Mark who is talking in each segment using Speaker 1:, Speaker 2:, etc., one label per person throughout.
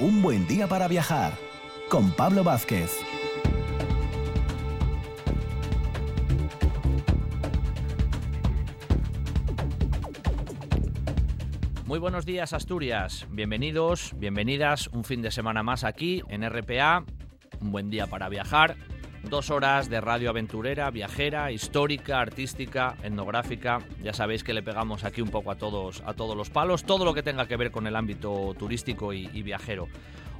Speaker 1: Un buen día para viajar con Pablo Vázquez.
Speaker 2: Muy buenos días Asturias, bienvenidos, bienvenidas. Un fin de semana más aquí en RPA, un buen día para viajar, dos horas de radio aventurera, viajera, histórica, artística, etnográfica, ya sabéis que le pegamos aquí un poco a todos, a todos los palos, todo lo que tenga que ver con el ámbito turístico y, y viajero.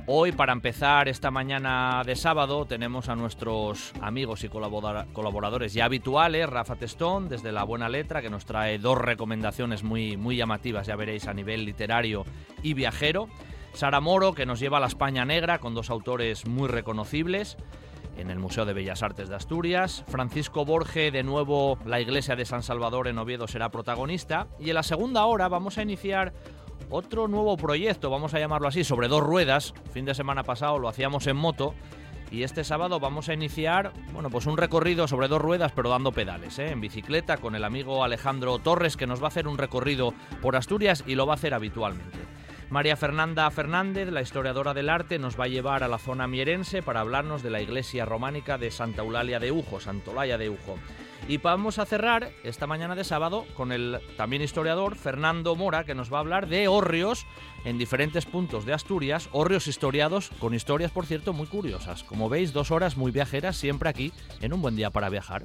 Speaker 2: Hoy, para empezar esta mañana de sábado, tenemos a nuestros amigos y colaboradores ya habituales, Rafa Testón, desde La Buena Letra, que nos trae dos recomendaciones muy, muy llamativas, ya veréis, a nivel literario y viajero. Sara Moro, que nos lleva a la España Negra, con dos autores muy reconocibles en el Museo de Bellas Artes de Asturias. Francisco Borge, de nuevo, la iglesia de San Salvador en Oviedo será protagonista. Y en la segunda hora vamos a iniciar otro nuevo proyecto, vamos a llamarlo así, sobre dos ruedas. Fin de semana pasado lo hacíamos en moto. Y este sábado vamos a iniciar, bueno, pues un recorrido sobre dos ruedas, pero dando pedales, ¿eh? en bicicleta, con el amigo Alejandro Torres, que nos va a hacer un recorrido por Asturias y lo va a hacer habitualmente. María Fernanda Fernández, la historiadora del arte, nos va a llevar a la zona mierense para hablarnos de la iglesia románica de Santa Eulalia de Ujo, Santolaya de Ujo. Y vamos a cerrar esta mañana de sábado con el también historiador Fernando Mora, que nos va a hablar de hórreos en diferentes puntos de Asturias, hórreos historiados con historias, por cierto, muy curiosas. Como veis, dos horas muy viajeras siempre aquí en un buen día para viajar.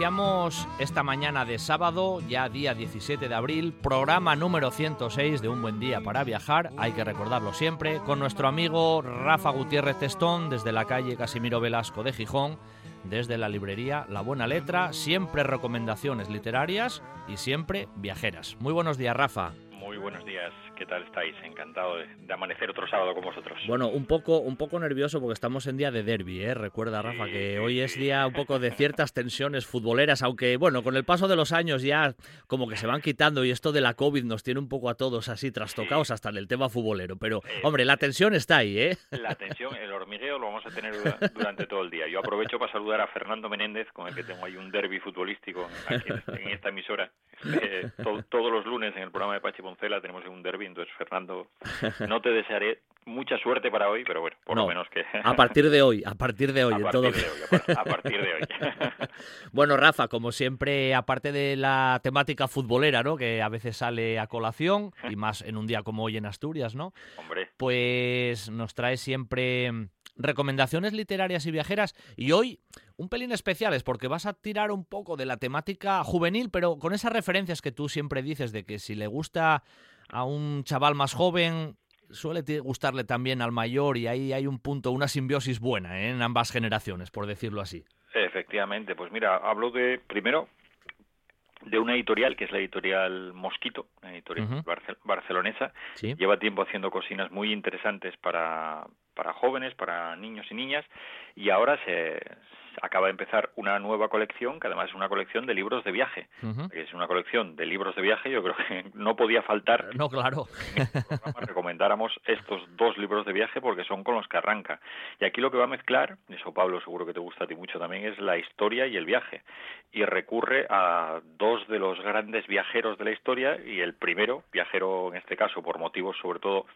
Speaker 2: Iniciamos esta mañana de sábado, ya día 17 de abril, programa número 106 de Un Buen Día para Viajar, hay que recordarlo siempre, con nuestro amigo Rafa Gutiérrez Testón desde la calle Casimiro Velasco de Gijón, desde la librería La Buena Letra, siempre recomendaciones literarias y siempre viajeras. Muy buenos días, Rafa.
Speaker 3: Muy buenos días, ¿qué tal estáis? Encantado de, de, amanecer otro sábado con vosotros.
Speaker 2: Bueno, un poco, un poco nervioso porque estamos en día de derby, ¿eh? Recuerda, Rafa,
Speaker 3: Sí,
Speaker 2: que hoy es día un poco de ciertas tensiones futboleras, aunque, bueno, con el paso de los años ya como que se van quitando y esto de la COVID nos tiene un poco a todos así trastocados hasta en el tema futbolero. Pero,
Speaker 3: Eh,
Speaker 2: hombre, la tensión está ahí, ¿eh?
Speaker 3: La tensión, el hormigueo lo vamos a tener dura- durante todo el día. Yo aprovecho para saludar a Fernando Menéndez, con el que tengo ahí un derby futbolístico aquí en, en esta emisora. Eh, to- todos los lunes en el programa de Pachi Poncela tenemos un derby, entonces Fernando, no te desearé mucha suerte para hoy, pero bueno, por
Speaker 2: No,
Speaker 3: lo menos que...
Speaker 2: A partir de hoy, a partir de hoy,
Speaker 3: a
Speaker 2: en
Speaker 3: partir
Speaker 2: todo
Speaker 3: de hoy, a par- a partir de hoy.
Speaker 2: Bueno, Rafa, como siempre, aparte de la temática futbolera, ¿no? Que a veces sale a colación, y más en un día como hoy en Asturias, ¿no?
Speaker 3: Hombre,
Speaker 2: Pues nos trae siempre recomendaciones literarias y viajeras. Y hoy, un pelín especiales, porque vas a tirar un poco de la temática juvenil, pero con esas referencias que tú siempre dices de que si le gusta a un chaval más joven, suele gustarle también al mayor, y ahí hay un punto, una simbiosis buena ¿eh? en ambas generaciones, por decirlo así.
Speaker 3: Efectivamente, pues mira, hablo de, primero, de una editorial que es la editorial Mosquito, una editorial barcel- barcelonesa.
Speaker 2: Sí.
Speaker 3: Lleva tiempo haciendo cocinas muy interesantes para, para jóvenes, para niños y niñas, y ahora se, acaba de empezar una nueva colección, que además es una colección de libros de viaje. Que es una colección de libros de viaje, yo creo que no podía faltar
Speaker 2: No, claro.
Speaker 3: en este programa recomendáramos estos dos libros de viaje porque son con los que arranca. Y aquí lo que va a mezclar, eso Pablo seguro que te gusta a ti mucho también, es la historia y el viaje. Y recurre a dos de los grandes viajeros de la historia y el primero, viajero en este caso por motivos sobre todo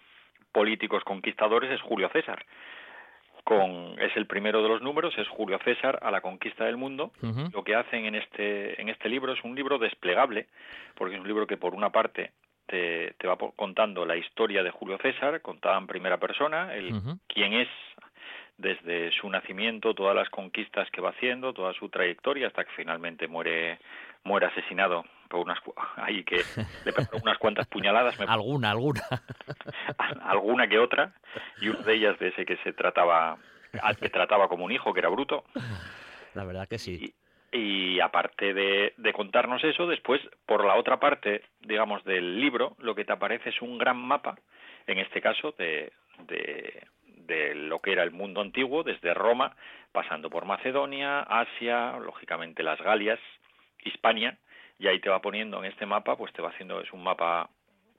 Speaker 3: políticos conquistadores, es Julio César. Con, es el primero de los números, es Julio César a la conquista del mundo. Lo que hacen en este en este libro es un libro desplegable porque es un libro que por una parte te, te va contando la historia de Julio César contada en primera persona el quién es desde su nacimiento todas las conquistas que va haciendo toda su trayectoria hasta que finalmente muere muere asesinado unas ahí que le unas cuantas puñaladas me
Speaker 2: Alguna, alguna.
Speaker 3: alguna que otra y una de ellas de ese que se trataba al que trataba como un hijo que era bruto
Speaker 2: La verdad que sí.
Speaker 3: y, y aparte de, de, contarnos eso, después, por la otra parte, digamos, del libro, lo que te aparece es un gran mapa, en este caso, de, de, de lo que era el mundo antiguo, desde Roma, pasando por Macedonia, Asia, lógicamente las Galias, Hispania, y ahí te va poniendo en este mapa, pues te va haciendo, es un mapa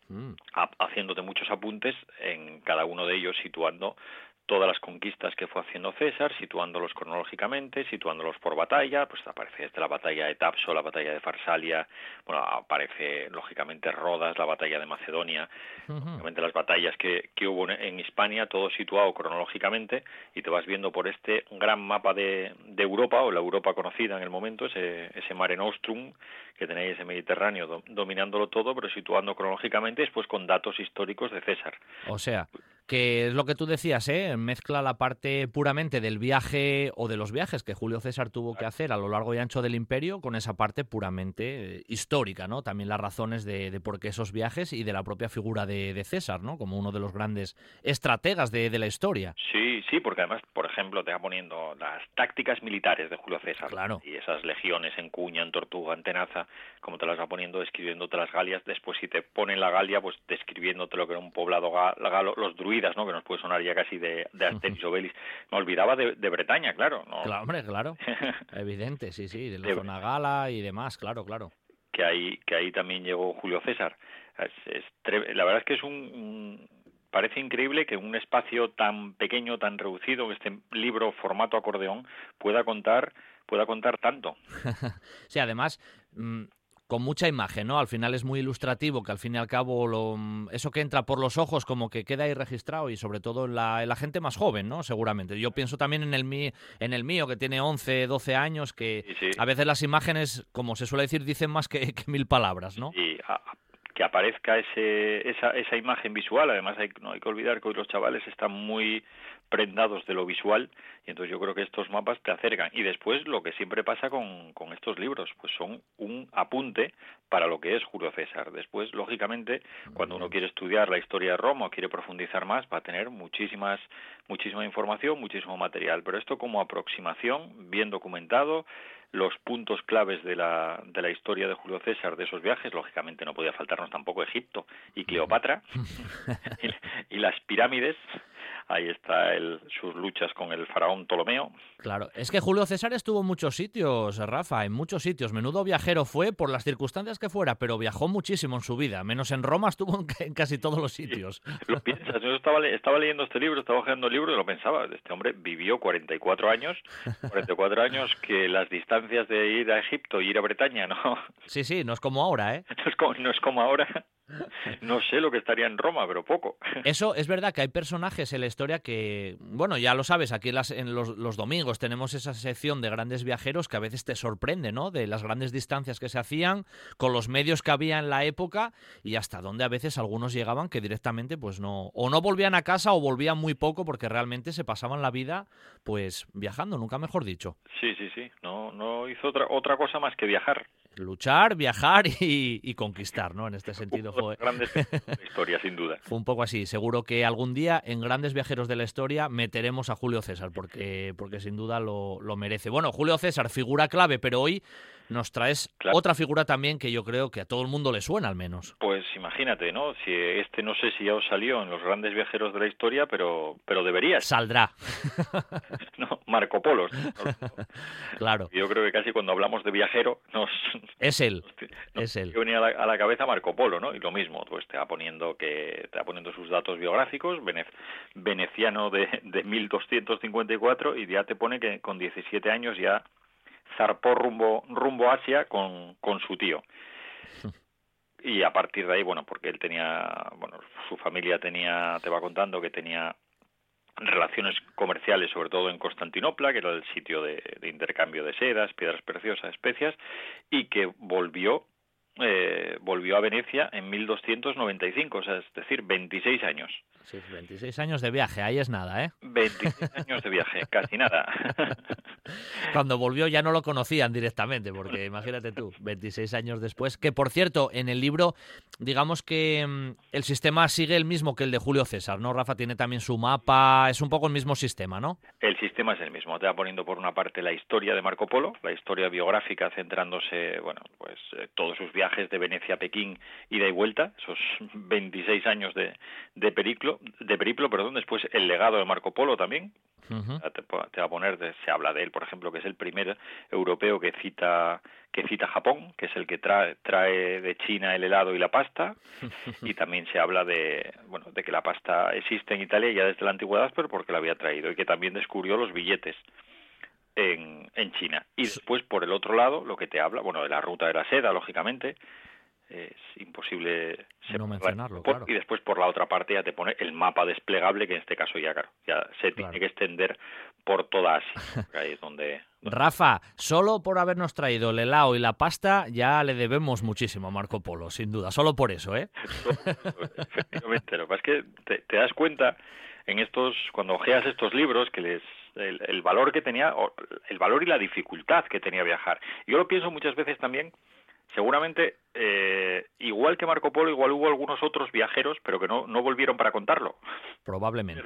Speaker 3: mm. haciéndote muchos apuntes en cada uno de ellos, situando todas las conquistas que fue haciendo César, situándolos cronológicamente, situándolos por batalla, pues aparece desde la batalla de Tapso, la batalla de Farsalia, bueno, aparece lógicamente Rodas, la batalla de Macedonia, lógicamente las batallas que, que hubo en Hispania, todo situado cronológicamente, y te vas viendo por este gran mapa de, de Europa, o la Europa conocida en el momento, ese, ese Mare Nostrum, que tenéis ese Mediterráneo dominándolo todo, pero situando cronológicamente, después con datos históricos de César.
Speaker 2: O sea, que es lo que tú decías, ¿eh? mezcla la parte puramente del viaje o de los viajes que Julio César tuvo que hacer a lo largo y ancho del imperio con esa parte puramente eh, histórica, ¿no? También las razones de, por qué esos viajes y de la propia figura de, César, ¿no? Como uno de los grandes estrategas de, la historia.
Speaker 3: Sí, sí, porque además, por ejemplo, te va poniendo las tácticas militares de Julio César.
Speaker 2: Claro.
Speaker 3: Y esas legiones en Cuña, en Tortuga, en Tenaza, como te las va poniendo, describiéndote las Galias. Después, si te pone la Galia, pues describiéndote lo que era un poblado galo, los ¿no? Que nos puede sonar ya casi de, de Asterix Obelix. Me olvidaba de, Bretaña, claro. ¿no?
Speaker 2: Claro, hombre, claro. Evidente, sí, sí, de la zona gala y demás, claro, claro.
Speaker 3: Que ahí, que ahí también llegó Julio César. Es, la verdad es que es un, parece increíble que un espacio tan pequeño, tan reducido, este libro formato acordeón pueda contar pueda contar tanto.
Speaker 2: sí, además, mm, con mucha imagen, ¿no? Al final es muy ilustrativo, que al fin y al cabo lo, mm, eso que entra por los ojos como que queda ahí registrado y sobre todo en la, gente más joven, ¿no? Seguramente. Yo pienso también en el, mí, en el mío, que tiene 11, 12 años, que a veces las imágenes, como se suele decir, dicen más que, mil palabras, ¿no?
Speaker 3: Sí, que aparezca ese, esa, esa imagen visual. Además, hay, no hay que olvidar que hoy los chavales están muy prendados de lo visual y entonces yo creo que estos mapas te acercan. Y después lo que siempre pasa con, con estos libros pues son un apunte para lo que es Julio César. Después lógicamente cuando uno quiere estudiar la historia de Roma o quiere profundizar más va a tener muchísimas muchísima información muchísimo material. Pero esto como aproximación bien documentado los puntos claves de la, de la historia de Julio César, de esos viajes. Lógicamente no podía faltarnos tampoco Egipto y Cleopatra y, y las pirámides ahí está el, sus luchas con el faraón Ptolomeo.
Speaker 2: Claro, es que Julio César estuvo en muchos sitios, Rafa, en muchos sitios. Menudo viajero fue por las circunstancias que fuera, pero viajó muchísimo en su vida, menos en Roma estuvo en, casi todos los sitios.
Speaker 3: lo piensas, yo estaba, estaba leyendo este libro, estaba hojeando el libro y lo pensaba, este hombre vivió 44 años, 44 años que las distancias de ir a Egipto y ir a Bretaña, ¿no?
Speaker 2: Sí, sí, no es como ahora, ¿eh?
Speaker 3: No es como, no es como ahora. No sé lo que estaría en Roma, pero poco.
Speaker 2: Eso es verdad que hay personajes en la historia que, bueno, ya lo sabes, aquí en, los, domingos tenemos esa sección de grandes viajeros que a veces te sorprende, ¿no? De las grandes distancias que se hacían, con los medios que había en la época y hasta donde a veces algunos llegaban que directamente, pues no, o no volvían a casa o volvían muy poco porque realmente se pasaban la vida, pues viajando, nunca mejor dicho.
Speaker 3: Sí, sí, sí, no, no hizo otra, otra cosa más que viajar
Speaker 2: luchar, viajar y, conquistar, ¿no? En este sentido
Speaker 3: fue... Grandes historia, sin duda.
Speaker 2: Fue un poco así. Seguro que algún día en Grandes Viajeros de la Historia meteremos a Julio César, porque, porque sin duda lo, lo merece. Bueno, Julio César, figura clave, pero hoy nos traes otra figura también que yo creo que a todo el mundo le suena al menos.
Speaker 3: Pues imagínate, ¿no? Si este no sé si ya os salió en los grandes viajeros de la historia, pero pero debería.
Speaker 2: Saldrá.
Speaker 3: no, Marco Polo.
Speaker 2: claro.
Speaker 3: Yo creo que casi cuando hablamos de viajero nos
Speaker 2: es él. es él.
Speaker 3: venía a la, cabeza Marco Polo, ¿no? Y lo mismo, pues te va poniendo que te va poniendo sus datos biográficos, veneciano de de 1254 y ya te pone que con 17 años ya zarpó rumbo, rumbo Asia con, con su tío. Y a partir de ahí, bueno, porque él tenía, bueno, su familia tenía, te va contando que tenía relaciones comerciales, sobre todo en Constantinopla, que era el sitio de, intercambio de sedas, piedras preciosas, especias, y que volvió eh, volvió a Venecia en 1295, o sea, es decir, 26 años.
Speaker 2: Sí, 26 años de viaje, ahí es nada, ¿eh?
Speaker 3: 26 años de viaje, casi nada.
Speaker 2: Cuando volvió ya no lo conocían directamente, porque imagínate tú, 26 años después, que por cierto, en el libro, digamos que mm, el sistema sigue el mismo que el de Julio César, ¿no? Rafa tiene también su mapa, es un poco el mismo sistema, ¿no?
Speaker 3: El sistema es el mismo, te va poniendo por una parte la historia de Marco Polo, la historia biográfica centrándose, bueno, pues eh, todos sus viajes de Venecia a Pekín, ida y vuelta, esos 26 años de, de periplo, de periplo, perdón, después el legado de Marco Polo también, te, te, va a poner, se habla de él, por ejemplo, que es el primer europeo que cita que cita Japón, que es el que trae, trae de China el helado y la pasta, y también se habla de, bueno, de que la pasta existe en Italia ya desde la antigüedad, pero porque la había traído, y que también descubrió los billetes en, en China. Y después, por el otro lado, lo que te habla, bueno, de la ruta de la seda, lógicamente, es imposible
Speaker 2: no mencionarlo,
Speaker 3: Y después por la otra parte ya te pone el mapa desplegable que en este caso ya, claro, ya se tiene que extender por toda Asia. ahí es donde,
Speaker 2: Rafa, solo por habernos traído el helado y la pasta ya le debemos muchísimo a Marco Polo, sin duda, solo por eso, ¿eh?
Speaker 3: Efectivamente, lo que pasa es que te, te das cuenta en estos, cuando ojeas estos libros, que les el, el, valor que tenía, el valor y la dificultad que tenía viajar. Yo lo pienso muchas veces también seguramente eh, igual que Marco Polo, igual hubo algunos otros viajeros, pero que no, no volvieron para contarlo.
Speaker 2: Probablemente.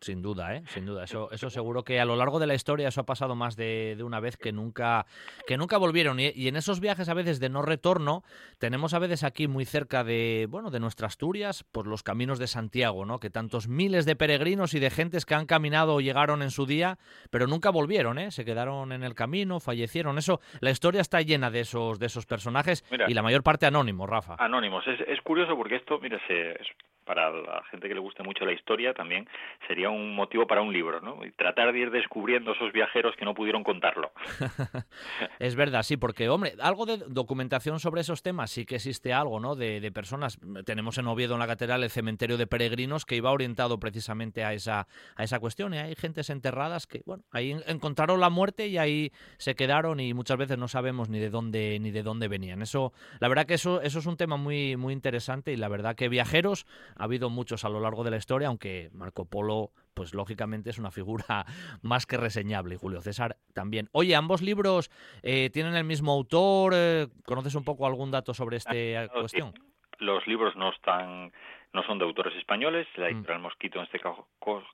Speaker 2: Sin duda, ¿eh? Sin duda. Eso, eso seguro que a lo largo de la historia eso ha pasado más de, de una vez que nunca, que nunca volvieron. Y, y, en esos viajes a veces de no retorno, tenemos a veces aquí muy cerca de, bueno, de nuestra Asturias, por los caminos de Santiago, ¿no? Que tantos miles de peregrinos y de gentes que han caminado o llegaron en su día, pero nunca volvieron, ¿eh? Se quedaron en el camino, fallecieron. Eso, la historia está llena de esos, de esos personajes mira, y la mayor parte anónimos, Rafa.
Speaker 3: Anónimos. Es, es curioso porque esto, mira, se, es para la gente que le guste mucho la historia también sería un motivo para un libro, ¿no? Y tratar de ir descubriendo esos viajeros que no pudieron contarlo.
Speaker 2: es verdad, sí, porque, hombre, algo de documentación sobre esos temas sí que existe algo, ¿no? De, de, personas. Tenemos en Oviedo, en la catedral, el cementerio de peregrinos que iba orientado precisamente a esa, a esa cuestión. Y hay gentes enterradas que, bueno, ahí encontraron la muerte y ahí se quedaron y muchas veces no sabemos ni de dónde ni de dónde venían. Eso, la verdad que eso, eso es un tema muy, muy interesante y la verdad que viajeros ha habido muchos a lo largo de la historia, aunque Marco Polo, pues lógicamente es una figura más que reseñable, y Julio César también. Oye, ambos libros eh, tienen el mismo autor, eh, ¿conoces un poco algún dato sobre esta cuestión?
Speaker 3: Los libros no están no son de autores españoles, la editorial mm. Mosquito en este caso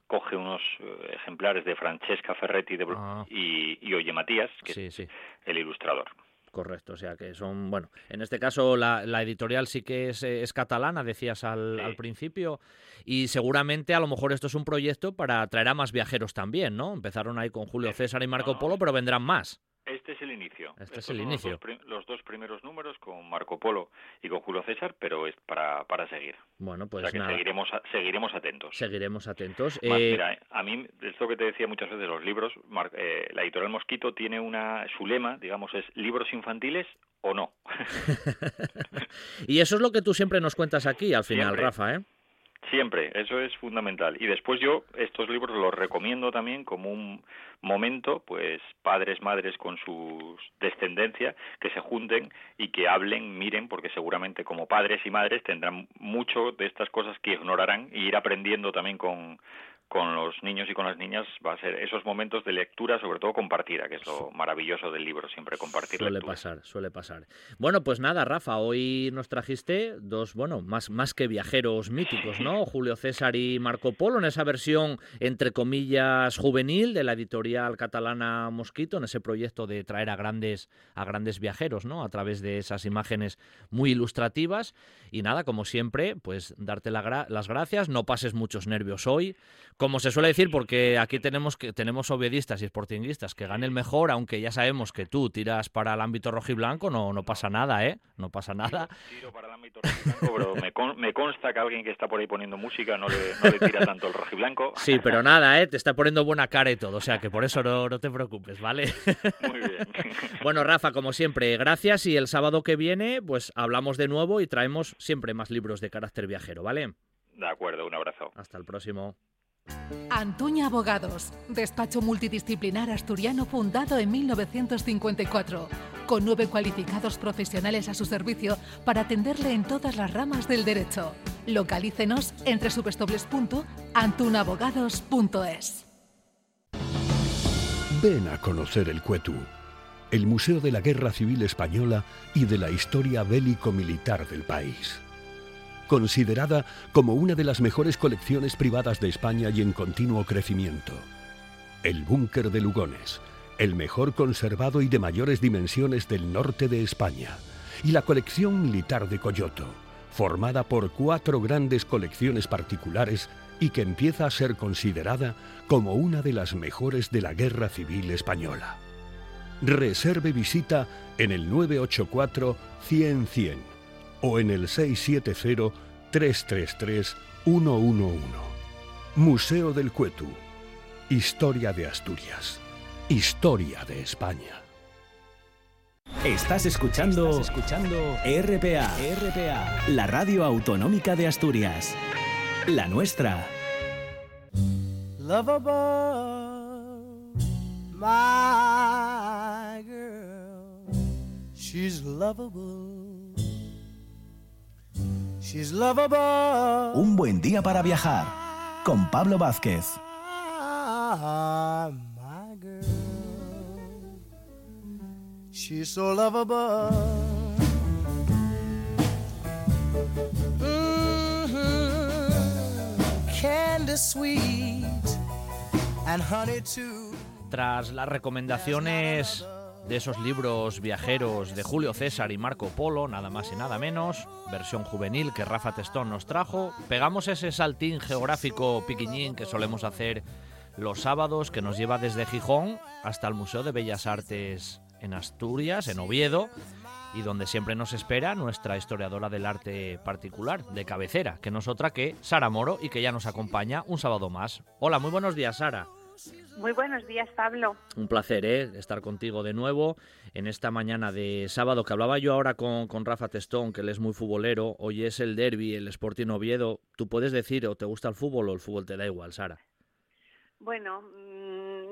Speaker 3: coge unos uh, ejemplares de Francesca Ferretti de ah. y, y, Oye Matías, que sí, es el ilustrador.
Speaker 2: Correcto, o sea que son, bueno, en este caso la, la editorial sí que es, es catalana, decías al, sí. al, principio, y seguramente a lo mejor esto es un proyecto para atraer a más viajeros también, ¿no? Empezaron ahí con Julio César y Marco Polo, pero vendrán más.
Speaker 3: Este es el inicio.
Speaker 2: Este Estos es el inicio.
Speaker 3: Los dos, los dos, primeros números con Marco Polo y con Julio César, pero es para, para seguir.
Speaker 2: Bueno, pues
Speaker 3: o sea que
Speaker 2: nada.
Speaker 3: Seguiremos, seguiremos atentos.
Speaker 2: Seguiremos atentos.
Speaker 3: Más, eh... mira, a mí, esto que te decía muchas veces, los libros, eh, la editorial Mosquito tiene una, su lema, digamos, es libros infantiles o no.
Speaker 2: y eso es lo que tú siempre nos cuentas aquí, al final,
Speaker 3: siempre.
Speaker 2: Rafa, ¿eh?
Speaker 3: Siempre, eso es fundamental. Y después yo estos libros los recomiendo también como un momento, pues padres, madres con su descendencia, que se junten y que hablen, miren, porque seguramente como padres y madres tendrán mucho de estas cosas que ignorarán y ir aprendiendo también con, con los niños y con las niñas va a ser esos momentos de lectura, sobre todo compartida, que es lo maravilloso del libro, siempre compartir.
Speaker 2: Suele
Speaker 3: lectura.
Speaker 2: pasar, suele pasar. Bueno, pues nada, Rafa, hoy nos trajiste dos, bueno, más, más que viajeros míticos, ¿no? Julio César y Marco Polo, en esa versión, entre comillas, juvenil de la editorial catalana Mosquito, en ese proyecto de traer a grandes, a grandes viajeros, ¿no? A través de esas imágenes muy ilustrativas. Y nada, como siempre, pues darte la gra las gracias, no pases muchos nervios hoy como se suele decir, porque aquí tenemos que tenemos obviedistas y sportinguistas que gane el mejor, aunque ya sabemos que tú tiras para el ámbito rojiblanco, no, no pasa nada, ¿eh? No pasa nada.
Speaker 3: Tiro, tiro para el ámbito rojiblanco, pero me, con, me, consta que alguien que está por ahí poniendo música no le, no le tira tanto el rojiblanco.
Speaker 2: Sí, pero nada, ¿eh? Te está poniendo buena cara y todo, o sea que por eso no, no te preocupes, ¿vale?
Speaker 3: Muy bien.
Speaker 2: Bueno, Rafa, como siempre, gracias y el sábado que viene, pues hablamos de nuevo y traemos siempre más libros de carácter viajero, ¿vale?
Speaker 3: De acuerdo, un abrazo.
Speaker 2: Hasta el próximo.
Speaker 4: Antuña Abogados, despacho multidisciplinar asturiano fundado en 1954, con nueve cualificados profesionales a su servicio para atenderle en todas las ramas del derecho. Localícenos entre www.antunabogados.es.
Speaker 5: Ven a conocer el Cuetu, el Museo de la Guerra Civil Española y de la historia bélico-militar del país. Considerada como una de las mejores colecciones privadas de España y en continuo crecimiento. El Búnker de Lugones, el mejor conservado y de mayores dimensiones del norte de España. Y la colección militar de Coyoto formada por cuatro grandes colecciones particulares y que empieza a ser considerada como una de las mejores de la Guerra Civil Española. Reserve visita en el 984 100 100 o en el 670 333 111. Museo del Cuetu. Historia de Asturias. Historia de España.
Speaker 1: Estás escuchando, escuchando RPA, RPA, la radio autonómica de Asturias. La nuestra.
Speaker 6: Love above, my girl. She's lovable. She's lovable.
Speaker 1: Un buen día para viajar con Pablo Vázquez.
Speaker 6: Ah. She's so lovable. Mhm. Candy sweet and honey too.
Speaker 2: Tras las recomendaciones de esos libros viajeros de Julio César y Marco Polo, nada más y nada menos, versión juvenil que Rafa Testón nos trajo, pegamos ese saltín geográfico piquiñín que solemos hacer los sábados que nos lleva desde Gijón hasta el Museo de Bellas Artes en Asturias, en Oviedo, y donde siempre nos espera nuestra historiadora del arte particular, de cabecera, que no es otra que Sara Moro y que ya nos acompaña un sábado más. Hola, muy buenos días, Sara.
Speaker 7: Muy buenos días, Pablo.
Speaker 2: Un placer ¿eh? estar contigo de nuevo en esta mañana de sábado, que hablaba yo ahora con, con Rafa Testón, que él es muy futbolero, hoy es el derby, el Sporting Oviedo. ¿Tú puedes decir o te gusta el fútbol o el fútbol te da igual, Sara?
Speaker 7: Bueno,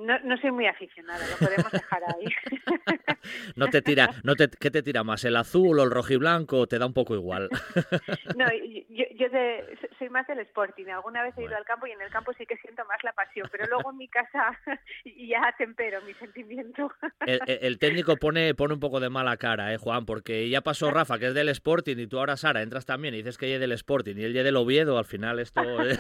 Speaker 7: no, no soy muy aficionada, lo podemos dejar ahí.
Speaker 2: no te tira, no te, ¿Qué te tira más, el azul o el rojiblanco? Te da un poco igual.
Speaker 7: no, yo, yo de, soy más del Sporting. Alguna vez he ido al campo y en el campo sí que siento más la pasión, pero luego en mi casa ya tempero mi sentimiento.
Speaker 2: el, el, técnico pone, pone un poco de mala cara, ¿eh, Juan? Porque ya pasó Rafa, que es del Sporting, y tú ahora, Sara, entras también y dices que ella es del Sporting y él ya del Oviedo, al final esto eh,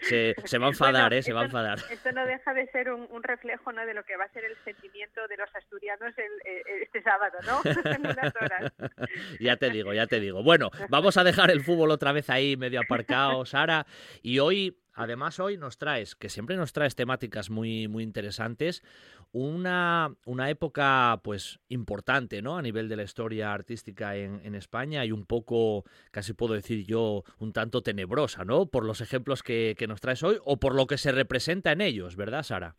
Speaker 2: se, se, va a enfadar,
Speaker 7: bueno,
Speaker 2: ¿eh? Se va a enfadar.
Speaker 7: Esto no deja de ser un, un, reflejo ¿no? de lo que va a ser el sentimiento de los asturianos el, el, este sábado, ¿no? en unas horas.
Speaker 2: ya te digo, ya te digo. Bueno, vamos a dejar el fútbol otra vez ahí medio aparcado, Sara, y hoy Además, hoy nos traes, que siempre nos traes temáticas muy, muy interesantes, una, una época pues importante, ¿no? A nivel de la historia artística en, España y un poco, casi puedo decir yo, un tanto tenebrosa, ¿no? Por los ejemplos que nos traes hoy o por lo que se representa en ellos, ¿verdad, Sara?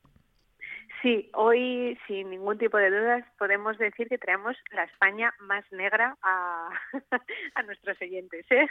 Speaker 7: Sí, hoy sin ningún tipo de dudas podemos decir que traemos la España más negra a, a nuestros oyentes. ¿eh?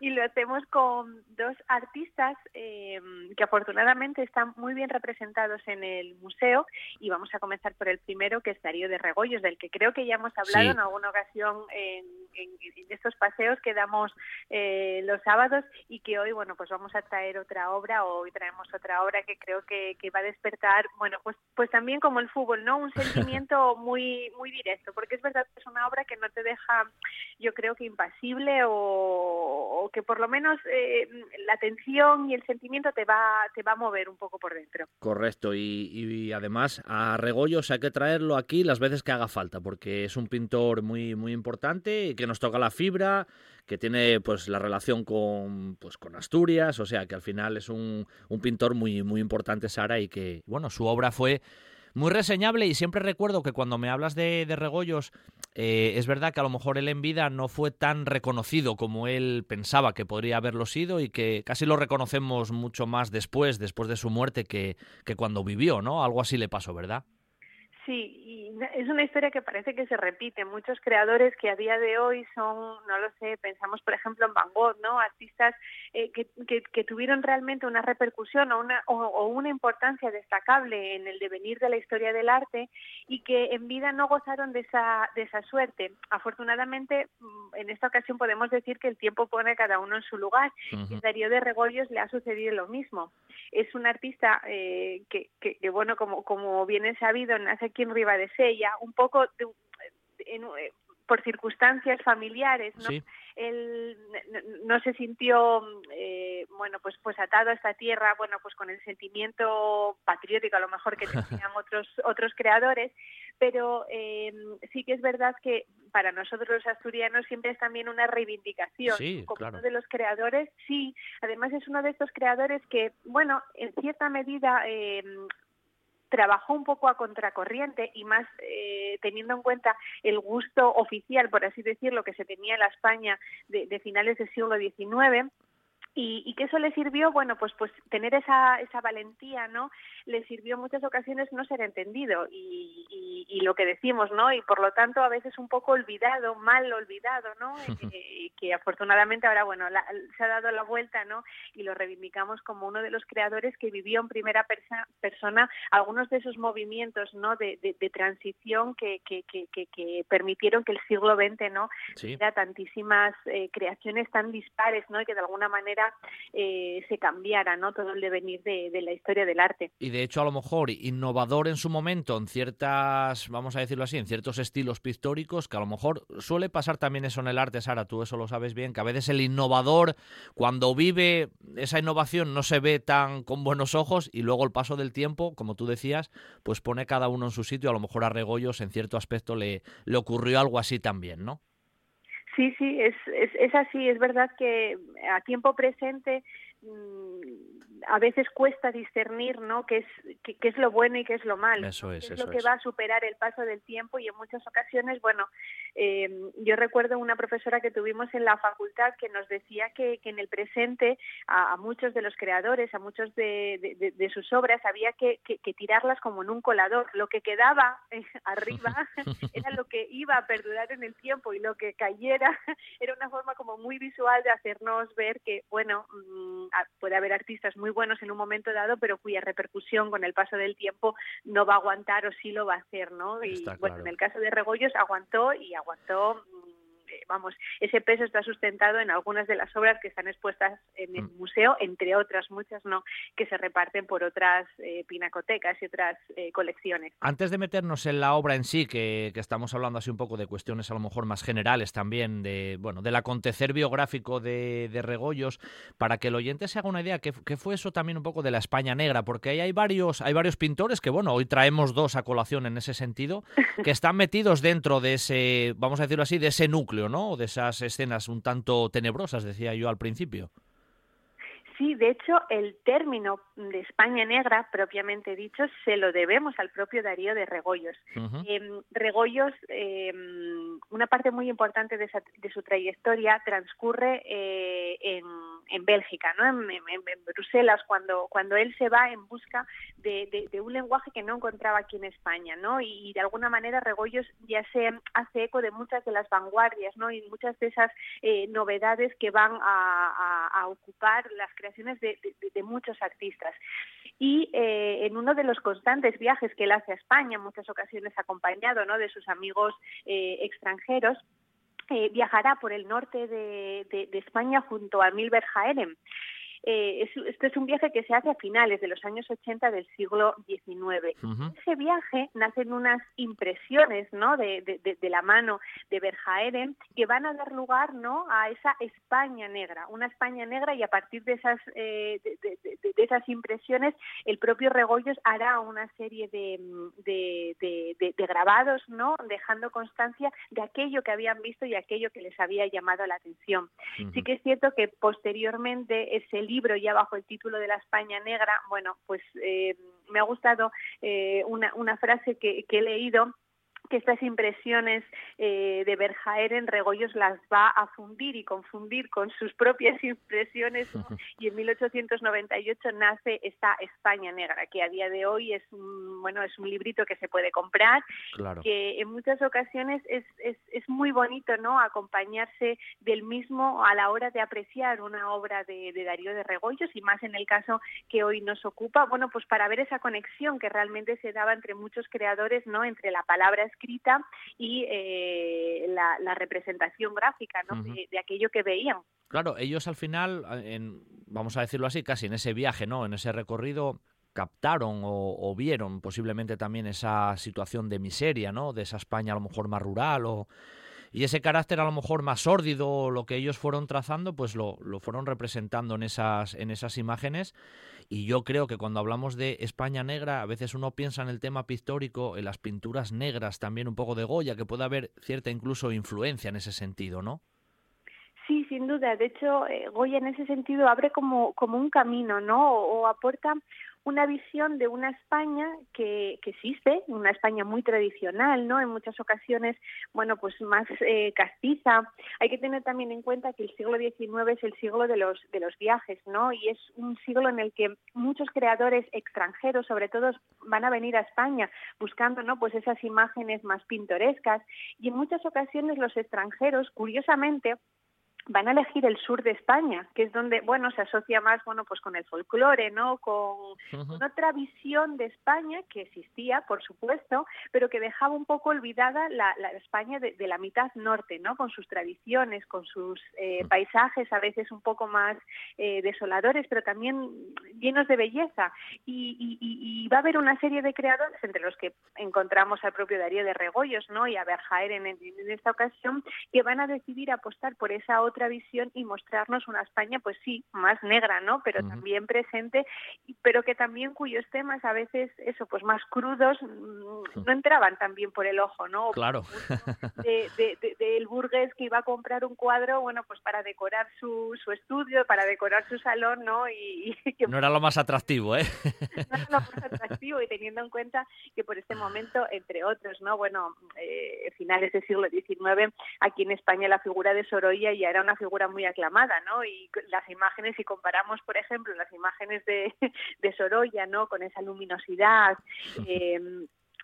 Speaker 7: Y lo hacemos con dos artistas eh, que afortunadamente están muy bien representados en el museo y vamos a comenzar por el primero que es Darío de Regoyos, del que creo que ya hemos hablado
Speaker 2: Sí.
Speaker 7: en alguna ocasión en, en- en estos paseos que damos eh, los sábados y que hoy, bueno, pues vamos a traer otra obra o hoy traemos otra obra que creo que, que va a despertar, bueno, pues pues también como el fútbol, ¿no? Un sentimiento muy muy directo, porque es verdad que es una obra que no te deja, yo creo que impasible o, o que por lo menos eh, la atención y el sentimiento te va te va a mover un poco por dentro.
Speaker 2: Correcto, y, y además a Regoyos hay que traerlo aquí las veces que haga falta, porque es un pintor muy, muy importante y que nos toca la fibra, que tiene pues la relación con, pues, con Asturias, o sea que al final es un, un pintor muy, muy importante, Sara, y que, bueno, su obra fue muy reseñable y siempre recuerdo que cuando me hablas de, de Regoyos, eh, es verdad que a lo mejor él en vida no fue tan reconocido como él pensaba que podría haberlo sido y que casi lo reconocemos mucho más después, después de su muerte, que, que cuando vivió, ¿no? Algo así le pasó, ¿verdad?
Speaker 7: Sí, y es una historia que parece que se repite. Muchos creadores que a día de hoy son, no lo sé, pensamos por ejemplo en Van Gogh, ¿no? Artistas eh, que, que, tuvieron realmente una repercusión o una, o, una importancia destacable en el devenir de la historia del arte y que en vida no gozaron de esa, de esa suerte. Afortunadamente, mm, en esta ocasión podemos decir que el tiempo pone a cada uno en su lugar y a Darío de Regoyos le ha sucedido lo mismo. Es un artista eh, que, que, que, bueno, como, como bien es sabido, nace aquí en Ribadesella, un poco de, eh, por circunstancias familiares, ¿no? Él no, se sintió, eh, bueno, pues, pues atado a esta tierra, bueno, pues con el sentimiento patriótico a lo mejor que tenían otros, otros creadores, pero eh, sí que es verdad que para nosotros los asturianos siempre es también una reivindicación. Como uno de los creadores, sí, además es uno de estos creadores que, bueno, en cierta medida eh, trabajó un poco a contracorriente y más eh, teniendo en cuenta el gusto oficial, por así decirlo, que se tenía en la España de, de finales del siglo XIX y, y, que eso le sirvió, bueno, pues pues tener esa, esa valentía, ¿no? Le sirvió en muchas ocasiones no ser entendido y, y, lo que decimos, ¿no? Y por lo tanto a veces un poco olvidado, mal olvidado, ¿no? y, que afortunadamente ahora, bueno, se ha dado la vuelta, ¿no? Y lo reivindicamos como uno de los creadores que vivió en primera persona algunos de esos movimientos, ¿no? De, de, transición que, que, que, que, permitieron que el siglo XX, ¿no? Sí. tantísimas eh, creaciones tan dispares, ¿no? Y que de alguna manera eh, se cambiara ¿no? todo el devenir de, la historia del arte.
Speaker 2: Y de hecho, a lo mejor innovador en su momento en ciertas, vamos a decirlo así, en ciertos estilos pictóricos, que a lo mejor suele pasar también eso en el arte, Sara, tú eso lo sabes bien, que a veces el innovador, cuando vive esa innovación, no se ve tan con buenos ojos y luego el paso del tiempo, como tú decías, pues pone cada uno en su sitio. A lo mejor a Regoyos en cierto aspecto le ocurrió algo así también, ¿no?
Speaker 7: Sí, sí, es, es, es así. Es verdad que a tiempo presente mm, a veces cuesta discernir ¿no? qué, es, qué, es lo bueno y qué es lo malo.
Speaker 2: Eso es,
Speaker 7: es lo que va a superar el paso del tiempo y en muchas ocasiones, bueno, eh, yo recuerdo una profesora que tuvimos en la facultad que nos decía que, que en el presente a, muchos de los creadores, a muchos de, de, sus obras, había que, que, tirarlas como en un colador. Lo que quedaba eh, arriba era lo que iba a perdurar en el tiempo y lo que cayera era una forma como muy visual de hacernos ver que, bueno, mm, puede haber artistas muy buenos en un momento dado, pero cuya repercusión con el paso del tiempo no va a aguantar o sí lo va a hacer, ¿no? Y bueno, en el caso de Regoyos aguantó y aguantó mm, vamos, ese peso está sustentado en algunas de las obras que están expuestas en el mm. museo, entre otras muchas no, que se reparten por otras eh, pinacotecas y otras eh, colecciones.
Speaker 2: Antes de meternos en la obra en sí, que, estamos hablando así un poco de cuestiones a lo mejor más generales también, de bueno, del acontecer biográfico de, de Regoyos, para que el oyente se haga una idea, ¿qué, fue eso también un poco de la España negra? Porque ahí hay varios, hay varios pintores que, bueno, hoy traemos dos a colación en ese sentido, que están metidos dentro de ese, vamos a decirlo así, de ese núcleo, ¿no? De esas escenas un tanto tenebrosas, decía yo al principio.
Speaker 7: Sí, de hecho, el término de España negra, propiamente dicho, se lo debemos al propio Darío de Regoyos. Em, Regoyos, em, una parte muy importante de, su trayectoria transcurre eh, en, Bélgica, ¿no? En, Bruselas, cuando, cuando él se va en busca de, un lenguaje que no encontraba aquí en España, ¿no? Y, de alguna manera Regoyos ya se hace eco de muchas de las vanguardias, ¿no? Y muchas de esas eh, novedades que van a, a ocupar las creaciones de, muchos artistas. Y eh, en uno de los constantes viajes que él hace a España, en muchas ocasiones acompañado ¿no? de sus amigos eh, extranjeros, eh, viajará por el norte de, de, España junto a Milber Jaerem. Eh, este es un viaje que se hace a finales de los años 80 del siglo XIX. Ese viaje nacen unas impresiones ¿no? de, de, la mano de Berjaeren que van a dar lugar ¿no? a esa España negra, una España negra y a partir de esas, eh, de, esas impresiones el propio Regoyos hará una serie de, grabados, ¿no? dejando constancia de aquello que habían visto y aquello que les había llamado la atención. Sí que es cierto que posteriormente ese libro libro ya bajo el título de la España negra, bueno, pues eh, me ha gustado eh, una, una frase que, he leído que estas impresiones eh, de Berjaeren Regoyos las va a fundir y confundir con sus propias impresiones y en 1898 nace esta España negra que a día de hoy es un, bueno es un librito que se puede comprar que en muchas ocasiones es, es, es, muy bonito no acompañarse del mismo a la hora de apreciar una obra de, de Darío de Regoyos y más en el caso que hoy nos ocupa bueno pues para ver esa conexión que realmente se daba entre muchos creadores no entre la palabra escrita y eh, la, representación gráfica de, aquello que veían.
Speaker 2: Claro, ellos al final, vamos a decirlo así, casi en ese viaje, ¿no? En ese recorrido captaron o, vieron posiblemente también esa situación de miseria, ¿no? De esa España a lo mejor más rural o y ese carácter a lo mejor más sórdido, lo que ellos fueron trazando, pues lo, lo, fueron representando en esas, en esas imágenes y yo creo que cuando hablamos de España negra, a veces uno piensa en el tema pictórico, en las pinturas negras, también un poco de Goya, que puede haber cierta incluso influencia en ese sentido, ¿no?
Speaker 7: Sí, sin duda. De hecho, eh, Goya en ese sentido abre como, como un camino, ¿no? o aporta una visión de una España que, que, existe, una España muy tradicional, ¿no? En muchas ocasiones, bueno, pues más eh, castiza. Hay que tener también en cuenta que el siglo XIX es el siglo de los, de los viajes, ¿no? Y es un siglo en el que muchos creadores extranjeros, sobre todo, van a venir a España buscando, ¿no? Pues esas imágenes más pintorescas. Y en muchas ocasiones los extranjeros, curiosamente, van a elegir el sur de España, que es donde, bueno, se asocia más, bueno, pues con el folclore, ¿no? Con, otra visión de España que existía, por supuesto, pero que dejaba un poco olvidada la, España de, la mitad norte, ¿no? Con sus tradiciones, con sus eh, paisajes a veces un poco más eh, desoladores, pero también llenos de belleza. Y, va a haber una serie de creadores, entre los que encontramos al propio Darío de Regoyos, ¿no? Y a Berjaer en, en esta ocasión, que van a decidir apostar por esa otra otra visión y mostrarnos una España, pues sí, más negra, ¿no? Pero también presente, pero que también cuyos temas a veces, eso, pues más crudos, mm, no entraban también por el ojo, ¿no?
Speaker 2: Claro.
Speaker 7: Del de, burgués que iba a comprar un cuadro, bueno, pues para decorar su, su estudio, para decorar su salón, ¿no? Y,
Speaker 2: no era lo más atractivo, ¿eh?
Speaker 7: no era lo más atractivo y teniendo en cuenta que por este momento, entre otros, ¿no? Bueno, eh, finales del siglo XIX, aquí en España la figura de Sorolla ya era una figura muy aclamada, ¿no? Y las imágenes, si comparamos, por ejemplo, las imágenes de, de Sorolla, ¿no? Con esa luminosidad, eh,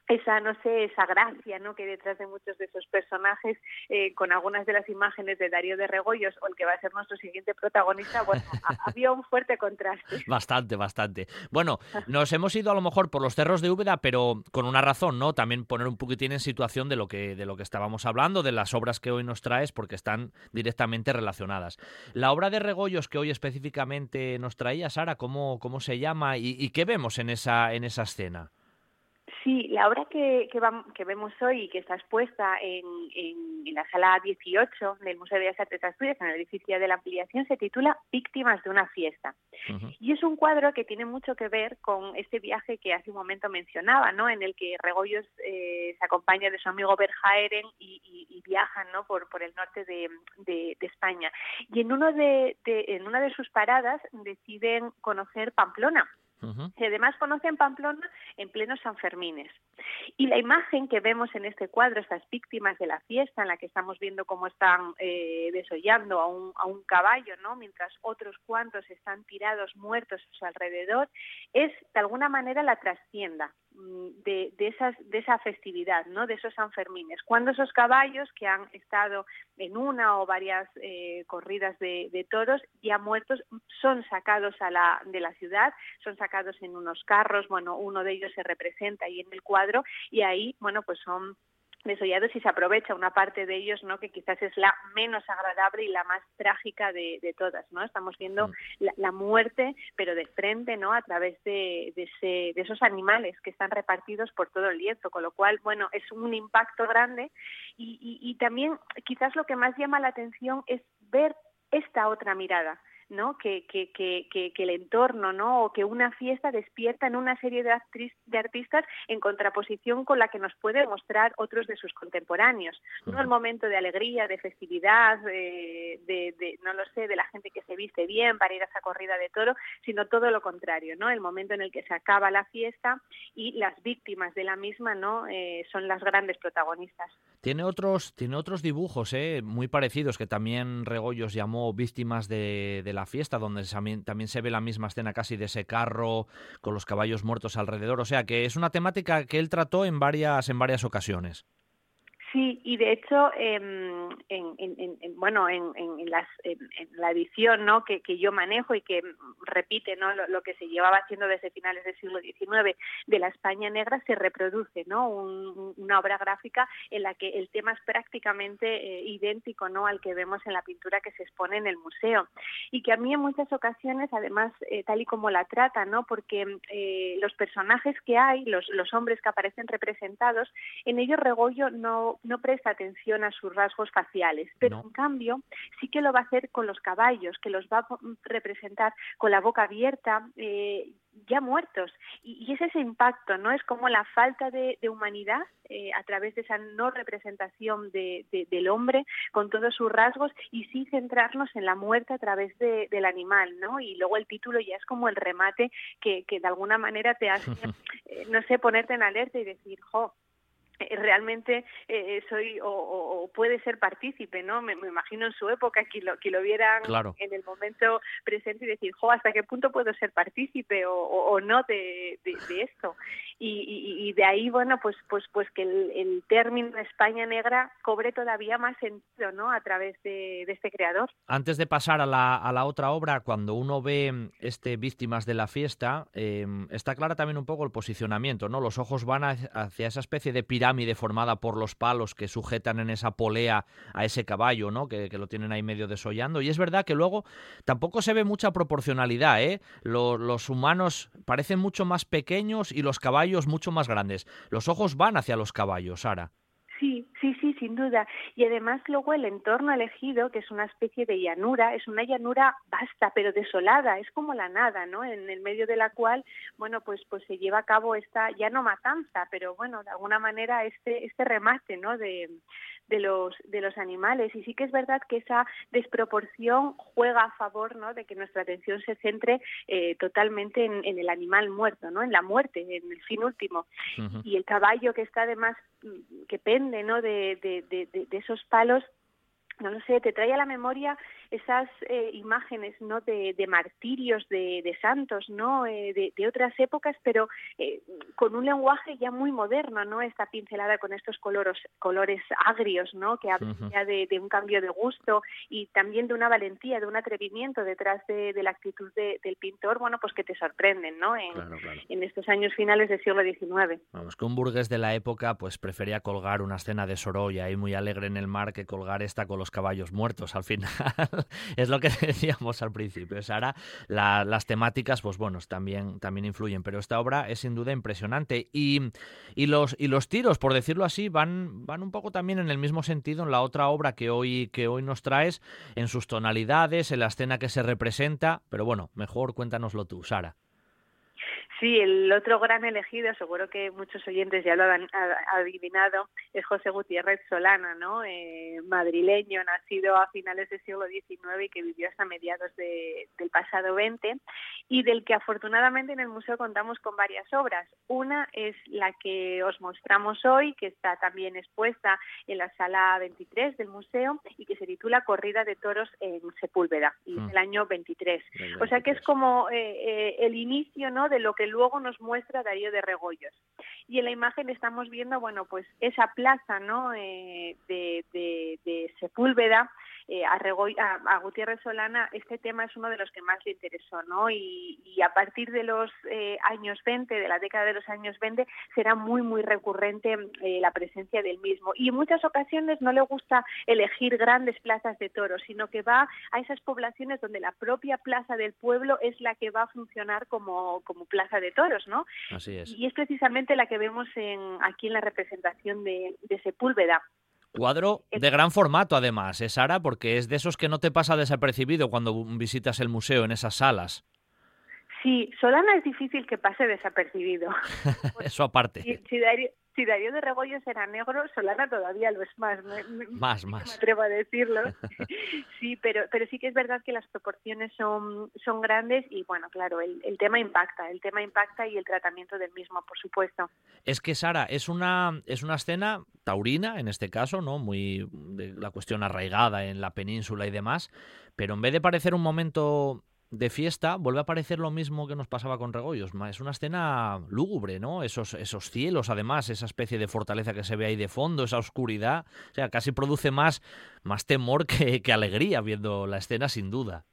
Speaker 7: esa, no sé, esa gracia, ¿no? Que detrás de muchos de esos personajes, eh, con algunas de las imágenes de Darío de Regoyos o el que va a ser nuestro siguiente protagonista, bueno, había un fuerte contraste.
Speaker 2: Bastante, bastante. Bueno, nos hemos ido a lo mejor por los cerros de Úbeda, pero con una razón, ¿no? También poner un poquitín en situación de lo que, de lo que estábamos hablando, de las obras que hoy nos traes, porque están directamente relacionadas. La obra de Regoyos que hoy específicamente nos traía, Sara, ¿cómo, cómo se llama y, y qué vemos en esa, en esa escena?
Speaker 7: Sí, la obra que, que, que vemos hoy y que está expuesta en, en, la sala 18 del Museo de Bellas Artes de Asturias, en el edificio de la ampliación, se titula Víctimas de una fiesta. Y es un cuadro que tiene mucho que ver con este viaje que hace un momento mencionaba, ¿no? en el que Regoyos eh, se acompaña de su amigo Berjaeren y, y, viajan ¿no? por, por el norte de, de, España. Y en, uno de, en una de sus paradas deciden conocer Pamplona y además conocen Pamplona en plenos Sanfermines. Y la imagen que vemos en este cuadro, estas víctimas de la fiesta, en la que estamos viendo cómo están eh, desollando a un, a un caballo, ¿no? mientras otros cuantos están tirados muertos a su alrededor, es de alguna manera la trastienda mm, de, de, esas, de esa festividad, ¿no? de esos Sanfermines. Cuando esos caballos que han estado en una o varias eh, corridas de, de, toros ya muertos son sacados a la, de la ciudad, son sacados en unos carros, bueno, uno de ellos se representa ahí en el cuadro y ahí, bueno, pues son desollados y se aprovecha una parte de ellos, ¿no? Que quizás es la menos agradable y la más trágica de, de todas, ¿no? Estamos viendo mm. la, la, muerte, pero de frente, ¿no? A través de, de, ese, de, esos animales que están repartidos por todo el lienzo, con lo cual, bueno, es un impacto grande y, y, y también quizás lo que más llama la atención es ver esta otra mirada ¿no? Que, que, que, que, el entorno, ¿no? O que una fiesta despierta en una serie de, de artistas en contraposición con la que nos puede mostrar otros de sus contemporáneos. No el momento de alegría, de festividad, de, de, no lo sé, de la gente que se viste bien para ir a esa corrida de toro, sino todo lo contrario, ¿no? El momento en el que se acaba la fiesta y las víctimas de la misma, ¿no? Eh, son las grandes protagonistas.
Speaker 2: Tiene otros, tiene otros dibujos, ¿eh? Muy parecidos que también Regoyos llamó víctimas de, de la fiesta, donde también se ve la misma escena casi de ese carro con los caballos muertos alrededor. O sea que es una temática que él trató en varias, en varias ocasiones.
Speaker 7: Sí, y de hecho, em, en, en, bueno, en, las, la edición ¿no? que, yo manejo y que repite ¿no? Lo, que se llevaba haciendo desde finales del siglo XIX de la España negra, se reproduce ¿no? una obra gráfica en la que el tema es prácticamente eh, idéntico ¿no? al que vemos en la pintura que se expone en el museo. Y que a mí en muchas ocasiones, además, eh, tal y como la trata, ¿no? porque eh, los personajes que hay, los, los hombres que aparecen representados, en ellos Regoyo no no presta atención a sus rasgos faciales, pero en cambio sí que lo va a hacer con los caballos, que los va a representar con la boca abierta, eh, ya muertos. Y, es ese impacto, ¿no? Es como la falta de, humanidad eh, a través de esa no representación del hombre con todos sus rasgos y sí centrarnos en la muerte a través del animal, ¿no? Y luego el título ya es como el remate que, que de alguna manera te hace, eh, no sé, ponerte en alerta y decir, jo, realmente eh, soy o, puede ser partícipe, ¿no? Me, imagino en su época que lo, que lo vieran en el momento presente y decir, jo, ¿hasta qué punto puedo ser partícipe o, no de, esto? Y, de ahí, bueno, pues pues pues que el, término España negra cobre todavía más sentido, ¿no? A través de, este creador.
Speaker 2: Antes de pasar a la, a la otra obra, cuando uno ve este Víctimas de la Fiesta, eh, está clara también un poco el posicionamiento, ¿no? Los ojos van hacia esa especie de pirámide pirámide formada por los palos que sujetan en esa polea a ese caballo, ¿no? Que, lo tienen ahí medio desollando. Y es verdad que luego tampoco se ve mucha proporcionalidad, ¿eh? los humanos parecen mucho más pequeños y los caballos mucho más grandes. Los ojos van hacia los caballos, Sara.
Speaker 7: Sí, sí, sí, sin duda. Y además luego el entorno elegido, que es una especie de llanura, es una llanura vasta, pero desolada, es como la nada, ¿no? En el medio de la cual, bueno, pues pues se lleva a cabo esta ya no matanza, pero bueno, de alguna manera este este remate, ¿no? De de los, de los animales. Y sí que es verdad que esa desproporción juega a favor ¿no? de que nuestra atención se centre eh, totalmente en, el animal muerto, ¿no? en la muerte, en el fin último. Y el caballo que está además, mm, que pende ¿no? de, de, de, de esos palos, no lo sé, te trae a la memoria esas eh, imágenes no de, martirios de, santos no eh, de, otras épocas pero eh, con un lenguaje ya muy moderno no esta pincelada con estos colores colores agrios no que habla ya de, un cambio de gusto y también de una valentía de un atrevimiento detrás de, la actitud del pintor bueno pues que te sorprenden no en, en estos años finales del siglo XIX
Speaker 2: vamos que un burgués de la época pues prefería colgar una escena de Sorolla ahí muy alegre en el mar que colgar esta con los caballos muertos al final es lo que decíamos al principio. Sara, las temáticas, pues bueno, también, también influyen, pero esta obra es sin duda impresionante. Y, y, los, y los tiros, por decirlo así, van, van un poco también en el mismo sentido en la otra obra que hoy, que hoy nos traes, en sus tonalidades, en la escena que se representa, pero bueno, mejor cuéntanoslo tú, Sara.
Speaker 7: Sí, el otro gran elegido, seguro que muchos oyentes ya lo han adivinado, es José Gutiérrez Solana, ¿no? Eh, madrileño, nacido a finales del siglo XIX y que vivió hasta mediados del pasado XX, y del que afortunadamente en el museo contamos con varias obras. Una es la que os mostramos hoy, que está también expuesta en la sala 23 del museo y que se titula Corrida de Toros en Sepúlveda, y mm. el año 23. O sea que es como eh, eh, el inicio, ¿no? De lo que luego nos muestra Darío de Regoyos. Y en la imagen estamos viendo, bueno, pues esa plaza, ¿no? Eh, de, de Sepúlveda, eh, a, a, Gutiérrez Solana este tema es uno de los que más le interesó, ¿no? Y, a partir de los eh, años 20, de la década de los años 20, será muy, muy recurrente eh, la presencia del mismo. Y en muchas ocasiones no le gusta elegir grandes plazas de toros, sino que va a esas poblaciones donde la propia plaza del pueblo es la que va a funcionar como, como plaza de toros, ¿no?
Speaker 2: Así es.
Speaker 7: Y es precisamente la que vemos en, aquí en la representación de, de Sepúlveda
Speaker 2: Cuadro de gran formato, además, ¿eh, Sara? Porque es de esos que no te pasa desapercibido cuando visitas el museo en esas salas.
Speaker 7: Sí, Solana es difícil que pase desapercibido.
Speaker 2: Eso aparte.
Speaker 7: Si, si Darío, si Darío de Regoyos era negro, Solana todavía lo es más. Me, me-
Speaker 2: Más,
Speaker 7: me
Speaker 2: más.
Speaker 7: atrevo a decirlo. Sí, pero, pero sí que es verdad que las proporciones son, son grandes y, bueno, claro, el, el tema impacta, el tema impacta y el tratamiento del mismo, por supuesto.
Speaker 2: Es que Sara, es una, es una escena taurina, en este caso, ¿no? Muy de la cuestión arraigada en la península y demás, pero en vez de parecer un momento de fiesta, vuelve a parecer lo mismo que nos pasaba con Regoyos. Es una escena lúgubre, ¿no? Esos, esos cielos, además, esa especie de fortaleza que se ve ahí de fondo, esa oscuridad. O sea, casi produce más, más temor que, que alegría viendo la escena, sin duda.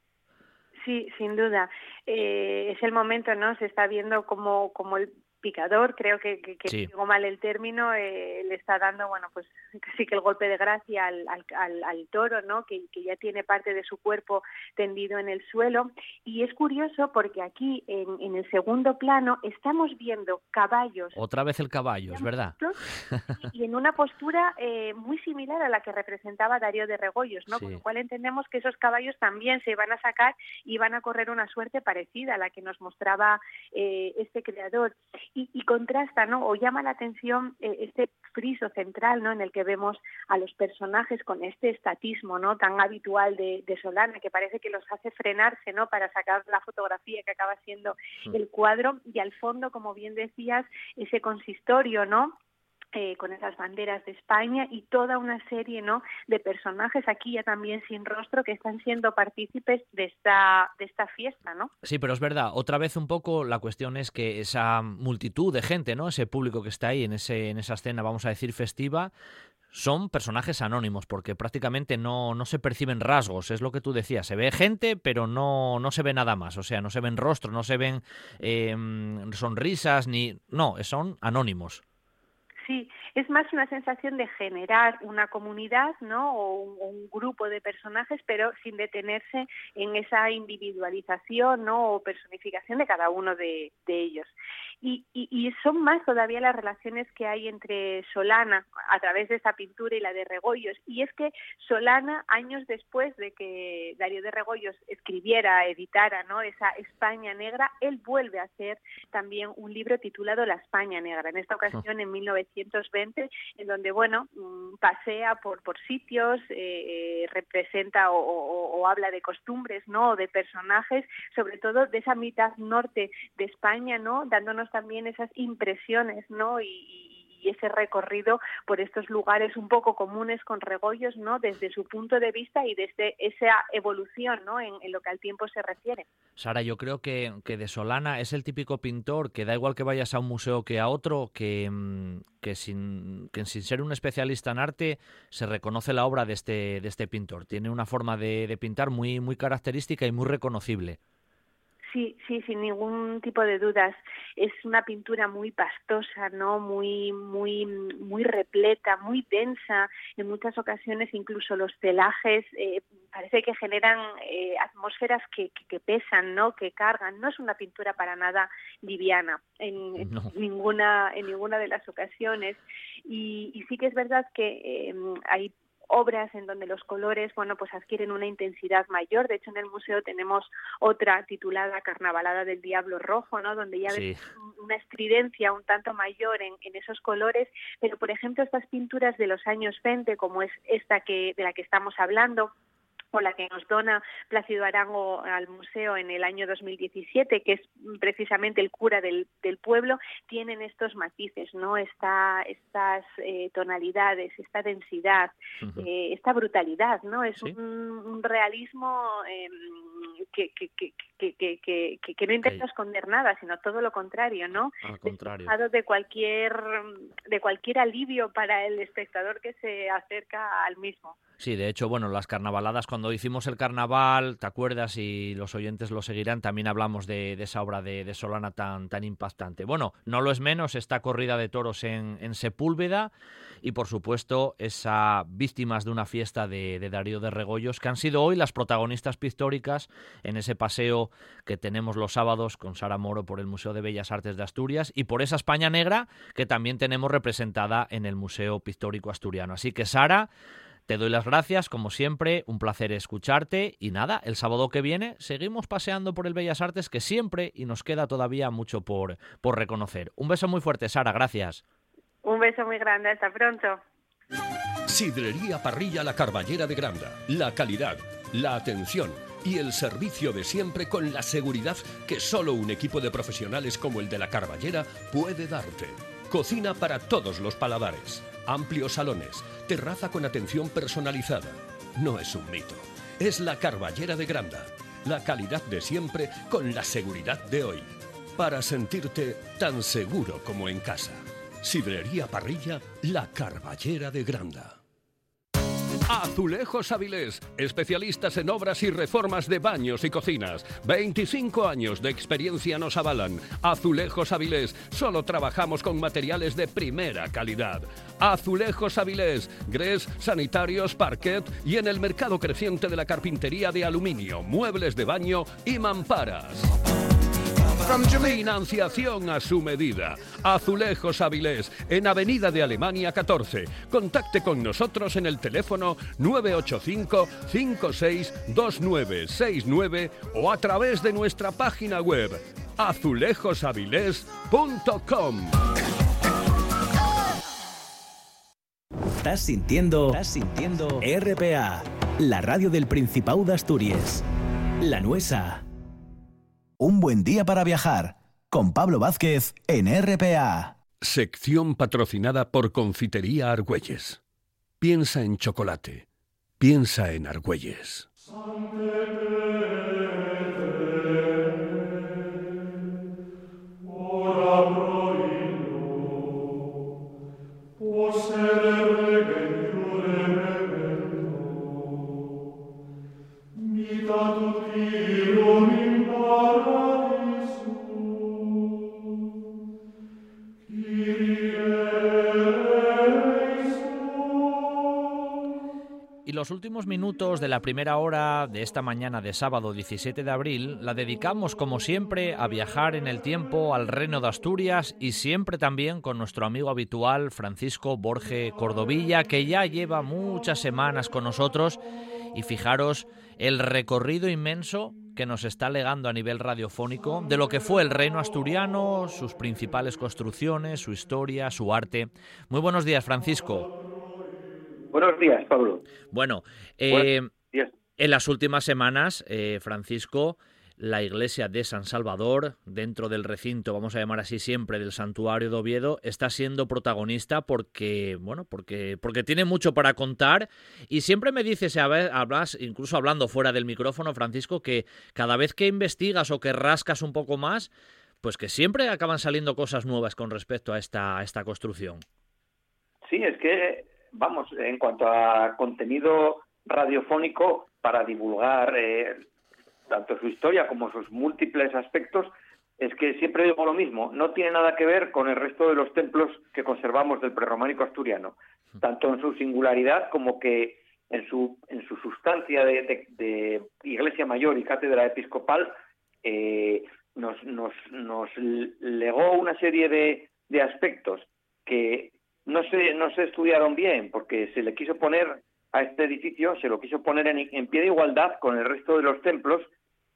Speaker 7: Sí, sin duda. Eh, es el momento, ¿no? Se está viendo como, como el picador, creo que, que, que
Speaker 2: Sí.
Speaker 7: digo mal el término, eh, le está dando, bueno, pues casi que el golpe de gracia al, al, al, al toro, ¿no? Que, que ya tiene parte de su cuerpo tendido en el suelo. Y es curioso porque aquí, en, en el segundo plano, estamos viendo caballos
Speaker 2: Otra vez el caballo, es verdad.
Speaker 7: y en una postura eh, muy similar a la que representaba Darío de Regoyos, ¿no?
Speaker 2: Sí.
Speaker 7: Con lo cual entendemos que esos caballos también se van a sacar y van a correr una suerte parecida a la que nos mostraba eh, este creador. Y, y contrasta, ¿no? O llama la atención eh, este friso central, ¿no? En el que vemos a los personajes con este estatismo, ¿no? Tan habitual de, de Solana, que parece que los hace frenarse, ¿no? Para sacar la fotografía que acaba siendo el cuadro y al fondo, como bien decías, ese consistorio, ¿no? Eh, con esas banderas de España y toda una serie no de personajes aquí ya también sin rostro que están siendo partícipes de esta de esta fiesta no
Speaker 2: Sí, pero es verdad, otra vez un poco la cuestión es que esa multitud de gente, ¿no? Ese público que está ahí en ese en esa escena, vamos a decir festiva, son personajes anónimos porque prácticamente no, no se perciben rasgos, es lo que tú decías, se ve gente pero no, no se ve nada más, o sea, no se ven rostros, no se ven eh, sonrisas, ni... no, son anónimos.
Speaker 7: Sí, es más una sensación de generar una comunidad, ¿no? O un, grupo de personajes, pero sin detenerse en esa individualización, ¿no? O personificación de cada uno de, de ellos. Y, y, y son más todavía las relaciones que hay entre Solana a través de esta pintura y la de Regoyos. Y es que Solana, años después de que Darío de Regoyos escribiera, editara, ¿no? Esa España negra, él vuelve a hacer también un libro titulado La España negra. En esta ocasión, en 1920, en donde, bueno, mm, pasea por, por sitios, eh, eh, representa o, habla de costumbres, ¿no? O de personajes, sobre todo de esa mitad norte de España, ¿no? Dándonos también esas impresiones, ¿no? Y- y ese recorrido por estos lugares un poco comunes con Regoyos, ¿no? Desde su punto de vista y desde esa evolución, ¿no? En, en lo que al tiempo se refiere.
Speaker 2: Sara, yo creo que, que de Solana es el típico pintor que da igual que vayas a un museo que a otro, que, mm, que, sin, que sin ser un especialista en arte se reconoce la obra de este, de este pintor. Tiene una forma de, de pintar muy, muy característica y muy reconocible.
Speaker 7: Sí, sí, sin ningún tipo de dudas. Es una pintura muy pastosa, ¿no? Muy, muy, muy repleta, muy densa. En muchas ocasiones incluso los celajes eh, parece que generan eh, atmósferas que, que, que pesan, ¿no? Que cargan. No es una pintura para nada liviana en, en
Speaker 2: No.
Speaker 7: ninguna, en ninguna de las ocasiones. Y, y sí que es verdad que eh, hay obras en donde los colores, bueno, pues adquieren una intensidad mayor. De hecho, en el museo tenemos otra titulada Carnavalada del Diablo Rojo, ¿no? Donde ya
Speaker 2: Sí.
Speaker 7: ves un- una estridencia un tanto mayor en, en esos colores. Pero, por ejemplo, estas pinturas de los años 20, como es esta que de la que estamos hablando, o la que nos dona Plácido Arango al museo en el año 2017, que es precisamente el cura del, del pueblo, tienen estos matices, ¿no? Esta, estas eh, tonalidades, esta densidad, eh, esta brutalidad, ¿no? Es
Speaker 2: Sí.
Speaker 7: un, un realismo eh, que, no intenta esconder nada, sino todo lo contrario, ¿no?
Speaker 2: Al contrario.
Speaker 7: de cualquier de cualquier alivio para el espectador que se acerca al mismo.
Speaker 2: Sí, de hecho, bueno, las carnavaladas, cuando hicimos el carnaval, ¿te acuerdas? Y los oyentes lo seguirán, también hablamos de, esa obra de, Solana tan, tan impactante. Bueno, no lo es menos esta corrida de toros en, en Sepúlveda y, por supuesto, esa víctimas de una fiesta de, de, Darío de Regoyos, que han sido hoy las protagonistas pictóricas en ese paseo que tenemos los sábados con Sara Moro por el Museo de Bellas Artes de Asturias y por esa España Negra que también tenemos representada en el Museo Pictórico Asturiano. Así que, Sara, te doy las gracias, como siempre, un placer escucharte y nada, el sábado que viene seguimos paseando por el Bellas Artes que siempre y nos queda todavía mucho por, por reconocer. Un beso muy fuerte, Sara, gracias.
Speaker 7: Un beso muy grande, hasta pronto.
Speaker 5: Sidrería Parrilla La Carballera de Granda. La calidad, la atención y el servicio de siempre con la seguridad que solo un equipo de profesionales como el de La Carballera puede darte. Cocina para todos los paladares. Amplios salones Terraza con atención personalizada. No es un mito. Es la Carballera de Granda. La calidad de siempre con la seguridad de hoy. Para sentirte tan seguro como en casa. Sidrería Parrilla, la Carballera de Granda. Azulejos Avilés, especialistas en obras y reformas de baños y cocinas. 25 años de experiencia nos avalan. Azulejos Avilés, solo trabajamos con materiales de primera calidad. Azulejos Avilés, grés, sanitarios, parquet y en el mercado creciente de la carpintería de aluminio, muebles de baño y mamparas. Financiación a su medida. Azulejos Avilés, en Avenida de Alemania 14. Contacte con nosotros en el teléfono 985 562969 o a través de nuestra página web azulejosavilés.com.
Speaker 1: Estás sintiendo, estás sintiendo RPA, la radio del Principado de Asturias. La Nuesa. Un buen día para viajar con Pablo Vázquez en RPA.
Speaker 5: Sección patrocinada por Confitería Argüelles. Piensa en chocolate. Piensa en Argüelles.
Speaker 2: Los últimos minutos de la primera hora de esta mañana de sábado 17 de abril la dedicamos como siempre a viajar en el tiempo al Reino de Asturias y siempre también con nuestro amigo habitual Francisco Borge Cordovilla que ya lleva muchas semanas con nosotros y fijaros el recorrido inmenso que nos está legando a nivel radiofónico de lo que fue el reino asturiano, sus principales construcciones, su historia, su arte. Muy buenos días, Francisco.
Speaker 8: Buenos días, Pablo.
Speaker 2: Bueno, eh, en las últimas semanas, eh, Francisco, la iglesia de San Salvador, dentro del recinto, vamos a llamar así siempre, del santuario de Oviedo, está siendo protagonista porque, bueno, porque, porque tiene mucho para contar. Y siempre me dices, hablas, incluso hablando fuera del micrófono, Francisco, que cada vez que investigas o que rascas un poco más, pues que siempre acaban saliendo cosas nuevas con respecto a esta, a esta construcción.
Speaker 8: Sí, es que vamos, en cuanto a contenido radiofónico para divulgar eh, tanto su historia como sus múltiples aspectos, es que siempre digo lo mismo, no tiene nada que ver con el resto de los templos que conservamos del prerrománico asturiano, tanto en su singularidad como que en su, en su sustancia de, iglesia mayor y cátedra episcopal eh, nos, nos, nos legó una serie de, de aspectos que no se, no se estudiaron bien porque se le quiso poner a este edificio, se lo quiso poner en, pie de igualdad con el resto de los templos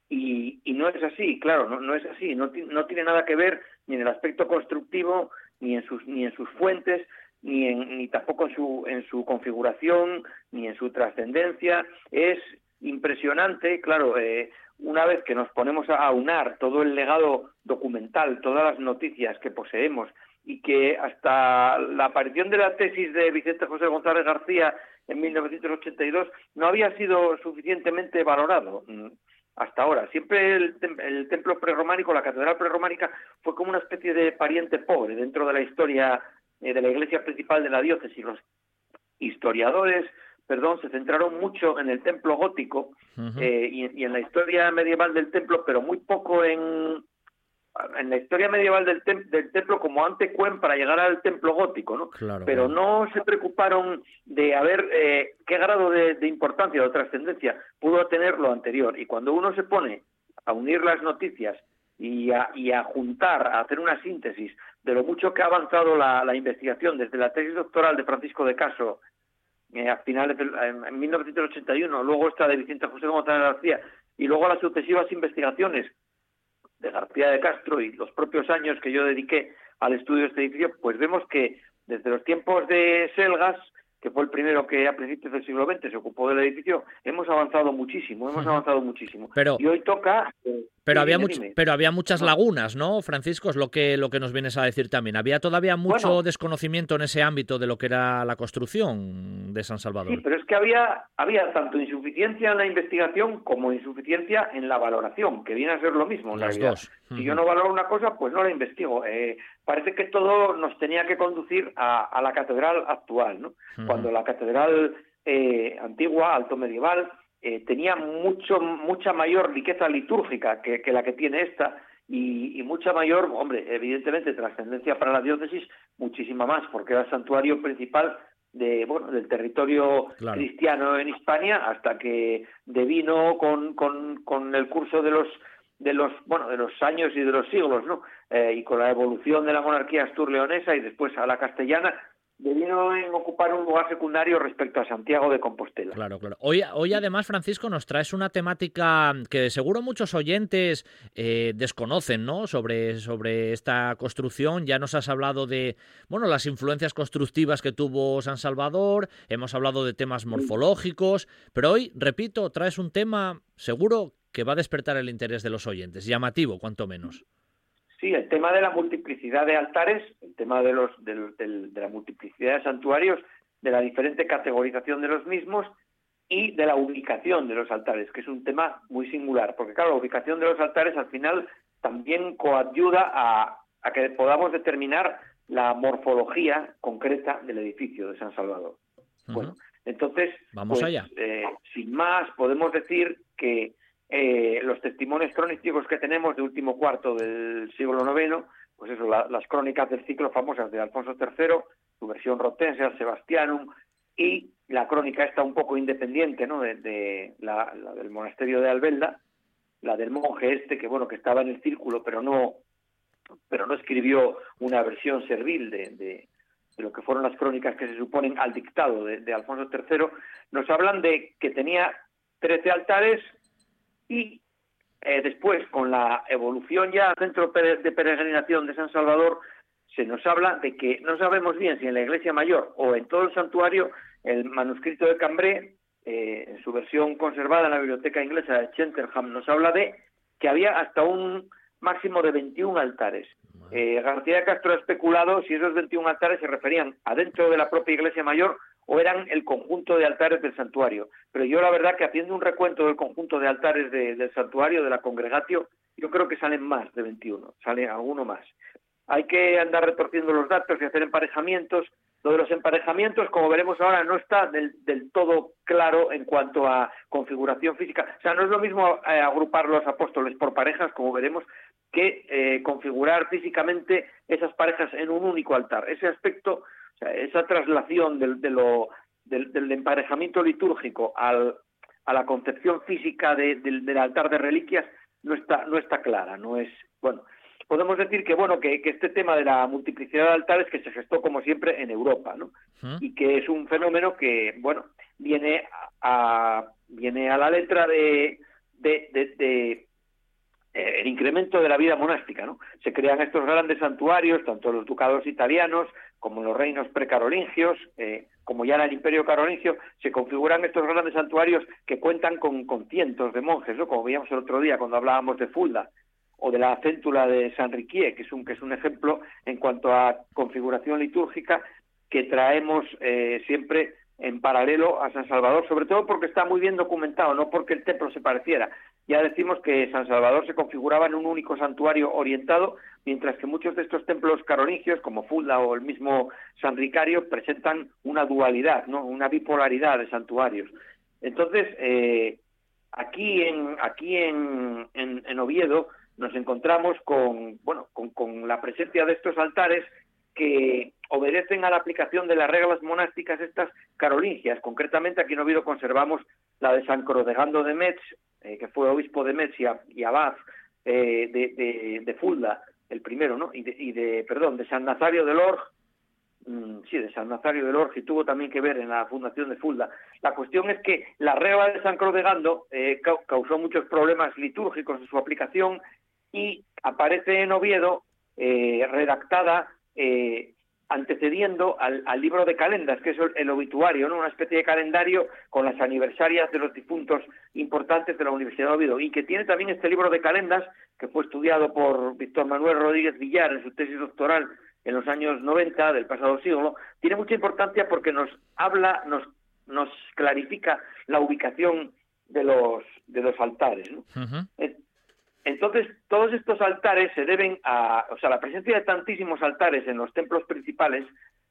Speaker 8: y, no es así, claro, no, no es así, no, no, tiene nada que ver ni en el aspecto constructivo, ni en sus, ni en sus fuentes, ni, en, ni tampoco en su, en su configuración, ni en su trascendencia. Es impresionante, claro, eh, una vez que nos ponemos a aunar todo el legado documental, todas las noticias que poseemos y que hasta la aparición de la tesis de Vicente José González García en 1982 no había sido suficientemente valorado mm, hasta ahora. Siempre el, templo prerrománico, la catedral prerrománica, fue como una especie de pariente pobre dentro de la historia eh, de la iglesia principal de la diócesis. Los historiadores perdón, se centraron mucho en el templo gótico eh, y, en la historia medieval del templo, pero muy poco en, en la historia medieval del, del templo como antecuen para llegar al templo gótico, ¿no? Pero no se preocuparon de a ver eh, qué grado de, importancia o trascendencia pudo tener lo anterior. Y cuando uno se pone a unir las noticias y a, y a juntar, a hacer una síntesis de lo mucho que ha avanzado la, investigación desde la tesis doctoral de Francisco de Caso eh, a finales de, en 1981, luego esta de Vicente José González García y luego las sucesivas investigaciones de García de Castro y los propios años que yo dediqué al estudio de este edificio, pues vemos que desde los tiempos de Selgas, que fue el primero que a principios del siglo XX se ocupó del edificio, hemos avanzado muchísimo, hemos avanzado muchísimo.
Speaker 2: Pero,
Speaker 8: y hoy toca...
Speaker 2: Eh, pero había, pero había muchas lagunas, ¿no, Francisco? Es lo que, lo que nos vienes a decir también. Había todavía mucho desconocimiento en ese ámbito de lo que era la construcción de San Salvador.
Speaker 8: Sí, pero es que había, había tanto insuficiencia en la investigación como insuficiencia en la valoración, que viene a ser lo mismo. En Las dos. Si yo no valoro una cosa, pues no la investigo. Eh, parece que todo nos tenía que conducir a, la catedral actual, ¿no? Cuando la catedral eh, antigua, alto medieval, eh, tenía mucho, mucha mayor riqueza litúrgica que, la que tiene esta y, mucha mayor, hombre, evidentemente trascendencia para la diócesis, muchísima más, porque era el santuario principal de bueno del territorio cristiano en Hispania hasta que devino con, con, con el curso de los de los bueno de los años y de los siglos no eh, y con la evolución de la monarquía astur-leonesa y después a la castellana en ocupar un lugar secundario respecto a Santiago de Compostela.
Speaker 2: Claro, claro. Hoy, hoy además, Francisco, nos traes una temática que seguro muchos oyentes eh, desconocen, ¿no? Sobre, sobre esta construcción. Ya nos has hablado de, bueno, las influencias constructivas que tuvo San Salvador, hemos hablado de temas morfológicos, pero hoy, repito, traes un tema seguro que va a despertar el interés de los oyentes, llamativo, cuanto menos.
Speaker 8: Sí, el tema de la multiplicidad de altares, el tema de, los, de, la multiplicidad de santuarios, de la diferente categorización de los mismos y de la ubicación de los altares, que es un tema muy singular, porque claro, la ubicación de los altares al final también coayuda a, que podamos determinar la morfología concreta del edificio de San Salvador. Bueno, entonces,
Speaker 2: vamos
Speaker 8: pues,
Speaker 2: allá.
Speaker 8: Eh, sin más, podemos decir que eh, los testimonios crónicos que tenemos de último cuarto del siglo IX, pues eso, las crónicas del ciclo famosas de Alfonso III, su versión rotense, al Sebastianum, y la crónica esta un poco independiente, ¿no? De, la, del monasterio de Albelda, la del monje este que bueno que estaba en el círculo, pero no, pero no escribió una versión servil de, lo que fueron las crónicas que se suponen al dictado de, de Alfonso III, nos hablan de que tenía 13 altares y eh, después, con la evolución ya al centro de peregrinación de San Salvador, se nos habla de que no sabemos bien si en la iglesia mayor o en todo el santuario, el manuscrito de Cambré, eh, en su versión conservada en la biblioteca inglesa de Cheltenham, nos habla de que había hasta un máximo de 21 altares. Eh, García de Castro ha especulado si esos 21 altares se referían adentro de la propia iglesia mayor o eran el conjunto de altares del santuario. Pero yo la verdad que haciendo un recuento del conjunto de altares del santuario, de la congregatio, yo creo que salen más de 21, sale alguno más. Hay que andar retorciendo los datos y hacer emparejamientos. Lo de los emparejamientos, como veremos ahora, no está del, todo claro en cuanto a configuración física. O sea, no es lo mismo eh, agrupar los apóstoles por parejas, como veremos, que eh, configurar físicamente esas parejas en un único altar. Ese aspecto esa traslación del, del, emparejamiento litúrgico al, a la concepción física del altar de reliquias no está, no está clara, no es, bueno, podemos decir que bueno que, este tema de la multiplicidad de altares que se gestó como siempre en Europa no y que es un fenómeno que bueno viene a, viene a la letra de, de, eh, el incremento de la vida monástica no se crean estos grandes santuarios tanto los ducados italianos como en los reinos precarolingios, eh, como ya en el imperio carolingio, se configuran estos grandes santuarios que cuentan con, cientos de monjes, ¿no? como veíamos el otro día cuando hablábamos de Fulda o de la céntula de San Riquier, que es un, que es un ejemplo en cuanto a configuración litúrgica que traemos eh, siempre en paralelo a San Salvador, sobre todo porque está muy bien documentado, no porque el templo se pareciera. Ya decimos que San Salvador se configuraba en un único santuario orientado, mientras que muchos de estos templos carolingios, como Fulda o el mismo San Ricario, presentan una dualidad, ¿no? una bipolaridad de santuarios. Entonces, eh, aquí en Oviedo nos encontramos con, la presencia de estos altares que obedecen a la aplicación de las reglas monásticas estas carolingias. Concretamente aquí en Oviedo conservamos la de San Crodegando de Metz, eh, que fue obispo de Metz y, abad eh, de, de, Fulda, el primero, ¿no? Y de, de, perdón, de San Nazario de Lorg, mm, sí, de San Nazario de Lorg, y tuvo también que ver en la fundación de Fulda. La cuestión es que la regla de San Crodegando eh, causó muchos problemas litúrgicos en su aplicación y aparece en Oviedo redactada antecediendo al, libro de calendas, que es el, obituario, ¿no? una especie de calendario con las aniversarias de los difuntos importantes de la Universidad de Oviedo, y que tiene también este libro de calendas, que fue estudiado por Víctor Manuel Rodríguez Villar en su tesis doctoral en los años 90 del pasado siglo, tiene mucha importancia porque nos habla, nos, nos clarifica la ubicación de los, de los altares. ¿no? Entonces, todos estos altares se deben a, o sea, la presencia de tantísimos altares en los templos principales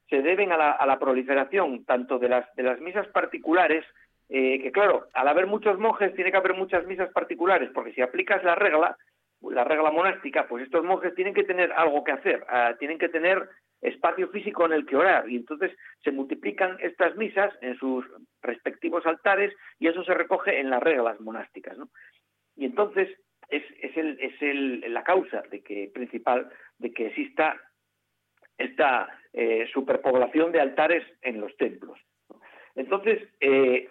Speaker 8: se deben a la, proliferación tanto de las, de las misas particulares, eh, que claro, al haber muchos monjes tiene que haber muchas misas particulares, porque si aplicas la regla, la regla monástica, pues estos monjes tienen que tener algo que hacer, ah, tienen que tener espacio físico en el que orar, y entonces se multiplican estas misas en sus respectivos altares y eso se recoge en las reglas monásticas, ¿no? Y entonces es, el, es el, la causa de que, principal de que exista esta eh, superpoblación de altares en los templos. Entonces, eh,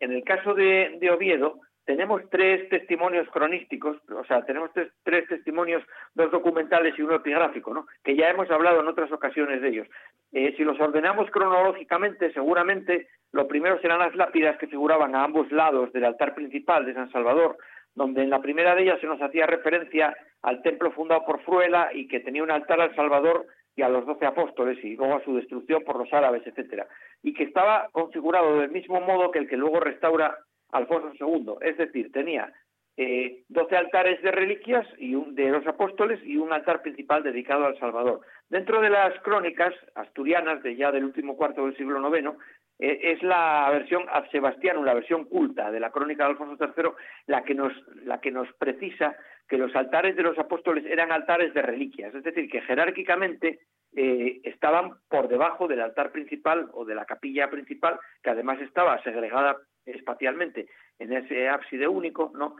Speaker 8: en el caso de, Oviedo, tenemos tres testimonios cronísticos, o sea, tenemos tres, testimonios, dos documentales y uno epigráfico, que ya hemos hablado en otras ocasiones de ellos. Eh, si los ordenamos cronológicamente, seguramente lo primero serán las lápidas que figuraban a ambos lados del altar principal de San Salvador, donde en la primera de ellas se nos hacía referencia al templo fundado por Fruela y que tenía un altar al Salvador y a los doce apóstoles y luego a su destrucción por los árabes, etcétera, y que estaba configurado del mismo modo que el que luego restaura Alfonso II, es decir, tenía eh, doce altares de reliquias y un, de los apóstoles y un altar principal dedicado al Salvador. Dentro de las crónicas asturianas de ya del último cuarto del siglo IX es la versión ad Sebastiano, la versión culta de la crónica de Alfonso III, la que nos, la que nos precisa que los altares de los apóstoles eran altares de reliquias, es decir, que jerárquicamente eh, estaban por debajo del altar principal o de la capilla principal, que además estaba segregada espacialmente en ese ábside único, ¿no?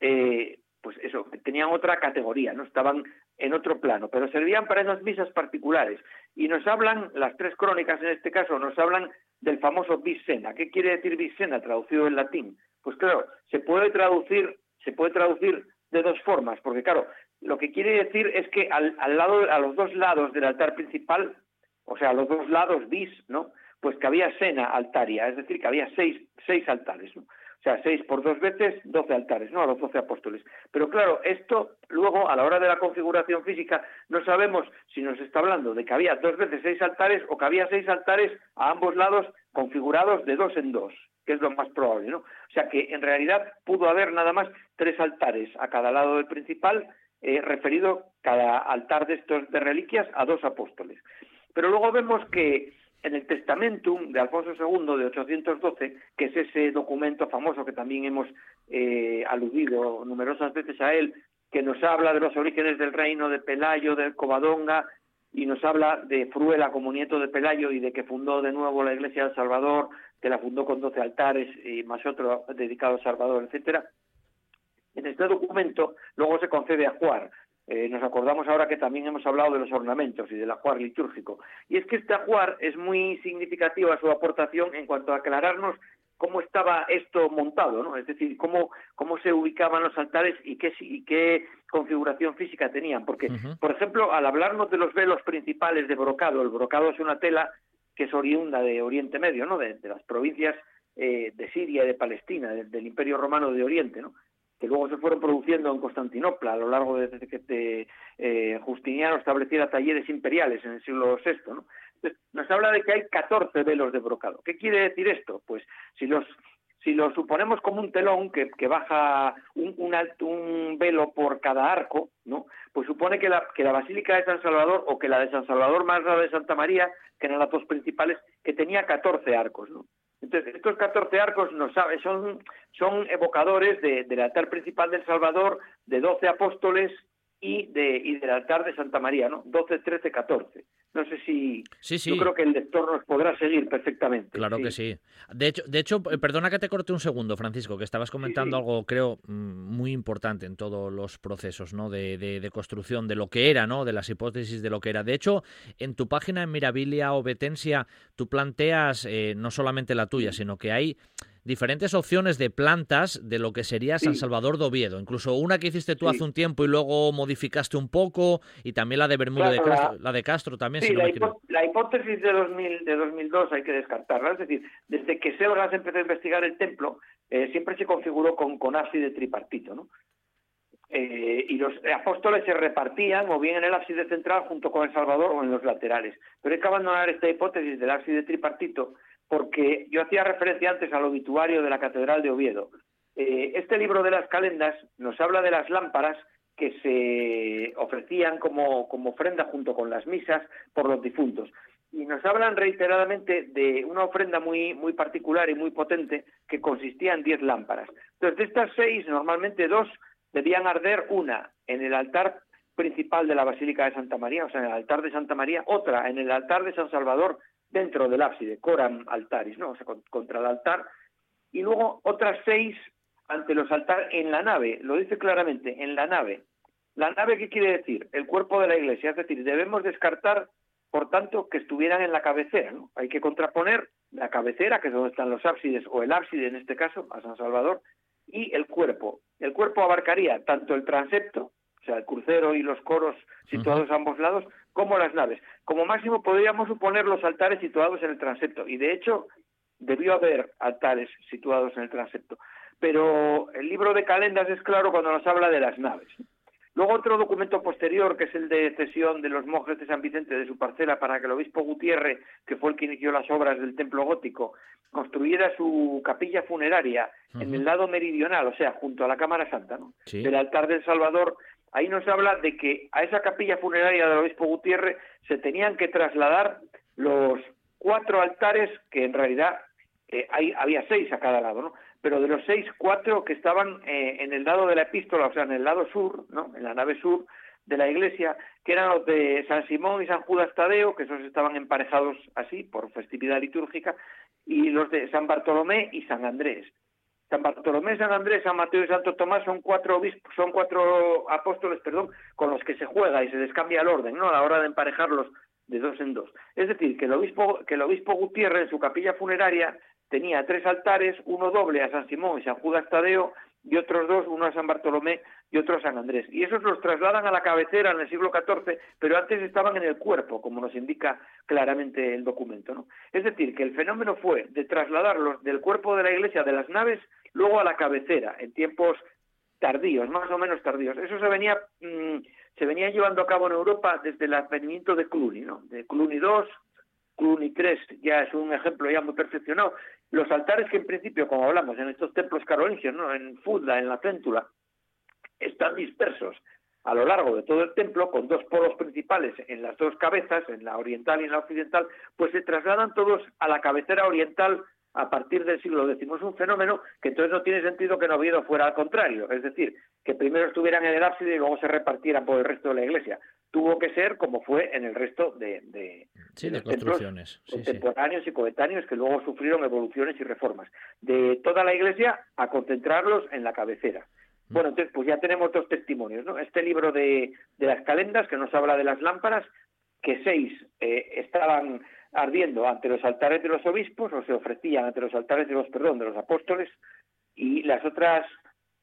Speaker 8: Eh, pues eso, tenían otra categoría, no estaban en otro plano, pero servían para esas misas particulares. Y nos hablan, las tres crónicas en este caso, nos hablan del famoso Vicena. ¿Qué quiere decir Vicena traducido en latín? Pues claro, se puede traducir, se puede traducir de dos formas, porque claro, lo que quiere decir es que al, lado, a los dos lados del altar principal, o sea, a los dos lados bis, ¿no? Pues que había sena altaria, es decir, que había seis, seis altares, ¿no? O sea, seis por dos veces, doce altares, ¿no? A los doce apóstoles. Pero claro, esto luego, a la hora de la configuración física, no sabemos si nos está hablando de que había dos veces seis altares o que había seis altares a ambos lados configurados de dos en dos, que es lo más probable, ¿no? O sea que en realidad pudo haber nada más tres altares a cada lado del principal, eh, referido cada altar de estos de reliquias a dos apóstoles. Pero luego vemos que en el Testamentum de Alfonso II de 812, que es ese documento famoso que también hemos eh, aludido numerosas veces a él, que nos habla de los orígenes del reino de Pelayo, de Covadonga, y nos habla de Fruela como nieto de Pelayo y de que fundó de nuevo la iglesia del Salvador, que la fundó con doce altares y más otro dedicado al Salvador, etcétera. En este documento luego se concede a Juar, eh, nos acordamos ahora que también hemos hablado de los ornamentos y del ajuar litúrgico. Y es que este ajuar es muy significativa su aportación en cuanto a aclararnos cómo estaba esto montado, ¿no? Es decir, cómo, cómo se ubicaban los altares y qué, y qué configuración física tenían. Porque, por ejemplo, al hablarnos de los velos principales de brocado, el brocado es una tela que es oriunda de Oriente Medio, ¿no? De, las provincias eh, de Siria y de Palestina, del Imperio Romano de Oriente, ¿no? Que luego se fueron produciendo en Constantinopla a lo largo de, que eh, Justiniano estableciera talleres imperiales en el siglo VI. nos habla de que hay 14 velos de brocado. ¿Qué quiere decir esto? Pues si los si suponemos como un telón que, que baja un, un, velo por cada arco, ¿no? pues supone que la, que la Basílica de San Salvador o que la de San Salvador más la de Santa María, que eran las dos principales, que tenía 14 arcos. ¿no? Entonces, estos 14 arcos no sabe, son, son evocadores de, del altar principal del Salvador, de 12 apóstoles y, de, y del altar de Santa María, ¿no? 12, 13, 14. No sé si...
Speaker 2: Sí, sí.
Speaker 8: Yo creo que el lector nos podrá seguir perfectamente.
Speaker 2: Claro
Speaker 8: sí.
Speaker 2: que sí. De hecho, de hecho, eh, perdona que te corte un segundo, Francisco, que estabas comentando algo, creo, mm, muy importante en todos los procesos ¿no? de, de- de construcción, de lo que era, ¿no? de las hipótesis de lo que era. De hecho, en tu página en Mirabilia o Betensia, tú planteas eh, no solamente la tuya, sino que hay diferentes opciones de plantas de lo que sería San. Salvador de Oviedo. Incluso una que hiciste tú hace un tiempo y luego modificaste un poco, y también la de Bermuda de
Speaker 8: la-
Speaker 2: Castro, la de Castro también,
Speaker 8: Sí,
Speaker 2: si no
Speaker 8: la,
Speaker 2: me
Speaker 8: hipo- la hipótesis de, 2000, de 2002 hay que descartarla. Es decir, desde que Selgas empezó a investigar el templo, eh, siempre se configuró con, con ábside tripartito, ¿no? Eh, y los apóstoles se repartían o bien en el ábside central junto con el Salvador o en los laterales. Pero hay que abandonar esta hipótesis del ábside tripartito porque yo hacía referencia antes al obituario de la Catedral de Oviedo. Eh, este libro de las calendas nos habla de las lámparas que se ofrecían como, como ofrenda junto con las misas por los difuntos. Y nos hablan reiteradamente de una ofrenda muy, muy particular y muy potente que consistía en diez lámparas. Entonces, de estas seis, normalmente dos debían arder, una en el altar principal de la Basílica de Santa María, o sea, en el altar de Santa María, otra en el altar de San Salvador, dentro del ábside, coram altaris, ¿no? O sea, con- contra el altar, y luego otras seis ante los altares en la nave, lo dice claramente, en la nave. ¿La nave qué quiere decir? El cuerpo de la iglesia, es decir, debemos descartar, por tanto, que estuvieran en la cabecera, ¿no? Hay que contraponer la cabecera, que es donde están los ábsides, o el ábside en este caso, a San Salvador, y el cuerpo. El cuerpo abarcaría tanto el transepto, o sea, el crucero y los coros situados a ambos lados, como las naves. Como máximo podríamos suponer los altares situados en el transepto, y de hecho debió haber altares situados en el transepto. Pero el libro de calendas es claro cuando nos habla de las naves. Luego otro documento posterior, que es el de cesión de los monjes de San Vicente de su parcela para que el obispo Gutiérrez, que fue el que inició las obras del templo gótico, construyera su capilla funeraria en el lado meridional, o sea, junto a la Cámara Santa, ¿no?
Speaker 2: Sí.
Speaker 8: del altar del Salvador, ahí nos habla de que a esa capilla funeraria del obispo Gutiérrez se tenían que trasladar los cuatro altares, que en realidad eh, hay, había seis a cada lado, ¿no? Pero de los seis, cuatro que estaban eh, en el lado de la epístola, o sea, en el lado sur, ¿no? En la nave sur de la iglesia, que eran los de San Simón y San Judas Tadeo, que esos estaban emparejados así, por festividad litúrgica, y los de San Bartolomé y San Andrés. San Bartolomé, San Andrés, San Mateo y Santo Tomás son cuatro obispos, son cuatro apóstoles, perdón, con los que se juega y se les cambia el orden, ¿no? A la hora de emparejarlos de dos en dos. Es decir, que el obispo, que el obispo Gutiérrez en su capilla funeraria tenía tres altares, uno doble a San Simón y San Judas Tadeo, y otros dos, uno a San Bartolomé y otro a San Andrés. Y esos los trasladan a la cabecera en el siglo XIV, pero antes estaban en el cuerpo, como nos indica claramente el documento. Es decir, que el fenómeno fue de trasladarlos del cuerpo de la iglesia, de las naves, luego a la cabecera, en tiempos tardíos, más o menos tardíos. Eso se venía, mm, se venía llevando a cabo en Europa desde el advenimiento de Cluny, ¿no? De Cluny II, Cluny III ya es un ejemplo ya muy perfeccionado. Los altares que en principio, como hablamos, en estos templos carolingios, ¿no? En Fudla, en la Céntula, están dispersos a lo largo de todo el templo, con dos polos principales en las dos cabezas, en la oriental y en la occidental, pues se trasladan todos a la cabecera oriental a partir del siglo X. Es un fenómeno que entonces no tiene sentido que en Oviedo fuera al contrario, es decir, que primero estuvieran en el ábside y luego se repartieran por el resto de la iglesia. Tuvo que ser como fue en el resto de, de,
Speaker 2: Sí, de construcciones. Sí, sí.
Speaker 8: contemporáneos y coetáneos que luego sufrieron evoluciones y reformas. De toda la iglesia a concentrarlos en la cabecera.
Speaker 2: Mm.
Speaker 8: Bueno, entonces pues ya tenemos dos testimonios, ¿no? Este libro de, de las calendas que nos habla de las lámparas, que seis eh, estaban ardiendo ante los altares de los obispos o se ofrecían ante los altares de los perdón de los apóstoles y las otras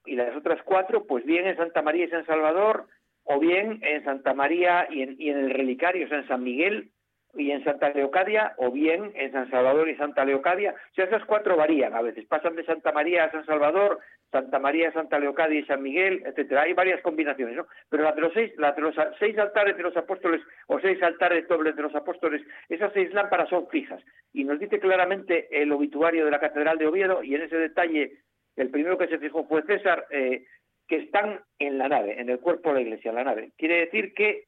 Speaker 8: y las otras cuatro pues bien en Santa María y San Salvador o bien en Santa María y en, y en el relicario o sea, en San Miguel y en Santa Leocadia, o bien en San Salvador y Santa Leocadia. O sea, esas cuatro varían a veces. Pasan de Santa María a San Salvador, Santa María, Santa Leocadia y San Miguel, etcétera. Hay varias combinaciones, ¿no? Pero la de los seis, la de los seis altares de los apóstoles o seis altares dobles de los apóstoles, esas seis lámparas son fijas. Y nos dice claramente el obituario de la Catedral de Oviedo, y en ese detalle, el primero que se fijó fue César, eh, que están en la nave, en el cuerpo de la iglesia, en la nave. Quiere decir que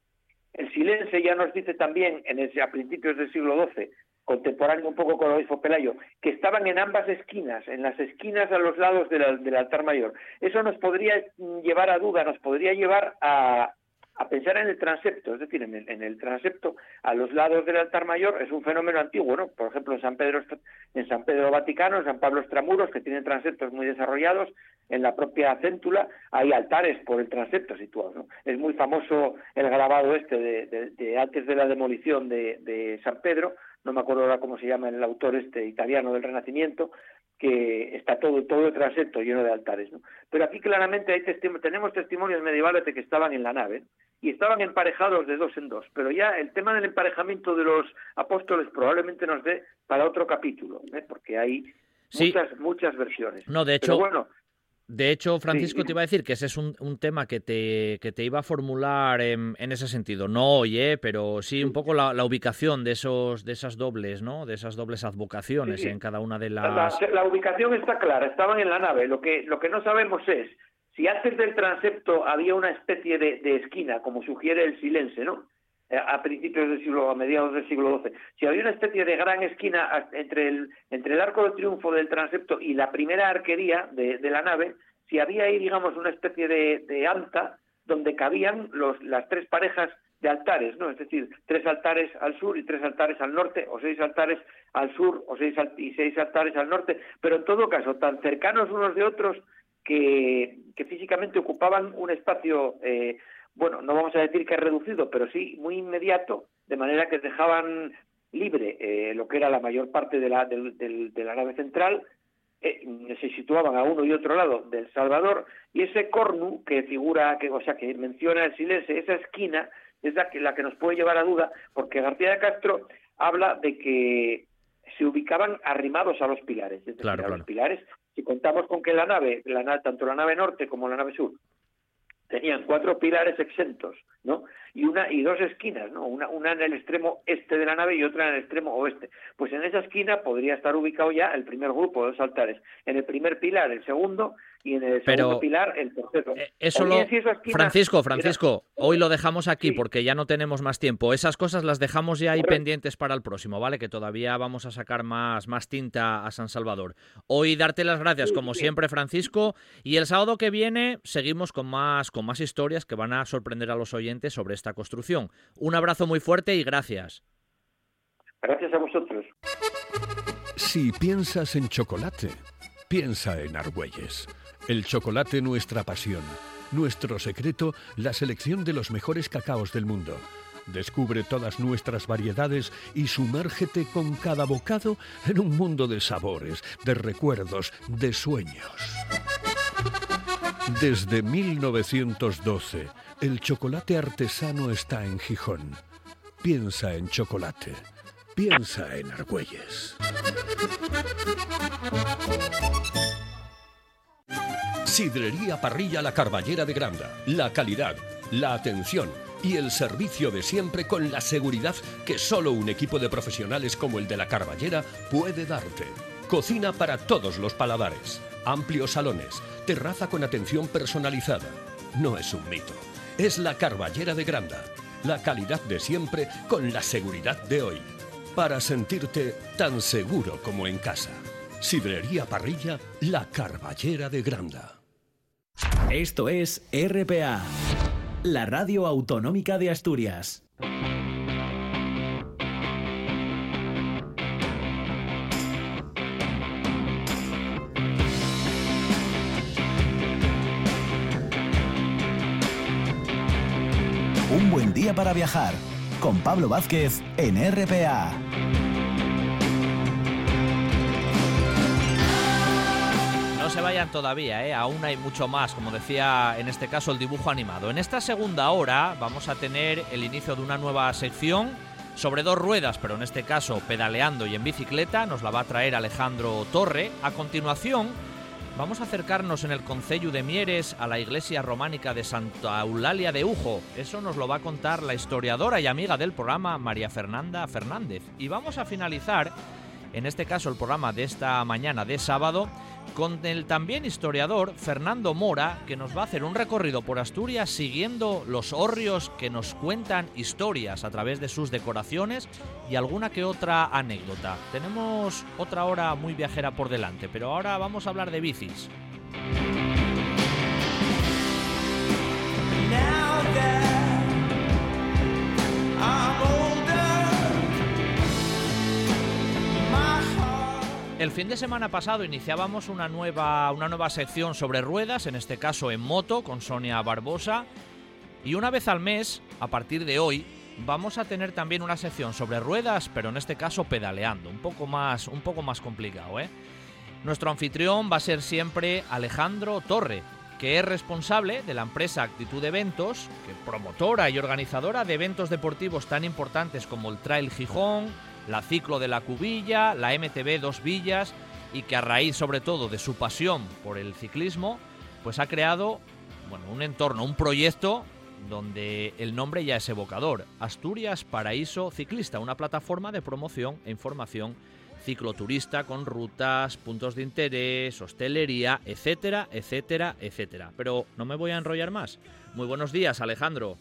Speaker 8: el silencio ya nos dice también en ese, a principios del siglo XII, contemporáneo un poco con obispo Pelayo, que estaban en ambas esquinas, en las esquinas a los lados del altar mayor. Eso nos podría llevar a duda, nos podría llevar a, pensar en el transepto, es decir, en el, en el, transepto a los lados del altar mayor es un fenómeno antiguo, ¿no? Por ejemplo, en San Pedro, en San Pedro Vaticano, en San Pablo Extramuros, que tienen transeptos muy desarrollados, en la propia céntula hay altares por el transepto situados, ¿no? Es muy famoso el grabado este de, antes de la demolición de, de San Pedro, no me acuerdo ahora cómo se llama el autor este italiano del Renacimiento, que está todo, todo el transepto lleno de altares. ¿no? Pero aquí claramente hay tenemos testimonios medievales de que estaban en la nave y estaban emparejados de dos en dos. Pero ya el tema del emparejamiento de los apóstoles probablemente nos dé para otro capítulo, ¿eh? porque hay muchas, muchas versiones.
Speaker 2: No, de hecho, bueno, de hecho, Francisco, te iba a decir que ese es un, tema que te, que te iba a formular en, ese sentido. No hoy, ¿eh? pero sí un poco la, ubicación de esos de esas dobles, ¿no? De esas dobles advocaciones en cada una de las...
Speaker 8: La, ubicación está clara, estaban en la nave. Lo que, lo que no sabemos es si antes del transepto había una especie de, esquina, como sugiere el silencio, ¿no? Eh, a principios del siglo, a mediados del siglo XII, si había una especie de gran esquina entre el, entre el arco de triunfo del transepto y la primera arquería de, la nave, si había ahí, digamos, una especie de, anta donde cabían los, las tres parejas de altares, ¿no? Es decir, tres altares al sur y tres altares al norte, o seis altares al sur o seis y seis altares al norte, pero en todo caso, tan cercanos unos de otros que, que físicamente ocupaban un espacio eh, bueno, no vamos a decir que es reducido, pero sí muy inmediato, de manera que dejaban libre eh, lo que era la mayor parte de la, de la nave central, eh, se situaban a uno y otro lado del Salvador, y ese cornu que figura, que, o sea, que menciona el silencio, esa esquina, es la que, la que nos puede llevar a duda, porque García de Castro habla de que se ubicaban arrimados a los pilares, es decir, a los pilares, si contamos con que la nave, la, tanto la nave norte como la nave sur, tenían cuatro pilares exentos, ¿no? Y una y dos esquinas, ¿no? Una, una en el extremo este de la nave y otra en el extremo oeste. Pues en esa esquina podría estar ubicado ya el primer grupo de dos altares. En el primer pilar el segundo y en el segundo pilar el tercero.
Speaker 2: Eh, eso lo... Francisco, Francisco, hoy lo dejamos aquí porque ya no tenemos más tiempo. Esas cosas las dejamos ya ahí pendientes para el próximo, ¿vale? Que todavía vamos a sacar más, más tinta a San Salvador. Hoy darte las gracias, como siempre, Francisco. Y el sábado que viene seguimos con más, con más historias que van a sorprender a los oyentes sobre esta construcción. Un abrazo muy fuerte y gracias.
Speaker 8: Gracias a vosotros.
Speaker 5: Si piensas en chocolate, piensa en Argüelles. El chocolate nuestra pasión. Nuestro secreto, la selección de los mejores cacaos del mundo. Descubre todas nuestras variedades y sumérgete con cada bocado en un mundo de sabores, de recuerdos, de sueños. Desde 1912, el chocolate artesano está en Gijón. Piensa en chocolate. Piensa en Argüelles. Sidrería Parrilla La Carballera de Granda. La calidad, la atención y el servicio de siempre con la seguridad que solo un equipo de profesionales como el de La Carballera puede darte. Cocina para todos los paladares. Amplios salones. Terraza con atención personalizada. No es un mito. Es La Carballera de Granda. La calidad de siempre con la seguridad de hoy. Para sentirte tan seguro como en casa. Sidrería Parrilla La Carballera de Granda.
Speaker 1: Esto es RPA, la radio autonómica de Asturias. Un buen día para viajar con Pablo Vázquez en RPA.
Speaker 2: se vayan todavía, ¿eh? aún hay mucho más, como decía en este caso el dibujo animado. En esta segunda hora vamos a tener el inicio de una nueva sección sobre dos ruedas, pero en este caso pedaleando y en bicicleta, nos la va a traer Alejandro Torre. A continuación, vamos a acercarnos en el Concello de Mieres a la iglesia románica de Santa Eulalia de Ujo. Eso nos lo va a contar la historiadora y amiga del programa María Fernanda Fernández. Y vamos a finalizar, en este caso el programa de esta mañana de sábado, con el también historiador Fernando Mora, que nos va a hacer un recorrido por Asturias siguiendo los hórreos que nos cuentan historias a través de sus decoraciones y alguna que otra anécdota. Tenemos otra hora muy viajera por delante, pero ahora vamos a hablar de bicis. El fin de semana pasado iniciábamos una nueva, una nueva sección sobre ruedas, en este caso en moto, con Sonia Barbosa. Y una vez al mes, a partir de hoy, vamos a tener también una sección sobre ruedas, pero en este caso pedaleando, un poco más, un poco más complicado, ¿eh? Nuestro anfitrión va a ser siempre Alejandro Torre, que es responsable de la empresa Actitud Eventos, que promotora y organizadora de eventos deportivos tan importantes como el Trail Gijón, la Ciclo de la Cubilla, la MTB Dos Villas y que a raíz sobre todo de su pasión por el ciclismo, pues ha creado bueno, un entorno, un proyecto donde el nombre ya es evocador, Asturias Paraíso Ciclista, una plataforma de promoción e información cicloturista con rutas, puntos de interés, hostelería, etcétera, etcétera, etcétera. Pero no me voy a enrollar más. Muy buenos días, Alejandro.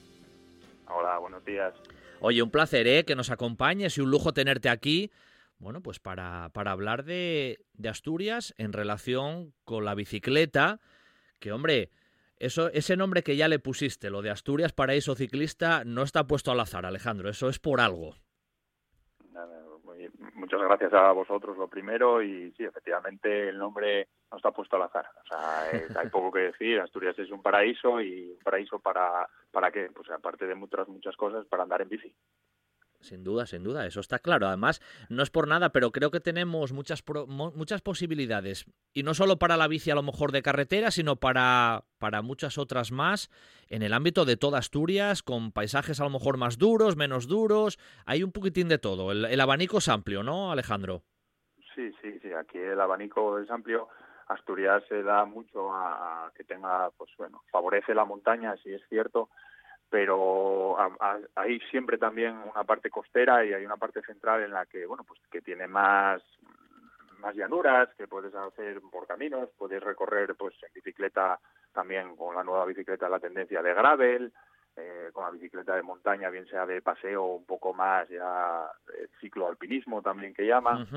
Speaker 9: Hola, buenos días.
Speaker 2: Oye, un placer, ¿eh? Que nos acompañes y un lujo tenerte aquí. Bueno, pues para, para hablar de, de Asturias en relación con la bicicleta, que hombre, eso, ese nombre que ya le pusiste, lo de Asturias Paraíso Ciclista, no está puesto al azar, Alejandro, eso es por algo.
Speaker 9: Muchas gracias a vosotros, lo primero, y sí, efectivamente el nombre no está puesto al azar. O sea, hay poco que decir, Asturias es un paraíso y un paraíso para, ¿para qué? Pues aparte de muchas, muchas cosas, para andar en bici.
Speaker 2: Sin duda, sin duda, eso está claro. Además, no es por nada, pero creo que tenemos muchas, muchas posibilidades. Y no solo para la bici a lo mejor de carretera, sino para, para muchas otras más en el ámbito de toda Asturias, con paisajes a lo mejor más duros, menos duros. Hay un poquitín de todo. El, abanico es amplio, ¿no, Alejandro?
Speaker 9: Sí, sí, sí. Aquí el abanico es amplio. Asturias se da mucho a que tenga, pues bueno, favorece la montaña, si es cierto pero hay siempre también una parte costera y hay una parte central en la que bueno pues que tiene más más llanuras que puedes hacer por caminos puedes recorrer pues en bicicleta también con la nueva bicicleta la tendencia de gravel eh, con la bicicleta de montaña bien sea de paseo un poco más ya ciclo alpinismo también que llaman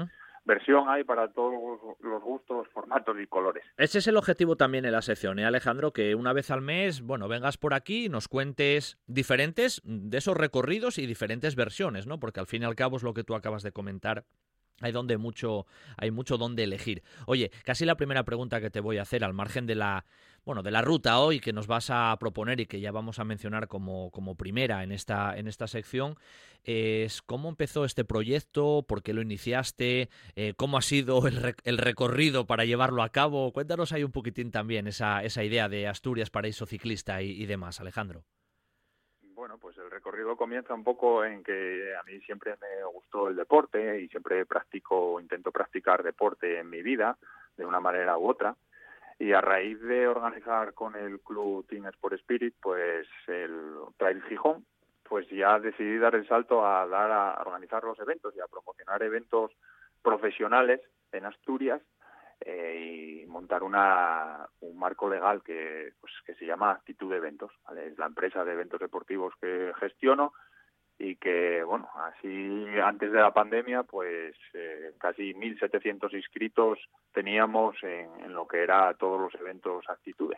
Speaker 9: versión hay para todos los gustos, formatos y colores.
Speaker 2: Ese es el objetivo también en la sección, ¿eh, Alejandro? Que una vez al mes, bueno, vengas por aquí y nos cuentes diferentes de esos recorridos y diferentes versiones, ¿no? Porque al fin y al cabo es lo que tú acabas de comentar hay donde mucho hay mucho donde elegir. Oye, casi la primera pregunta que te voy a hacer al margen de la bueno, de la ruta hoy que nos vas a proponer y que ya vamos a mencionar como, como primera en esta, en esta sección, es cómo empezó este proyecto, por qué lo iniciaste, eh, cómo ha sido el, el, recorrido para llevarlo a cabo. Cuéntanos ahí un poquitín también esa, esa idea de Asturias Paraíso Ciclista y, demás, Alejandro.
Speaker 9: Bueno, pues el recorrido comienza un poco en que a mí siempre me gustó el deporte y siempre practico, intento practicar deporte en mi vida de una manera u otra y a raíz de organizar con el club Team Sport Spirit pues el Trail Gijón pues ya decidí dar el salto a dar a organizar los eventos y a promocionar eventos profesionales en Asturias eh, y montar una, un marco legal que pues que se llama Actitud de Eventos es la empresa de eventos deportivos que gestiono y que, bueno, así antes de la pandemia, pues eh, casi 1.700 inscritos teníamos en, lo que era todos los eventos Actitude.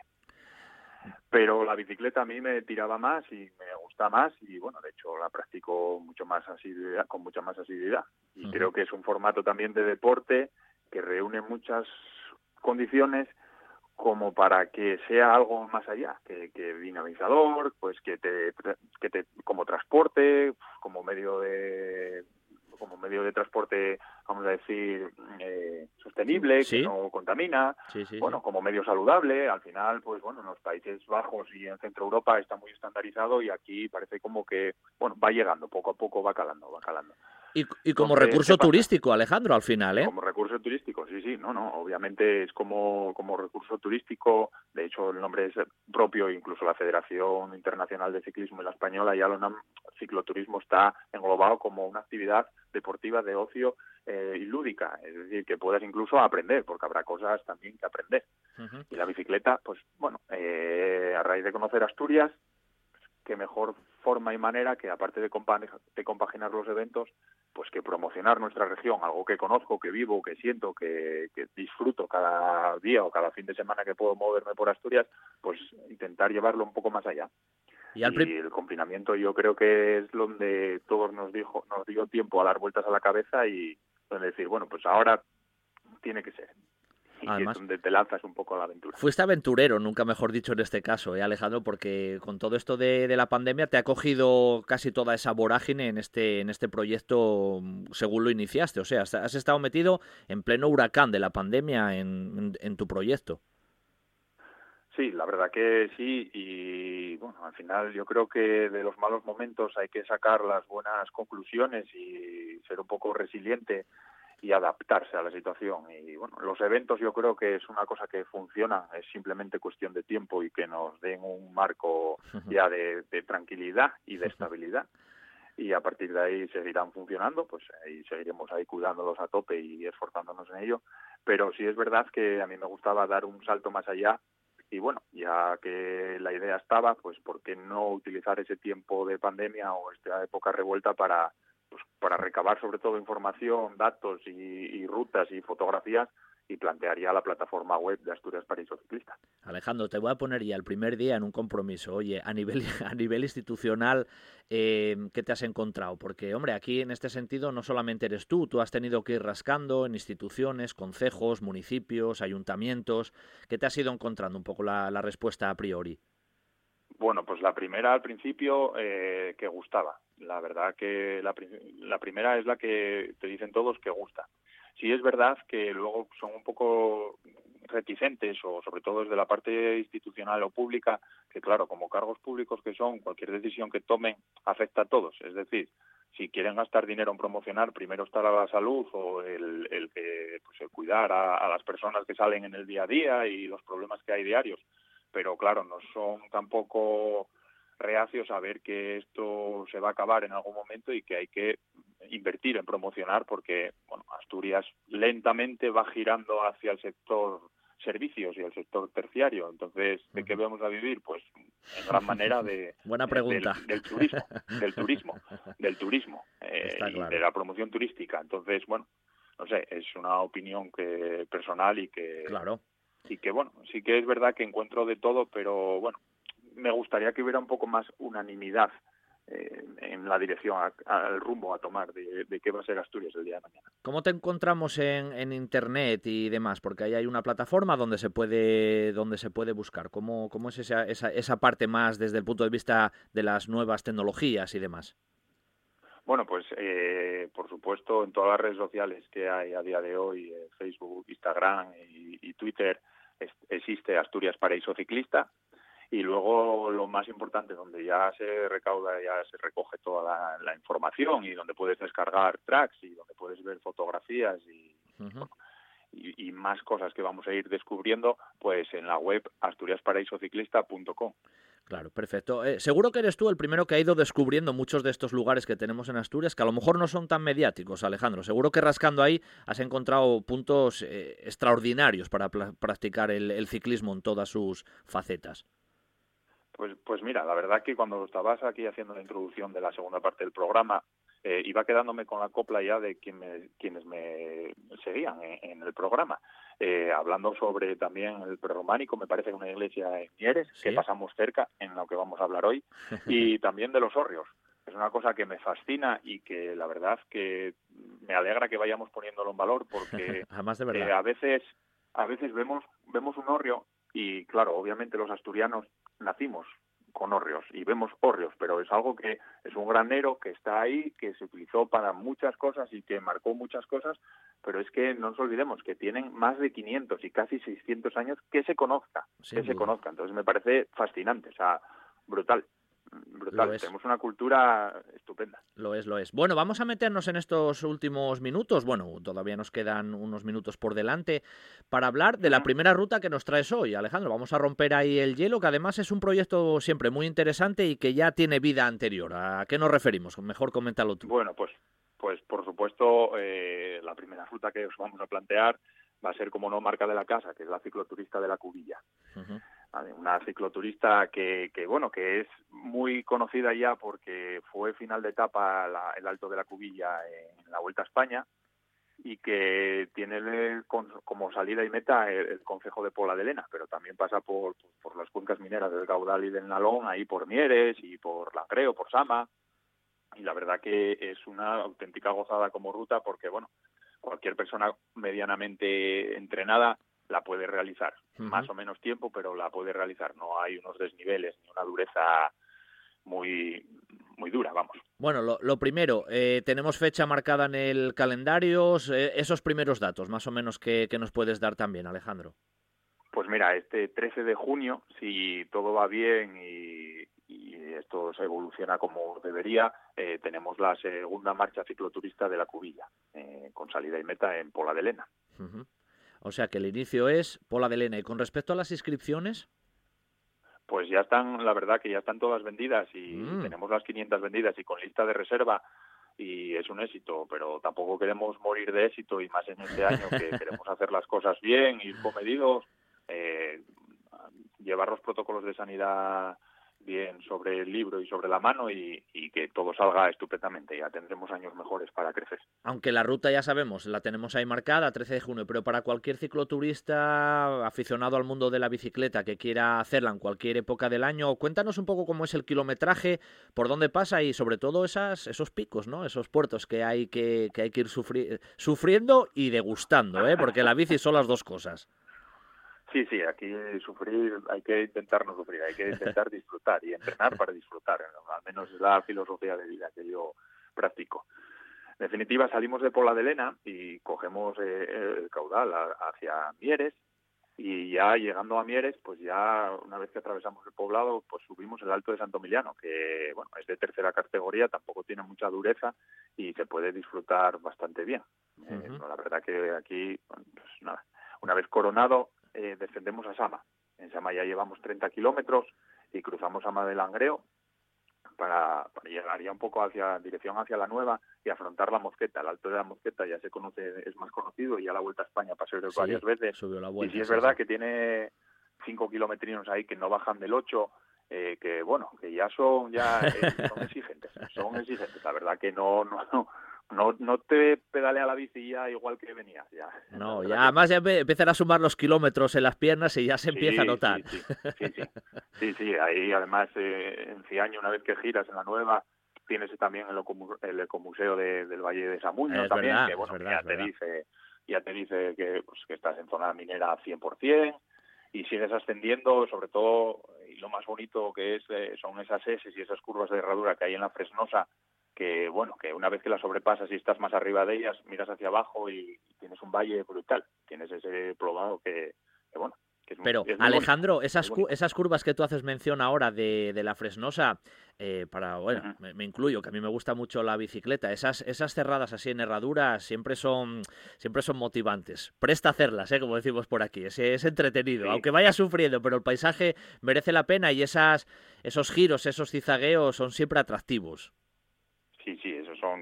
Speaker 9: Pero la bicicleta a mí me tiraba más y me gusta más y, bueno, de hecho la practico mucho más asiduidad, con mucha más asiduidad. Y creo que es un formato también de deporte que reúne muchas condiciones como para que sea algo más allá, que, que dinamizador, pues que te, que te, como transporte, como medio de como medio de transporte, vamos a decir, eh, sostenible, que no contamina, bueno, como medio saludable. Al final, pues bueno, en los Países Bajos y en Centro Europa está muy estandarizado y aquí parece como que, bueno, va llegando, poco a poco va calando, va calando.
Speaker 2: Y, como recurso turístico, Alejandro, al final, ¿eh?
Speaker 9: Como recurso turístico, sí, sí, no, no, obviamente es como, como recurso turístico, de hecho el nombre es propio, incluso la Federación Internacional de Ciclismo y la Española ya lo cicloturismo está englobado como una actividad deportiva de ocio eh, y lúdica, es decir, que puedas incluso aprender, porque habrá cosas también que aprender. Y la bicicleta, pues bueno, eh, a raíz de conocer Asturias, qué mejor forma y manera que aparte de compaginar los eventos, pues que promocionar nuestra región, algo que conozco, que vivo, que siento, que, disfruto cada día o cada fin de semana que puedo moverme por Asturias, pues intentar llevarlo un poco más allá. Y, el confinamiento yo creo que es donde todos nos dijo, nos dio tiempo a dar vueltas a la cabeza y donde decir, bueno, pues ahora tiene que ser. Además, donde te lanzas un poco a la aventura.
Speaker 2: Fuiste aventurero, nunca mejor dicho en este caso, ¿eh, Alejandro, porque con todo esto de, la pandemia te ha cogido casi toda esa vorágine en este, en este proyecto mm, según lo iniciaste. O sea, has estado metido en pleno huracán de la pandemia en, en tu proyecto.
Speaker 9: Sí, la verdad que sí y bueno, al final yo creo que de los malos momentos hay que sacar las buenas conclusiones y ser un poco resiliente y adaptarse a la situación. Y bueno, los eventos yo creo que es una cosa que funciona, es simplemente cuestión de tiempo y que nos den un marco ya de, tranquilidad y de estabilidad. Y a partir de ahí seguirán funcionando, pues ahí seguiremos ahí cuidándolos a tope y esforzándonos en ello. Pero sí es verdad que a mí me gustaba dar un salto más allá y bueno, ya que la idea estaba, pues ¿por qué no utilizar ese tiempo de pandemia o esta época revuelta para pues, para recabar sobre todo información, datos y, rutas y fotografías y plantearía la plataforma web de Asturias París Ciclista.
Speaker 2: Alejandro, te voy a poner ya el primer día en un compromiso. Oye, a nivel, a nivel institucional, eh, ¿qué te has encontrado? Porque, hombre, aquí en este sentido no solamente eres tú, tú has tenido que ir rascando en instituciones, concejos, municipios, ayuntamientos. ¿Qué te has ido encontrando un poco la respuesta a priori?
Speaker 9: Bueno, pues la primera al principio eh, que gustaba. La verdad que la, la primera es la que te dicen todos que gusta. Sí es verdad que luego son un poco reticentes o sobre todo desde la parte institucional o pública, que claro, como cargos públicos que son, cualquier decisión que tomen afecta a todos. Es decir, si quieren gastar dinero en promocionar, primero está la salud o el, el, pues el cuidar a las personas que salen en el día a día y los problemas que hay diarios pero claro, no son tampoco reacios a ver que esto se va a acabar en algún momento y que hay que invertir en promocionar porque bueno, Asturias lentamente va girando hacia el sector servicios y el sector terciario. Entonces, ¿de qué vamos a vivir? Pues en gran manera de
Speaker 2: buena pregunta
Speaker 9: del, turismo, del turismo, del turismo eh, y de la promoción turística. Entonces, bueno, no sé, es una opinión que personal y que
Speaker 2: claro
Speaker 9: y que bueno, sí que es verdad que encuentro de todo, pero bueno, me gustaría que hubiera un poco más unanimidad eh, en la dirección, al rumbo a tomar de, qué va a ser Asturias el día de mañana.
Speaker 2: ¿Cómo te encontramos en, en, Internet y demás? Porque ahí hay una plataforma donde se puede, donde se puede buscar. ¿Cómo, cómo es esa, esa, esa parte más desde el punto de vista de las nuevas tecnologías y demás?
Speaker 9: Bueno, pues eh, por supuesto en todas las redes sociales que hay a día de hoy, eh, Facebook, Instagram y Twitter, existe Asturias Paraíso Ciclista y luego lo más importante donde ya se recauda ya se recoge toda la, información y donde puedes descargar tracks y donde puedes ver fotografías y, y, más cosas que vamos a ir descubriendo pues en la web asturiasparaisociclista.com
Speaker 2: Claro, perfecto. Eh, seguro que eres tú el primero que ha ido descubriendo muchos de estos lugares que tenemos en Asturias, que a lo mejor no son tan mediáticos, Alejandro. Seguro que rascando ahí has encontrado puntos eh, extraordinarios para practicar el, ciclismo en todas sus facetas.
Speaker 9: Pues, pues mira, la verdad que cuando estabas aquí haciendo la introducción de la segunda parte del programa, eh, iba quedándome con la copla ya de quienes me seguían en el programa. Eh, hablando sobre también el prerrománico, me parece que una iglesia en Mieres, que pasamos cerca, en lo que vamos a hablar hoy, y también de los hórreos. Es una cosa que me fascina y que la verdad que me alegra que vayamos poniéndolo en valor porque
Speaker 2: eh,
Speaker 9: a veces a veces vemos vemos un hórreo y claro, obviamente los asturianos nacimos con hórreos y vemos hórreos, pero es algo que es un granero que está ahí, que se utilizó para muchas cosas y que marcó muchas cosas, pero es que no nos olvidemos que tienen más de 500 y casi 600 años que se conozca,
Speaker 2: Sin
Speaker 9: que se conozca. Entonces me parece fascinante, o sea, brutal, brutal. Tenemos una cultura estupenda.
Speaker 2: Lo es, lo es. Bueno, vamos a meternos en estos últimos minutos. Bueno, todavía nos quedan unos minutos por delante para hablar de la primera ruta que nos traes hoy, Alejandro. Vamos a romper ahí el hielo, que además es un proyecto siempre muy interesante y que ya tiene vida anterior. ¿A qué nos referimos? Mejor coméntalo tú.
Speaker 9: Bueno, pues, pues por supuesto, eh, la primera ruta que os vamos a plantear va a ser como no marca de la casa, que es la cicloturista de la Cubilla. Una cicloturista que, que, bueno, que es muy conocida ya porque fue final de etapa el Alto de la Cubilla en la Vuelta a España y que tiene como salida y meta el, el concejo de Pola de Lena, pero también pasa por, por las cuencas mineras del Caudal y del Nalón, ahí por Mieres y por Langreo, por Sama, y la verdad que es una auténtica gozada como ruta porque, bueno, cualquier persona medianamente entrenada la puede realizar, más o menos tiempo, pero la puede realizar. No hay unos desniveles ni una dureza muy muy dura, vamos.
Speaker 2: Bueno, lo, lo primero, eh, tenemos fecha marcada en el calendario, eh, esos primeros datos, más o menos, que, que nos puedes dar también, Alejandro.
Speaker 9: Pues mira, este 13 de junio, si todo va bien y, y esto se evoluciona como debería, eh, tenemos la segunda marcha cicloturista de la Cubilla, eh, con salida y meta en Pola de Lena.
Speaker 2: O sea que el inicio es Pola de Lena. Y con respecto a las inscripciones,
Speaker 9: Pues ya están, la verdad que ya están todas vendidas y
Speaker 2: Mm.
Speaker 9: tenemos las 500 vendidas y con lista de reserva y es un éxito, pero tampoco queremos morir de éxito y más en este año que queremos hacer las cosas bien, ir comedidos, eh, llevar los protocolos de sanidad bien sobre el libro y sobre la mano y, que todo salga estupendamente. Ya tendremos años mejores para crecer.
Speaker 2: aunque la ruta ya sabemos, la tenemos ahí marcada, 13 de junio, pero para cualquier cicloturista aficionado al mundo de la bicicleta que quiera hacerla en cualquier época del año, cuéntanos un poco cómo es el kilometraje, por dónde pasa y sobre todo esas, esos picos, ¿no? Esos puertos que hay que, que, hay que ir sufri- sufriendo y degustando, ¿eh? Porque la bici son las dos cosas.
Speaker 9: Sí, sí, aquí sufrir, hay que intentar no sufrir, hay que intentar disfrutar y entrenar para disfrutar, al menos es la filosofía de vida que yo practico. En definitiva, salimos de Pola de Lena y cogemos eh, el caudal hacia Mieres y ya llegando a Mieres, pues ya una vez que atravesamos el poblado, pues subimos el Alto de Santo Emiliano, que bueno, es de tercera categoría, tampoco tiene mucha dureza y se puede disfrutar bastante bien. Eh,
Speaker 2: Ujú.
Speaker 9: la verdad que aquí, bueno, pues nada, una vez coronado, eh, descendemos a Sama. En Sama ya llevamos 30 kilómetros y cruzamos Sama del Langreo para, para llegar ya un poco hacia dirección hacia la nueva y afrontar la mosqueta. El alto de la mosqueta ya se conoce, es más conocido y ya la vuelta a España pasó
Speaker 2: Sí,
Speaker 9: varias veces.
Speaker 2: Subió la
Speaker 9: Y
Speaker 2: vuelta.
Speaker 9: sí es verdad
Speaker 2: sí.
Speaker 9: que tiene cinco kilometrinos ahí que no bajan del 8, eh, que bueno, que ya son ya eh, son exigentes, son exigentes. La verdad que no no no no, te pedalea la bici ya igual que venías ya.
Speaker 2: No, ya además ya empiezan a sumar los kilómetros en las piernas y ya se
Speaker 9: Sí,
Speaker 2: empieza a notar.
Speaker 9: Sí, sí, sí, sí, Sí, sí, ahí además eh, en Ciaño, una vez que giras en la nueva, tienes también el, el ecomuseo de- del Valle de Samuño también,
Speaker 2: verdad,
Speaker 9: que bueno,
Speaker 2: verdad,
Speaker 9: ya te
Speaker 2: verdad.
Speaker 9: dice ya te dice que, pues, que estás en zona minera 100% y sigues ascendiendo, sobre todo, y lo más bonito que es eh, son esas S y esas curvas de herradura que hay en la Fresnosa, que bueno, que una vez que las sobrepasas y estás más arriba de ellas, miras hacia abajo y tienes un valle brutal, tienes ese probado que, que bueno, que es muy-
Speaker 2: Pero
Speaker 9: es muy bonito.
Speaker 2: Alejandro, esas,
Speaker 9: muy
Speaker 2: cu- esas curvas que tú haces mención ahora de, de la Fresnosa, eh, para bueno, me, me incluyo, que a mí me gusta mucho la bicicleta, esas, esas cerradas así en herradura siempre son, siempre son motivantes. Presta hacerlas, ¿eh? como decimos por aquí, es, es entretenido,
Speaker 9: Sí.
Speaker 2: aunque vayas sufriendo, pero el paisaje merece la pena y esas, esos giros, esos cizagueos son siempre atractivos.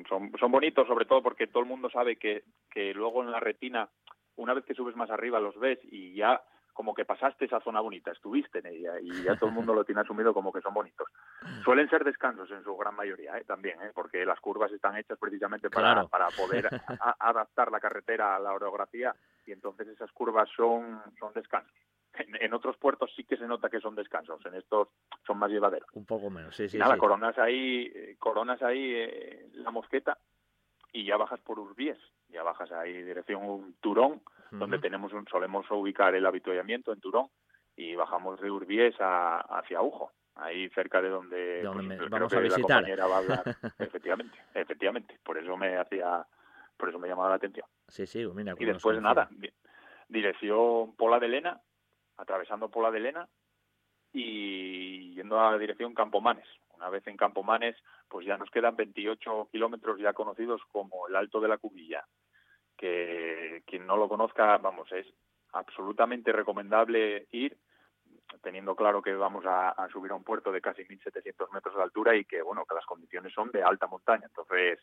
Speaker 9: Son, son, son bonitos, sobre todo porque todo el mundo sabe que, que luego en la retina, una vez que subes más arriba, los ves y ya como que pasaste esa zona bonita, estuviste en ella y ya todo el mundo lo tiene asumido como que son bonitos. Suelen ser descansos en su gran mayoría, ¿eh? también, ¿eh? porque las curvas están hechas precisamente para,
Speaker 2: Claro.
Speaker 9: para poder adaptar la carretera a la orografía y entonces esas curvas son, son descansos. En, en otros puertos sí que se nota que son descansos, en estos son más llevaderos.
Speaker 2: Un poco menos, sí, sí.
Speaker 9: Nada,
Speaker 2: sí.
Speaker 9: coronas ahí, eh, coronas ahí eh, la mosqueta y ya bajas por Urbies, ya bajas ahí dirección Turón, donde tenemos un, solemos ubicar el habituallamiento en Turón y bajamos de Urbies a, hacia Ujo. ahí cerca de donde,
Speaker 2: donde
Speaker 9: pues,
Speaker 2: vamos
Speaker 9: creo
Speaker 2: a
Speaker 9: que la
Speaker 2: visitar.
Speaker 9: compañera va a hablar. efectivamente, efectivamente. Por eso me hacía, por eso me llamaba la atención.
Speaker 2: Sí, sí, mira.
Speaker 9: Y después nada, di- dirección Pola de Lena, atravesando Pola de Lena y yendo a la dirección Campomanes. Una vez en Campomanes, pues ya nos quedan 28 kilómetros ya conocidos como el Alto de la Cubilla, que quien no lo conozca, vamos, es absolutamente recomendable ir, teniendo claro que vamos a, a subir a un puerto de casi 1.700 metros de altura y que, bueno, que las condiciones son de alta montaña. Entonces,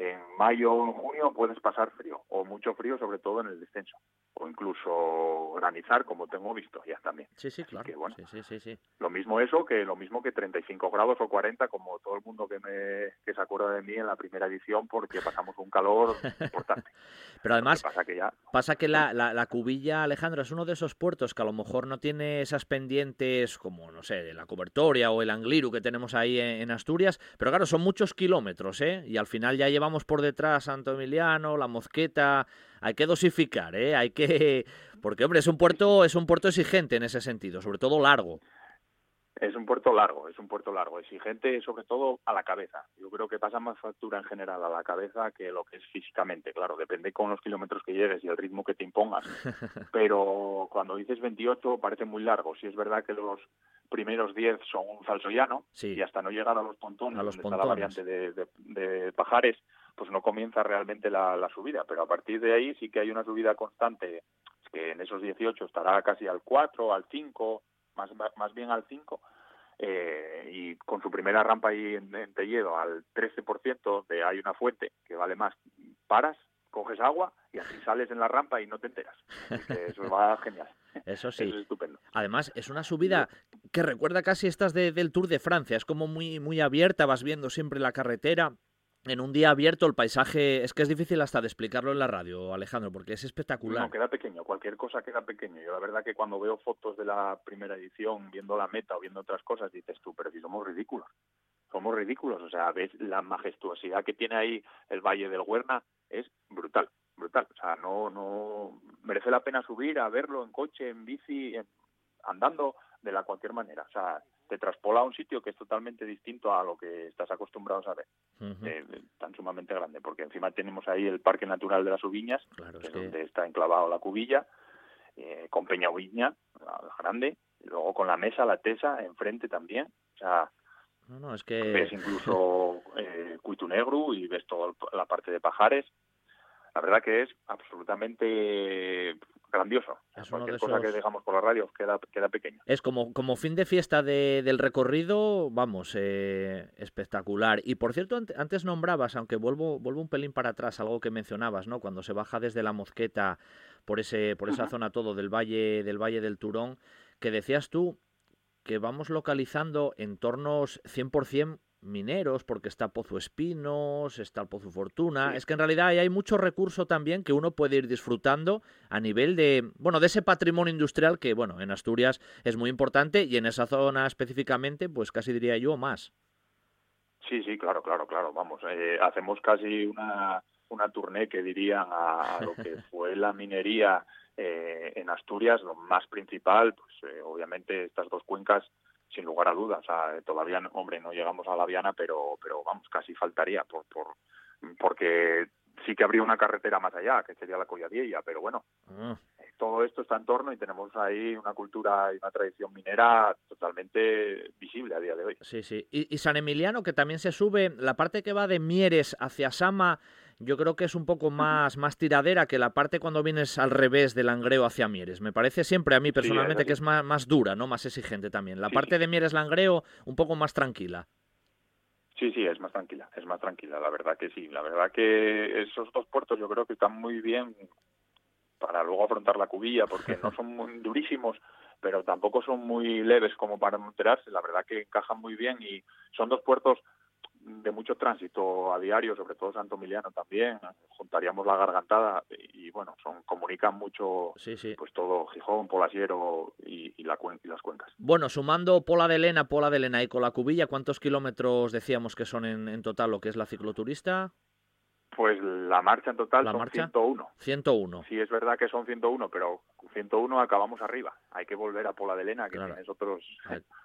Speaker 9: en mayo o en junio puedes pasar frío, o mucho frío, sobre todo en el descenso, o incluso granizar, como tengo visto ya también.
Speaker 2: Sí, sí, claro.
Speaker 9: que, bueno.
Speaker 2: Sí, sí, sí, sí.
Speaker 9: Lo mismo eso que lo mismo que 35 grados o 40, como todo el mundo que me que se acuerda de mí en la primera edición, porque pasamos un calor importante.
Speaker 2: Pero además,
Speaker 9: pasa que ya
Speaker 2: Pasa que la, la, la Cubilla, Alejandro, es uno de esos puertos que a lo mejor no tiene esas pendientes como, no sé, de la Cobertoria o el Angliru que tenemos ahí en, en Asturias, pero claro, son muchos kilómetros, ¿eh? Y al final ya llevamos por detrás Santo Emiliano, la Mosqueta, hay que dosificar, ¿eh? Hay que... Porque, hombre, es un puerto, es un puerto exigente en ese sentido, sobre todo largo.
Speaker 9: Es un puerto largo, es un puerto largo, exigente sobre todo a la cabeza. Yo creo que pasa más factura en general a la cabeza que lo que es físicamente, claro, depende con los kilómetros que llegues y el ritmo que te impongas. Pero cuando dices 28 parece muy largo. Si es verdad que los primeros 10 son un falso llano
Speaker 2: Sí.
Speaker 9: y hasta no llegar a los pontones,
Speaker 2: A los
Speaker 9: donde está la variante de, de- de Pajares, pues no comienza realmente la, la subida. Pero a partir de ahí sí que hay una subida constante, que en esos 18 estará casi al 4, al 5, más, más bien al 5, eh, y con su primera rampa ahí en, en Telledo al 13% de hay una fuente que vale más, paras, coges agua y así sales en la rampa y no te enteras. Que eso va genial.
Speaker 2: Eso sí.
Speaker 9: Eso es estupendo.
Speaker 2: Además, es una subida que recuerda casi estas de- del Tour de Francia. Es como muy, muy abierta, vas viendo siempre la carretera. En un día abierto el paisaje es que es difícil hasta de explicarlo en la radio, Alejandro, porque es espectacular.
Speaker 9: No, queda pequeño, cualquier cosa queda pequeño. Yo la verdad que cuando veo fotos de la primera edición, viendo la meta o viendo otras cosas, dices tú, pero si somos ridículos. Somos ridículos, o sea, ves la majestuosidad que tiene ahí el Valle del Huerna, es brutal, brutal. O sea, no, no merece la pena subir a verlo en coche, en bici, en- andando, de la cualquier manera. O sea, te traspola a un sitio que es totalmente distinto a lo que estás acostumbrados a ver, eh, tan sumamente grande, porque encima tenemos ahí el Parque Natural de las Ubiñas,
Speaker 2: claro,
Speaker 9: que
Speaker 2: es que
Speaker 9: donde está enclavado la cubilla, eh, con Peña Ubiña, la la grande, y luego con la mesa, la tesa, enfrente también. O sea,
Speaker 2: no, no, es
Speaker 9: ves incluso eh, Cuitu Negru y ves toda la parte de Pajares. La verdad que es absolutamente grandioso.
Speaker 2: Es
Speaker 9: Cualquier cosa que digamos por la radio queda, queda pequeño.
Speaker 2: es como, como fin de fiesta de- del recorrido, vamos, eh, espectacular. Y por cierto, ante- antes nombrabas, aunque vuelvo, vuelvo un pelín para atrás, algo que mencionabas, ¿no? Cuando se baja desde la Mosqueta por ese, por esa zona todo del valle, del valle del Turón, que decías tú que vamos localizando entornos 100% mineros, porque está Pozo Espinos, está el Pozo Fortuna.
Speaker 9: Sí.
Speaker 2: Es que en realidad ahí hay mucho recurso también que uno puede ir disfrutando a nivel de, bueno, de ese patrimonio industrial que, bueno, en Asturias es muy importante y en esa zona específicamente, pues casi diría yo más.
Speaker 9: Sí, sí, claro, claro, claro. Vamos, eh, hacemos casi una, una tournée que dirían a, a lo que fue la minería eh, en Asturias, lo más principal, pues eh, obviamente estas dos cuencas, sin lugar a dudas. Todavía, no- hombre, no llegamos a la Viana, pero, pero vamos, casi faltaría, por, por, porque sí que habría una carretera más allá, que sería la Colladiella, pero bueno,
Speaker 2: Ah,
Speaker 9: eh, todo esto está en torno y tenemos ahí una cultura y una tradición minera totalmente visible a día de hoy.
Speaker 2: sí, sí. Y, y San Emiliano, que también se sube, la parte que va de Mieres hacia Sama, yo creo que es un poco más, más tiradera que la parte cuando vienes al revés del Langreo hacia Mieres. Me parece siempre a mí personalmente que es más, más dura, ¿no? Más exigente también. La
Speaker 9: Sí,
Speaker 2: parte de Mieres Langreo, un poco más tranquila.
Speaker 9: Sí, sí, es más tranquila, es más tranquila, la verdad que sí. La verdad que esos dos puertos yo creo que están muy bien para luego afrontar la cubilla, porque no son muy durísimos, pero tampoco son muy leves como para no enterarse. La verdad que encajan muy bien y son dos puertos de mucho tránsito a diario, sobre todo Santo Emiliano también. Juntaríamos la gargantada y bueno, son comunican mucho
Speaker 2: Sí, sí.
Speaker 9: pues todo Gijón, Polasiero y, y, la, y las cuencas.
Speaker 2: Bueno, sumando Pola de Lena, Pola de Lena y Colacubilla, ¿cuántos kilómetros decíamos que son en, en total lo que es la cicloturista?
Speaker 9: Pues la marcha en total
Speaker 2: ¿La
Speaker 9: son
Speaker 2: marcha?
Speaker 9: 101.
Speaker 2: 101.
Speaker 9: Sí, es verdad que son 101, pero 101 acabamos arriba. Hay que volver a Pola de Lena, que
Speaker 2: Claro.
Speaker 9: tienes otros,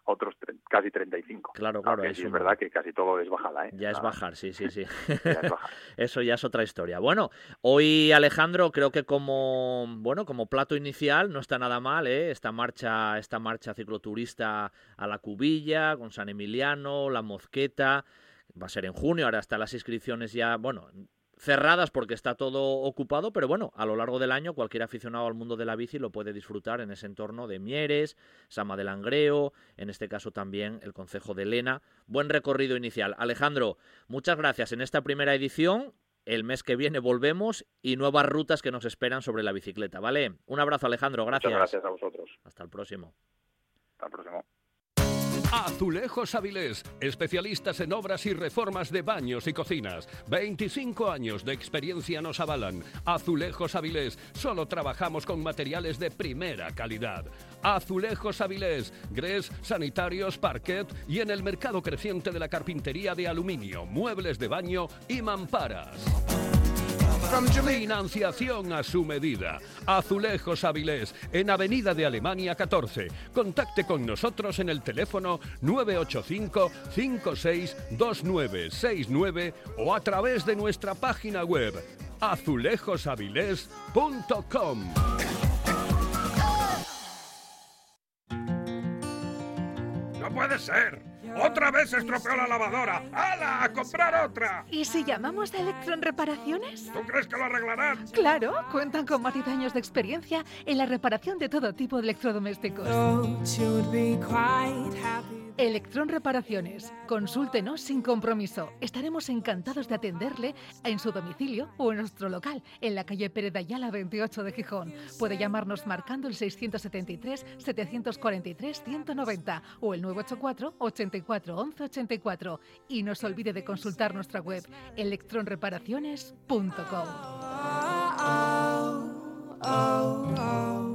Speaker 9: otros casi 35.
Speaker 2: Claro, claro,
Speaker 9: Aunque
Speaker 2: es
Speaker 9: sí es
Speaker 2: un-
Speaker 9: verdad que casi todo es bajada, ¿eh?
Speaker 2: Ya es bajar, sí, sí, sí.
Speaker 9: ya es bajar.
Speaker 2: Eso ya es otra historia. Bueno, hoy Alejandro creo que como bueno como plato inicial no está nada mal, ¿eh? Esta marcha, esta marcha cicloturista a la Cubilla con San Emiliano, la Mosqueta, va a ser en junio. Ahora están las inscripciones ya, bueno, cerradas porque está todo ocupado, pero bueno, a lo largo del año cualquier aficionado al mundo de la bici lo puede disfrutar en ese entorno de Mieres, Sama del Langreo, en este caso también el Concejo de Lena. Buen recorrido inicial. Alejandro, muchas gracias en esta primera edición. El mes que viene volvemos y nuevas rutas que nos esperan sobre la bicicleta, ¿vale? Un abrazo, Alejandro. Gracias.
Speaker 9: Muchas gracias a vosotros.
Speaker 2: Hasta el próximo.
Speaker 9: Hasta el próximo.
Speaker 5: Azulejos Avilés, especialistas en obras y reformas de baños y cocinas. 25 años de experiencia nos avalan. Azulejos Avilés, solo trabajamos con materiales de primera calidad. Azulejos Avilés, grés, sanitarios, parquet y en el mercado creciente de la carpintería de aluminio, muebles de baño y mamparas. Financiación a su medida. Azulejos Avilés, en Avenida de Alemania 14. Contacte con nosotros en el teléfono 985-562969 o a través de nuestra página web azulejosavilés.com.
Speaker 10: ¡No puede ser! ¡Otra vez se estropeó la lavadora! ¡Hala! ¡A comprar otra!
Speaker 4: ¿Y si llamamos a Electron Reparaciones?
Speaker 10: ¿Tú crees que lo arreglarán?
Speaker 4: Claro, cuentan con más de 10 años de experiencia en la reparación de todo tipo de electrodomésticos. Electron Reparaciones. Consúltenos sin compromiso. Estaremos encantados de atenderle en su domicilio o en nuestro local, en la calle Pérez de Ayala 28 de Gijón. Puede llamarnos marcando el 673-743-190 o el 984 84 11 84. Y no se olvide de consultar nuestra web electronreparaciones.com.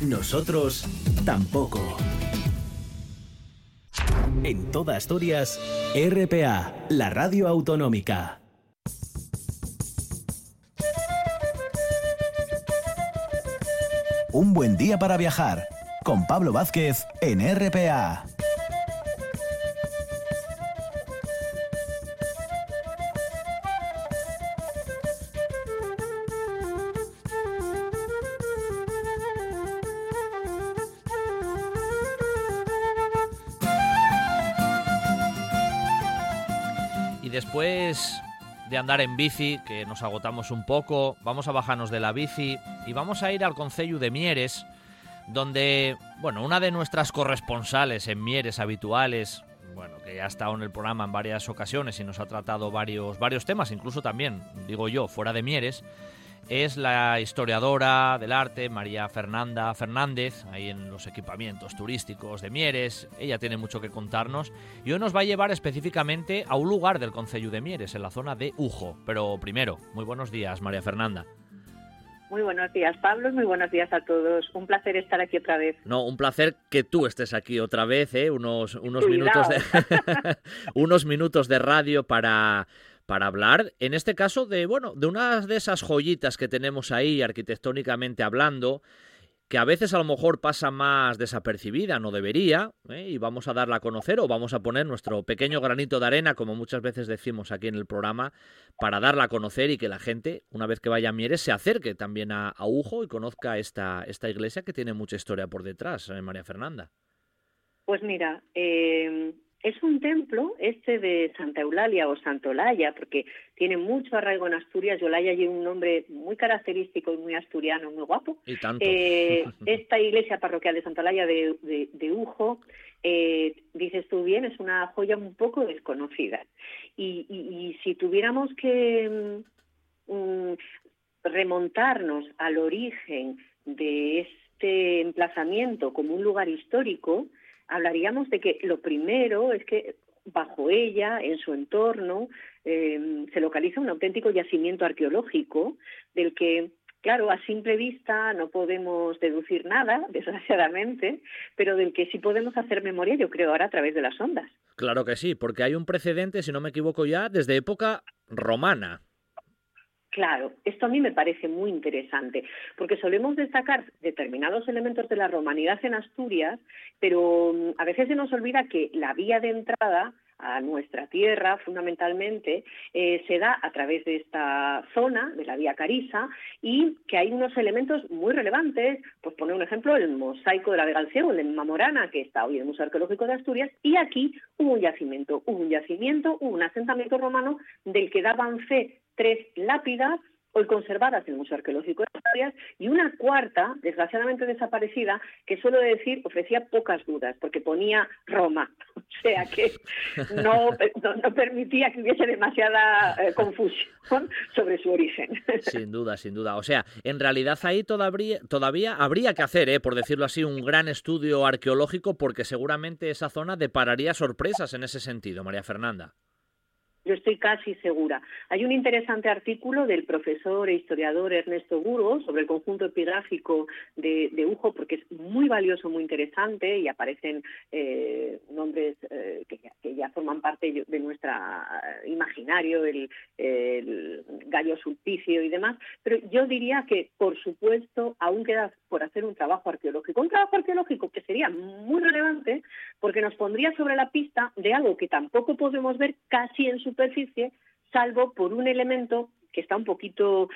Speaker 1: Nosotros tampoco. En toda Asturias, RPA, la radio autonómica. Un buen día para viajar con Pablo Vázquez en RPA.
Speaker 2: Andar en bici, que nos agotamos un poco, vamos a bajarnos de la bici y vamos a ir al Concello de Mieres, donde, bueno, una de nuestras corresponsales en Mieres habituales, bueno, que ya ha estado en el programa en varias ocasiones y nos ha tratado varios, varios temas, incluso también, digo yo, fuera de Mieres, es la historiadora del arte María Fernanda Fernández, ahí en los equipamientos turísticos de Mieres. Ella tiene mucho que contarnos y hoy nos va a llevar específicamente a un lugar del Concello de Mieres, en la zona de Ujo. Pero primero, muy buenos días, María Fernanda.
Speaker 11: Muy buenos días, Pablo, y muy buenos días a todos. Un placer estar aquí otra vez.
Speaker 2: No, un placer que tú estés aquí otra vez, ¿eh? unos, unos
Speaker 11: Cuidado.
Speaker 2: minutos de unos minutos de radio para para hablar, en este caso, de bueno, de unas de esas joyitas que tenemos ahí arquitectónicamente hablando, que a veces a lo mejor pasa más desapercibida, no debería, ¿eh? y vamos a darla a conocer o vamos a poner nuestro pequeño granito de arena, como muchas veces decimos aquí en el programa, para darla a conocer y que la gente, una vez que vaya a Mieres, se acerque también a, a Ujo y conozca esta, esta iglesia que tiene mucha historia por detrás, ¿eh, María Fernanda.
Speaker 11: Pues mira, eh, es un templo este de Santa Eulalia o Santolaya, porque tiene mucho arraigo en Asturias. Eulalia lleva un nombre muy característico y muy asturiano, muy guapo.
Speaker 2: Y tanto.
Speaker 11: Eh, esta iglesia parroquial de Santolaya de, de, de Ujo, eh, dices tú bien, es una joya un poco desconocida. Y, y, y si tuviéramos que mm, remontarnos al origen de este emplazamiento como un lugar histórico, hablaríamos de que lo primero es que bajo ella, en su entorno, eh, se localiza un auténtico yacimiento arqueológico del que Claro, a simple vista no podemos deducir nada, desgraciadamente, pero del que sí podemos hacer memoria, yo creo, ahora a través de las ondas.
Speaker 2: Claro que sí, porque hay un precedente, si no me equivoco ya, desde época romana.
Speaker 11: Claro, esto a mí me parece muy interesante, porque solemos destacar determinados elementos de la romanidad en Asturias, pero mm, a veces se nos olvida que la vía de entrada a nuestra tierra, fundamentalmente, eh, se da a través de esta zona, de la vía Carisa, y que hay unos elementos muy relevantes, pues poner un ejemplo, el mosaico de la Vega del Ciego, el de Mamorana, que está hoy en el Museo Arqueológico de Asturias, y aquí hubo un yacimiento, hubo un yacimiento, hubo un asentamiento romano del que daban fe tres lápidas hoy conservadas en el Museo Arqueológico de Asturias, y una cuarta, desgraciadamente desaparecida, que suelo decir ofrecía pocas dudas, porque ponía Roma, o sea que no, no, permitía que hubiese demasiada eh, confusión sobre su origen.
Speaker 2: Sin duda, sin duda. O sea, en realidad ahí todavía, todavía habría que hacer, eh, por decirlo así, un gran estudio arqueológico, porque seguramente esa zona depararía sorpresas en ese sentido, María Fernanda.
Speaker 11: Yo estoy casi segura. Hay un interesante artículo del profesor e historiador Ernesto Burgos sobre el conjunto epigráfico de, Ujo, porque es muy valioso, muy interesante y aparecen eh, nombres eh, que, ya, forman parte de nuestro imaginario, el, gallo sulpicio y demás. Pero yo diría que, por supuesto, aún queda por hacer un trabajo arqueológico. Un trabajo arqueológico que sería muy relevante porque nos pondría sobre la pista de algo que tampoco podemos ver casi en su superficie, salvo por un elemento que está un poquito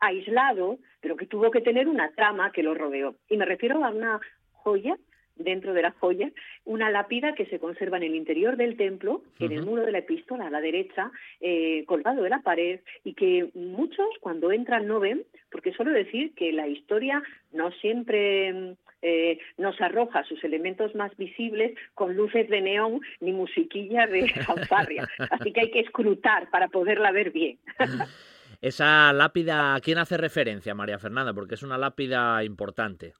Speaker 11: aislado, pero que tuvo que tener una trama que lo rodeó. Y me refiero a una joya dentro de la joya, una lápida que se conserva en el interior del templo, en el muro de la epístola a la derecha, eh, colgado de la pared, y que muchos cuando entran no ven, porque suelo decir que la historia no siempre eh, nos arroja sus elementos más visibles con luces de neón ni musiquilla de fanfarria. Así que hay que escrutar para poderla ver bien.
Speaker 2: Esa lápida, ¿a quién hace referencia, María Fernanda? Porque es una lápida importante.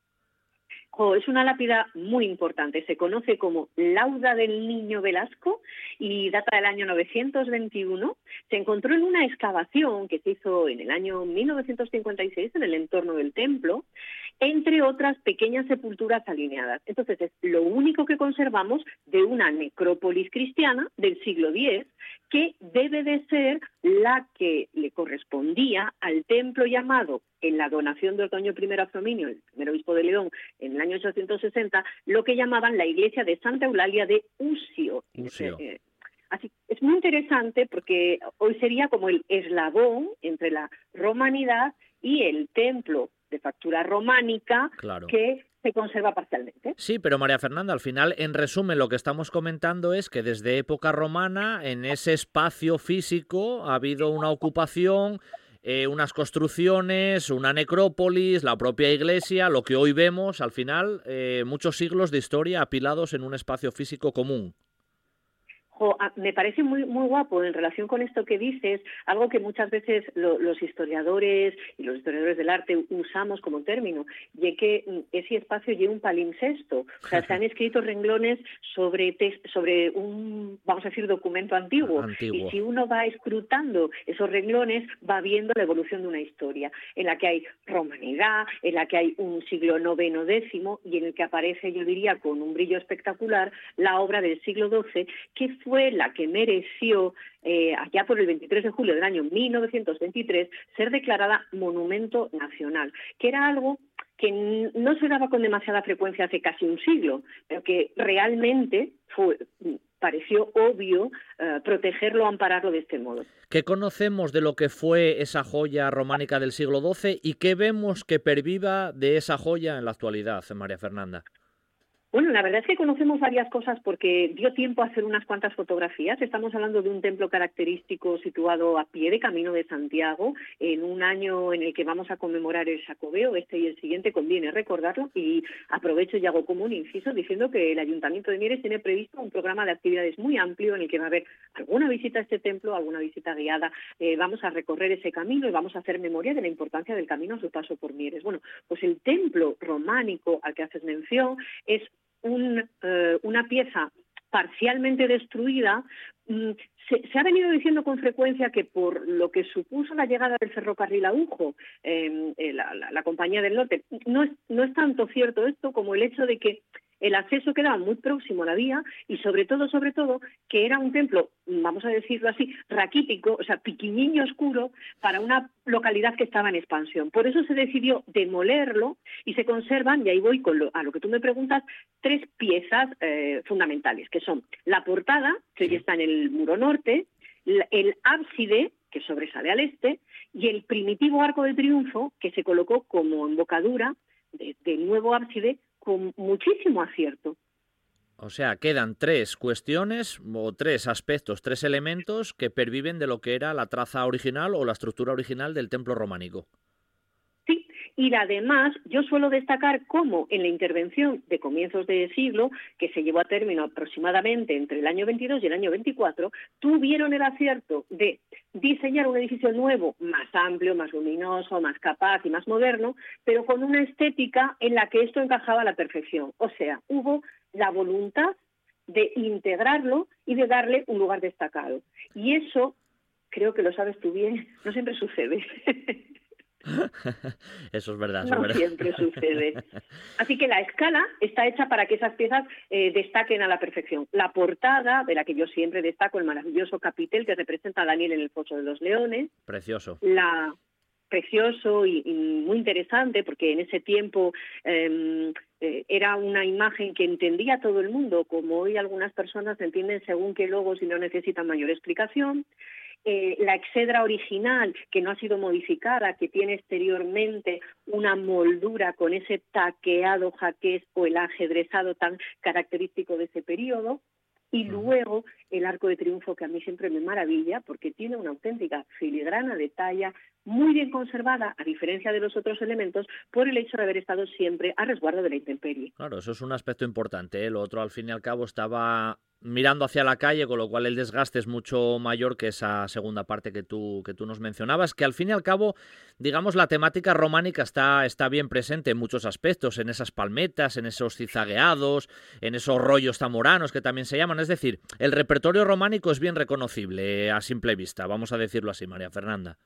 Speaker 11: Es una lápida muy importante. Se conoce como Lauda del Niño Velasco y data del año 921. Se encontró en una excavación que se hizo en el año 1956 en el entorno del templo entre otras pequeñas sepulturas alineadas. Entonces es lo único que conservamos de una necrópolis cristiana del siglo X que debe de ser la que le correspondía al templo llamado en la donación de Otoño I a Frominio, el primer obispo de León, en el año 860, lo que llamaban la iglesia de Santa Eulalia de Usio. Eh, así, es muy interesante porque hoy sería como el eslabón entre la romanidad y el templo de factura románica que se conserva parcialmente.
Speaker 2: Sí, pero María Fernanda, al final, en resumen, lo que estamos comentando es que desde época romana, en ese espacio físico, ha habido una ocupación, eh, unas construcciones, una necrópolis, la propia iglesia, lo que hoy vemos, al final, eh, muchos siglos de historia apilados en un espacio físico común
Speaker 11: me parece muy, muy guapo en relación con esto que dices, algo que muchas veces los historiadores y los historiadores del arte usamos como término, y que mm, ese espacio lleva un palimpsesto. O sea, se han escrito renglones sobre, sobre un, vamos a decir, documento antiguo. Y si uno va escrutando esos renglones, va viendo la evolución de una historia, en la que hay romanidad, en la que hay un siglo noveno décimo, y en el que aparece, yo diría, con un brillo espectacular, la obra del siglo XII, que fue la que mereció, eh, allá por el 23 de julio del año 1923, ser declarada Monumento Nacional, que era algo que no se daba con demasiada frecuencia hace casi un siglo, pero que realmente fue, pareció obvio eh, protegerlo, ampararlo de este modo.
Speaker 2: ¿Qué conocemos de lo que fue esa joya románica del siglo XII y qué vemos que perviva de esa joya en la actualidad, María Fernanda?
Speaker 11: Bueno, la verdad es que conocemos varias cosas porque dio tiempo a hacer unas cuantas fotografías. Estamos hablando de un templo característico situado a pie de Camino de Santiago, en un año en el que vamos a conmemorar el Sacobeo, este y el siguiente conviene recordarlo y aprovecho y hago como un inciso diciendo que el Ayuntamiento de Mieres tiene previsto un programa de actividades muy amplio en el que va a haber alguna visita a este templo, alguna visita guiada. Eh, vamos a recorrer ese camino y vamos a hacer memoria de la importancia del camino a su paso por Mieres. Bueno, pues el templo románico al que haces mención es eh, una pieza parcialmente destruida, mm, se, ha venido diciendo con frecuencia que por lo que supuso la llegada del ferrocarril a Ujo, em, eh, la, Compañía del Norte, no es, no es tanto cierto esto como el hecho de que el acceso quedaba muy próximo a la vía y sobre todo, sobre todo, que era un templo, vamos a decirlo así, raquítico, o sea, piquiñiño oscuro para una localidad que estaba en expansión. Por eso se decidió demolerlo y se conservan, y ahí voy con lo, a lo que tú me preguntas, tres piezas eh, fundamentales, que son la portada, que hoy está en el muro norte, el ábside, que sobresale al este, y el primitivo arco de triunfo, que se colocó como embocadura del nuevo ábside con muchísimo acierto.
Speaker 2: O sea, quedan tres cuestiones o tres aspectos, tres elementos que perviven de lo que era la traza original o la estructura original del templo románico.
Speaker 11: Y además, yo suelo destacar cómo en la intervención de comienzos de siglo, que se llevó a término aproximadamente entre el año 22 y el año 24, tuvieron el acierto de diseñar un edificio nuevo, más amplio, más luminoso, más capaz y más moderno, pero con una estética en la que esto encajaba a la perfección. O sea, hubo la voluntad de integrarlo y de darle un lugar destacado. Y eso, creo que lo sabes tú bien, no siempre sucede.
Speaker 2: eso es verdad.
Speaker 11: no siempre sucede. Así que la escala está hecha para que esas piezas eh, destaquen a la perfección. La portada, de la que yo siempre destaco, el maravilloso capitel que representa a Daniel en el Foso de los Leones.
Speaker 2: Precioso.
Speaker 11: La precioso y, muy interesante porque en ese tiempo em, eh, era una imagen que entendía todo el mundo, como hoy algunas personas entienden según qué logos y no necesitan mayor explicación. Eh, la excedra original, que no ha sido modificada, que tiene exteriormente una moldura con ese taqueado jaqués o el ajedrezado tan característico de ese periodo, y luego el arco de triunfo que a mí siempre me maravilla porque tiene una auténtica filigrana de talla muy bien conservada, a diferencia de los otros elementos, por el hecho de haber estado siempre a resguardo de la intemperie.
Speaker 2: Claro, eso es un aspecto importante. ¿eh? Lo otro, al fin y al cabo, estaba mirando hacia la calle, con lo cual el desgaste es mucho mayor que esa segunda parte que tú, que tú nos mencionabas, que al fin y al cabo, digamos, la temática románica está, está bien presente en muchos aspectos, en esas palmetas, en esos cizagueados, en esos rollos zamoranos que también se llaman. Es decir, el repertorio románico es bien reconocible a simple vista, vamos a decirlo así, María Fernanda.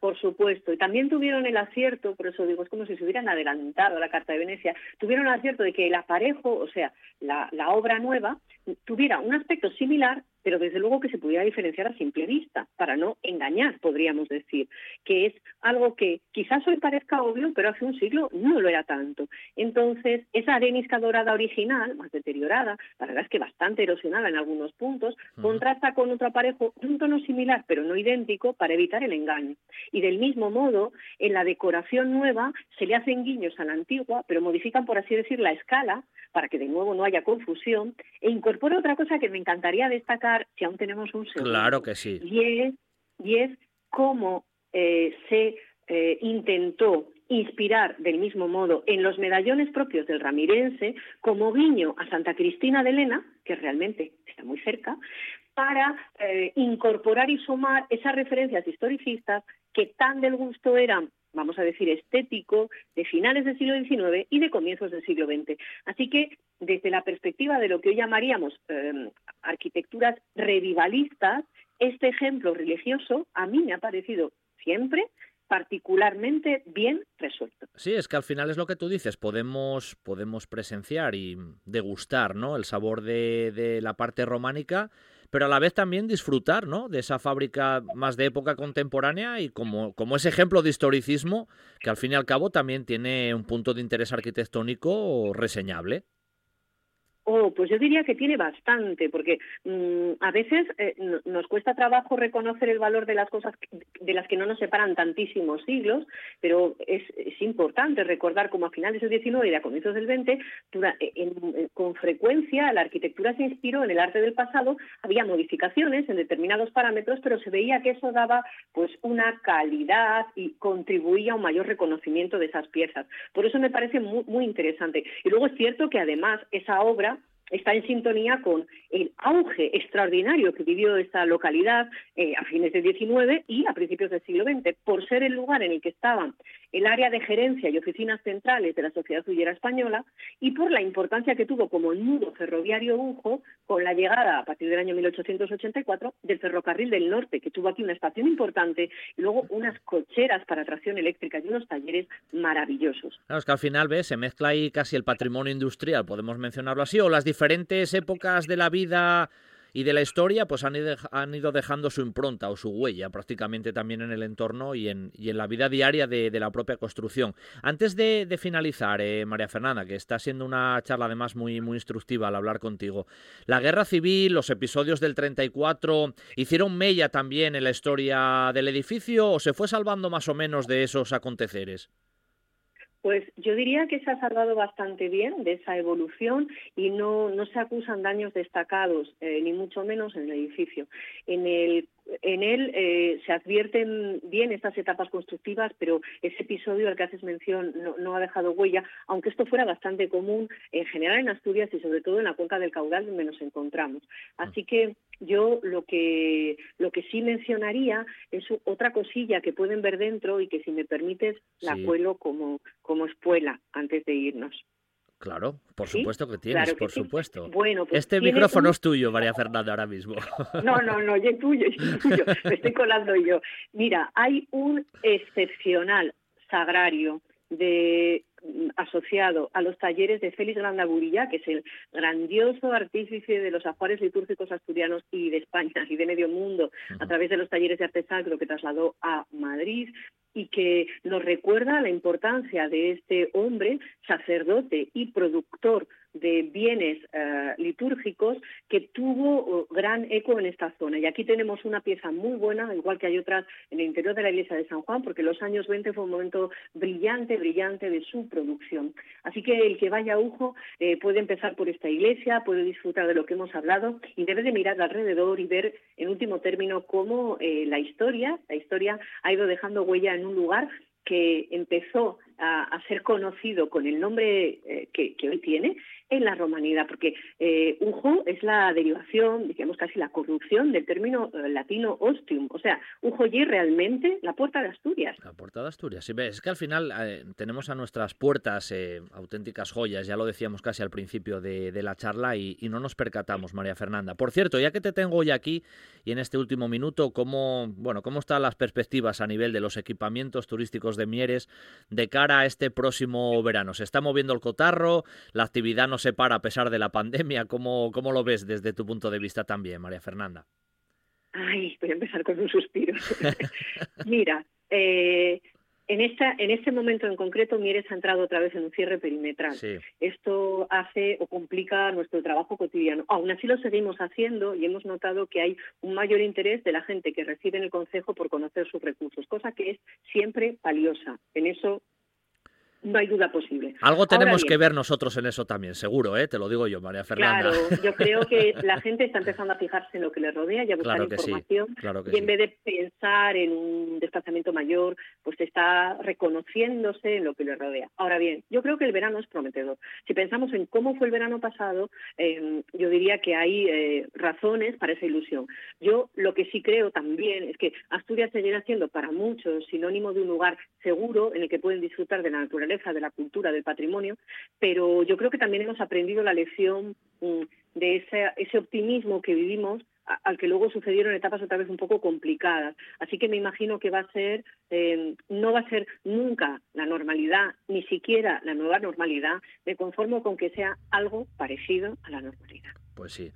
Speaker 11: Por supuesto, y también tuvieron el acierto, por eso digo, es como si se hubieran adelantado a la Carta de Venecia, tuvieron el acierto de que el aparejo, o sea, la, la obra nueva, tuviera un aspecto similar, pero desde luego que se pudiera diferenciar a simple vista, para no engañar, podríamos decir, que es algo que quizás hoy parezca obvio, pero hace un siglo no lo era tanto. Entonces, esa arenisca dorada original, más deteriorada, la verdad es que bastante erosionada en algunos puntos, contrasta con otro aparejo de un tono similar, pero no idéntico, para evitar el engaño. Y del mismo modo, en la decoración nueva se le hacen guiños a la antigua, pero modifican, por así decir, la escala, para que de nuevo no haya confusión, e incorpora otra cosa que me encantaría destacar, si aún tenemos un segundo.
Speaker 2: Claro que sí.
Speaker 11: Y es, cómo eh, se eh, intentó inspirar del mismo modo en los medallones propios del ramirense como guiño a Santa Cristina de Elena, que realmente está muy cerca, para eh, incorporar y sumar esas referencias historicistas que tan del gusto eran vamos a decir, estético de finales del siglo XIX y de comienzos del siglo XX. Así que, desde la perspectiva de lo que hoy llamaríamos em, arquitecturas revivalistas, este ejemplo religioso a mí me ha parecido siempre particularmente bien resuelto.
Speaker 2: Sí, es que al final es lo que tú dices, podemos, podemos presenciar y degustar ¿no? el sabor de, de la parte románica pero a la vez también disfrutar ¿no? de esa fábrica más de época contemporánea y como, como ese ejemplo de historicismo que al fin y al cabo también tiene un punto de interés arquitectónico reseñable.
Speaker 11: Oh, pues yo diría que tiene bastante, porque mm, a veces eh, nos cuesta trabajo reconocer el valor de las cosas de las que no nos separan tantísimos siglos, pero es, importante recordar como a finales del XIX y a comienzos del XX, con frecuencia la arquitectura se inspiró en el arte del pasado, había modificaciones en determinados parámetros, pero se veía que eso daba pues una calidad y contribuía a un mayor reconocimiento de esas piezas. Por eso me parece muy interesante. Y luego es cierto que además esa obra está en sintonía con el auge extraordinario que vivió esta localidad eh, a fines del XIX y a principios del siglo XX, por ser el lugar en el que estaban el área de gerencia y oficinas centrales de la sociedad huyera española y por la importancia que tuvo como nudo ferroviario Unjo con la llegada a partir del año 1884 del ferrocarril del norte, que tuvo aquí una estación importante y luego unas cocheras para tracción eléctrica y unos talleres maravillosos.
Speaker 2: Claro, es que al final ¿ves? se mezcla ahí casi el patrimonio industrial, podemos mencionarlo así, o las diferentes épocas de la vida y de la historia pues han ido, dejando su impronta o su huella prácticamente también en el entorno y en, y en la vida diaria de, la propia construcción. Antes de, finalizar, eh, María Fernanda, que está siendo una charla además muy, muy instructiva al hablar contigo, la guerra civil, los episodios del 34, ¿hicieron mella también en la historia del edificio o se fue salvando más o menos de esos aconteceres?
Speaker 11: Pues yo diría que se ha salvado bastante bien de esa evolución y no, no se acusan daños destacados, eh, ni mucho menos en el edificio. En el en él eh, se advierten bien estas etapas constructivas, pero ese episodio al que haces mención no, ha dejado huella, aunque esto fuera bastante común en general en Asturias y sobre todo en la cuenca del caudal donde nos encontramos. Así que yo lo que, lo que sí mencionaría es otra cosilla que pueden ver dentro y que si me permites la cuelo como, como espuela antes de irnos.
Speaker 2: Claro, por supuesto que tienes, por supuesto.
Speaker 11: Bueno, pues
Speaker 2: este micrófono es tuyo, María Fernanda, ahora mismo.
Speaker 11: No, no, no, es tuyo, es tuyo. Me estoy colando yo. Mira, hay un excepcional sagrario de mm, asociado a los talleres de Félix Grandaburilla, que es el grandioso artífice de los ajuares litúrgicos asturianos y de España y de medio mundo, a través de los talleres de artesano que trasladó a Madrid, y que nos recuerda la importancia de este hombre, sacerdote y productor de bienes eh, litúrgicos que tuvo oh, gran eco en esta zona. Y aquí tenemos una pieza muy buena, igual que hay otras en el interior de la iglesia de San Juan, porque los años 20 fue un momento brillante, brillante de su producción. Así que el que vaya a Ujo eh, puede empezar por esta iglesia, puede disfrutar de lo que hemos hablado y debe de mirar alrededor y ver, en último término, cómo eh, la historia, la historia ha ido dejando huella en un lugar que empezó a, ser conocido con el nombre que, hoy tiene en la romanidad, porque eh, ujo es la derivación, digamos casi la corrupción del término eh, latino ostium, o sea, ujo y realmente la puerta de Asturias.
Speaker 2: La puerta de Asturias, sí, es que al final eh, tenemos a nuestras puertas auténticas joyas, ya lo decíamos casi al principio de, la charla y, no nos percatamos, María Fernanda. Por cierto, ya que te tengo hoy aquí y en este último minuto, ¿cómo, bueno, cómo están las perspectivas a nivel de los equipamientos turísticos de Mieres de cara a este próximo verano? ¿Se está moviendo el cotarro? ¿La actividad no se para a pesar de la pandemia. ¿Cómo, cómo lo ves desde tu punto de vista también, María Fernanda?
Speaker 11: Ay, voy a empezar con un suspiro. Mira, eh, en, esta, en este momento en concreto, Mieres ha entrado otra vez en un cierre perimetral. Esto hace o complica nuestro trabajo cotidiano. Aún así lo seguimos haciendo y hemos notado que hay un mayor interés de la gente que reside en el Consejo por conocer sus recursos, cosa que es siempre valiosa. En eso no hay duda posible.
Speaker 2: Algo tenemos que ver nosotros en eso también, seguro, ¿eh? te lo digo yo, María Fernanda.
Speaker 11: Claro, yo creo que la gente está empezando a fijarse en lo que le rodea y a buscar información. y en vez de pensar en un desplazamiento mayor, pues está reconociéndose en lo que le rodea. Ahora bien, yo creo que el verano es prometedor. Si pensamos en cómo fue el verano pasado, em, yo diría que hay eh, razones para esa ilusión. Yo lo que sí creo también es que Asturias seguirá siendo para muchos sinónimo de un lugar seguro en el que pueden disfrutar de la naturaleza de la cultura, del patrimonio, pero yo creo que también hemos aprendido la lección mm, de ese, ese optimismo que vivimos al que luego sucedieron etapas otra vez un poco complicadas. Así que me imagino que va a ser, em, no va a ser nunca la normalidad, ni siquiera la nueva normalidad. Me conformo con que sea algo parecido a la normalidad.
Speaker 2: Pues sí.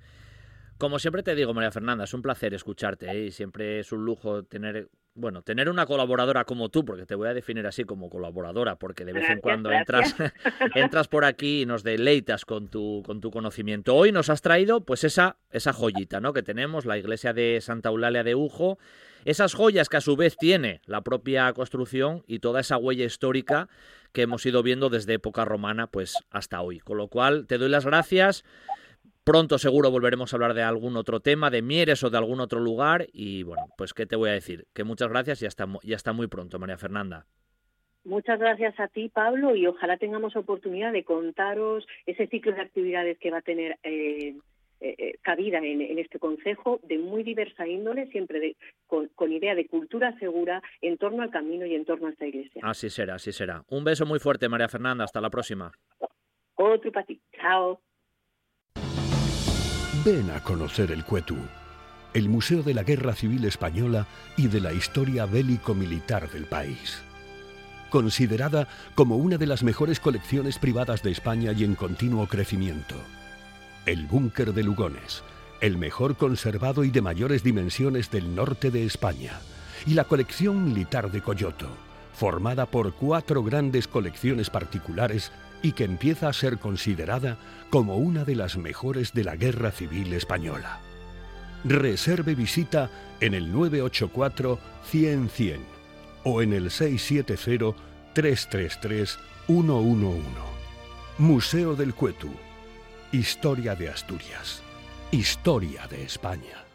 Speaker 2: Como siempre te digo, María Fernanda, es un placer escucharte ¿eh? y siempre es un lujo tener bueno, tener una colaboradora como tú, porque te voy a definir así como colaboradora, porque de vez en cuando
Speaker 11: gracias.
Speaker 2: entras, entras por aquí y nos deleitas con tu, con tu conocimiento. Hoy nos has traído pues esa, esa joyita, ¿no? Que tenemos, la iglesia de Santa Eulalia de Ujo, esas joyas que a su vez tiene la propia construcción y toda esa huella histórica que hemos ido viendo desde época romana pues hasta hoy. Con lo cual, te doy las gracias. Pronto seguro volveremos a hablar de algún otro tema, de Mieres o de algún otro lugar. Y bueno, pues qué te voy a decir, que muchas gracias y hasta, mu- y hasta muy pronto, María Fernanda.
Speaker 11: Muchas gracias a ti, Pablo, y ojalá tengamos oportunidad de contaros ese ciclo de actividades que va a tener eh, eh, eh, cabida en, en este consejo, de muy diversa índole, siempre de- con, con idea de cultura segura en torno al camino y en torno a esta iglesia.
Speaker 2: Así será, así será. Un beso muy fuerte, María Fernanda. Hasta la próxima.
Speaker 11: Otro para ti. Chao.
Speaker 5: Ven a conocer el Cuetú, el Museo de la Guerra Civil Española y de la historia bélico-militar del país. Considerada como una de las mejores colecciones privadas de España y en continuo crecimiento. El Búnker de Lugones, el mejor conservado y de mayores dimensiones del norte de España. Y la colección militar de Coyoto, formada por cuatro grandes colecciones particulares y que empieza a ser considerada como una de las mejores de la Guerra Civil Española. Reserve visita en el 984 100 100 o en el 670 333 111. Museo del Cuetu. Historia de Asturias. Historia de España.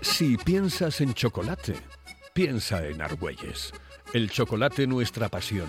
Speaker 5: Si piensas en chocolate, piensa en Argüelles. El chocolate nuestra pasión.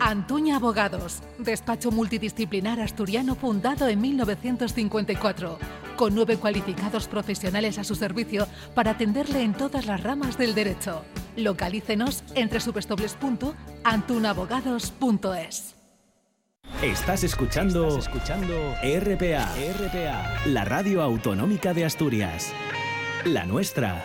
Speaker 4: Antuña Abogados, despacho multidisciplinar asturiano fundado en 1954, con nueve cualificados profesionales a su servicio para atenderle en todas las ramas del derecho. Localícenos en www.antunabogados.es.
Speaker 1: Estás escuchando, escuchando RPA, RPA, la radio autonómica de Asturias. La nuestra.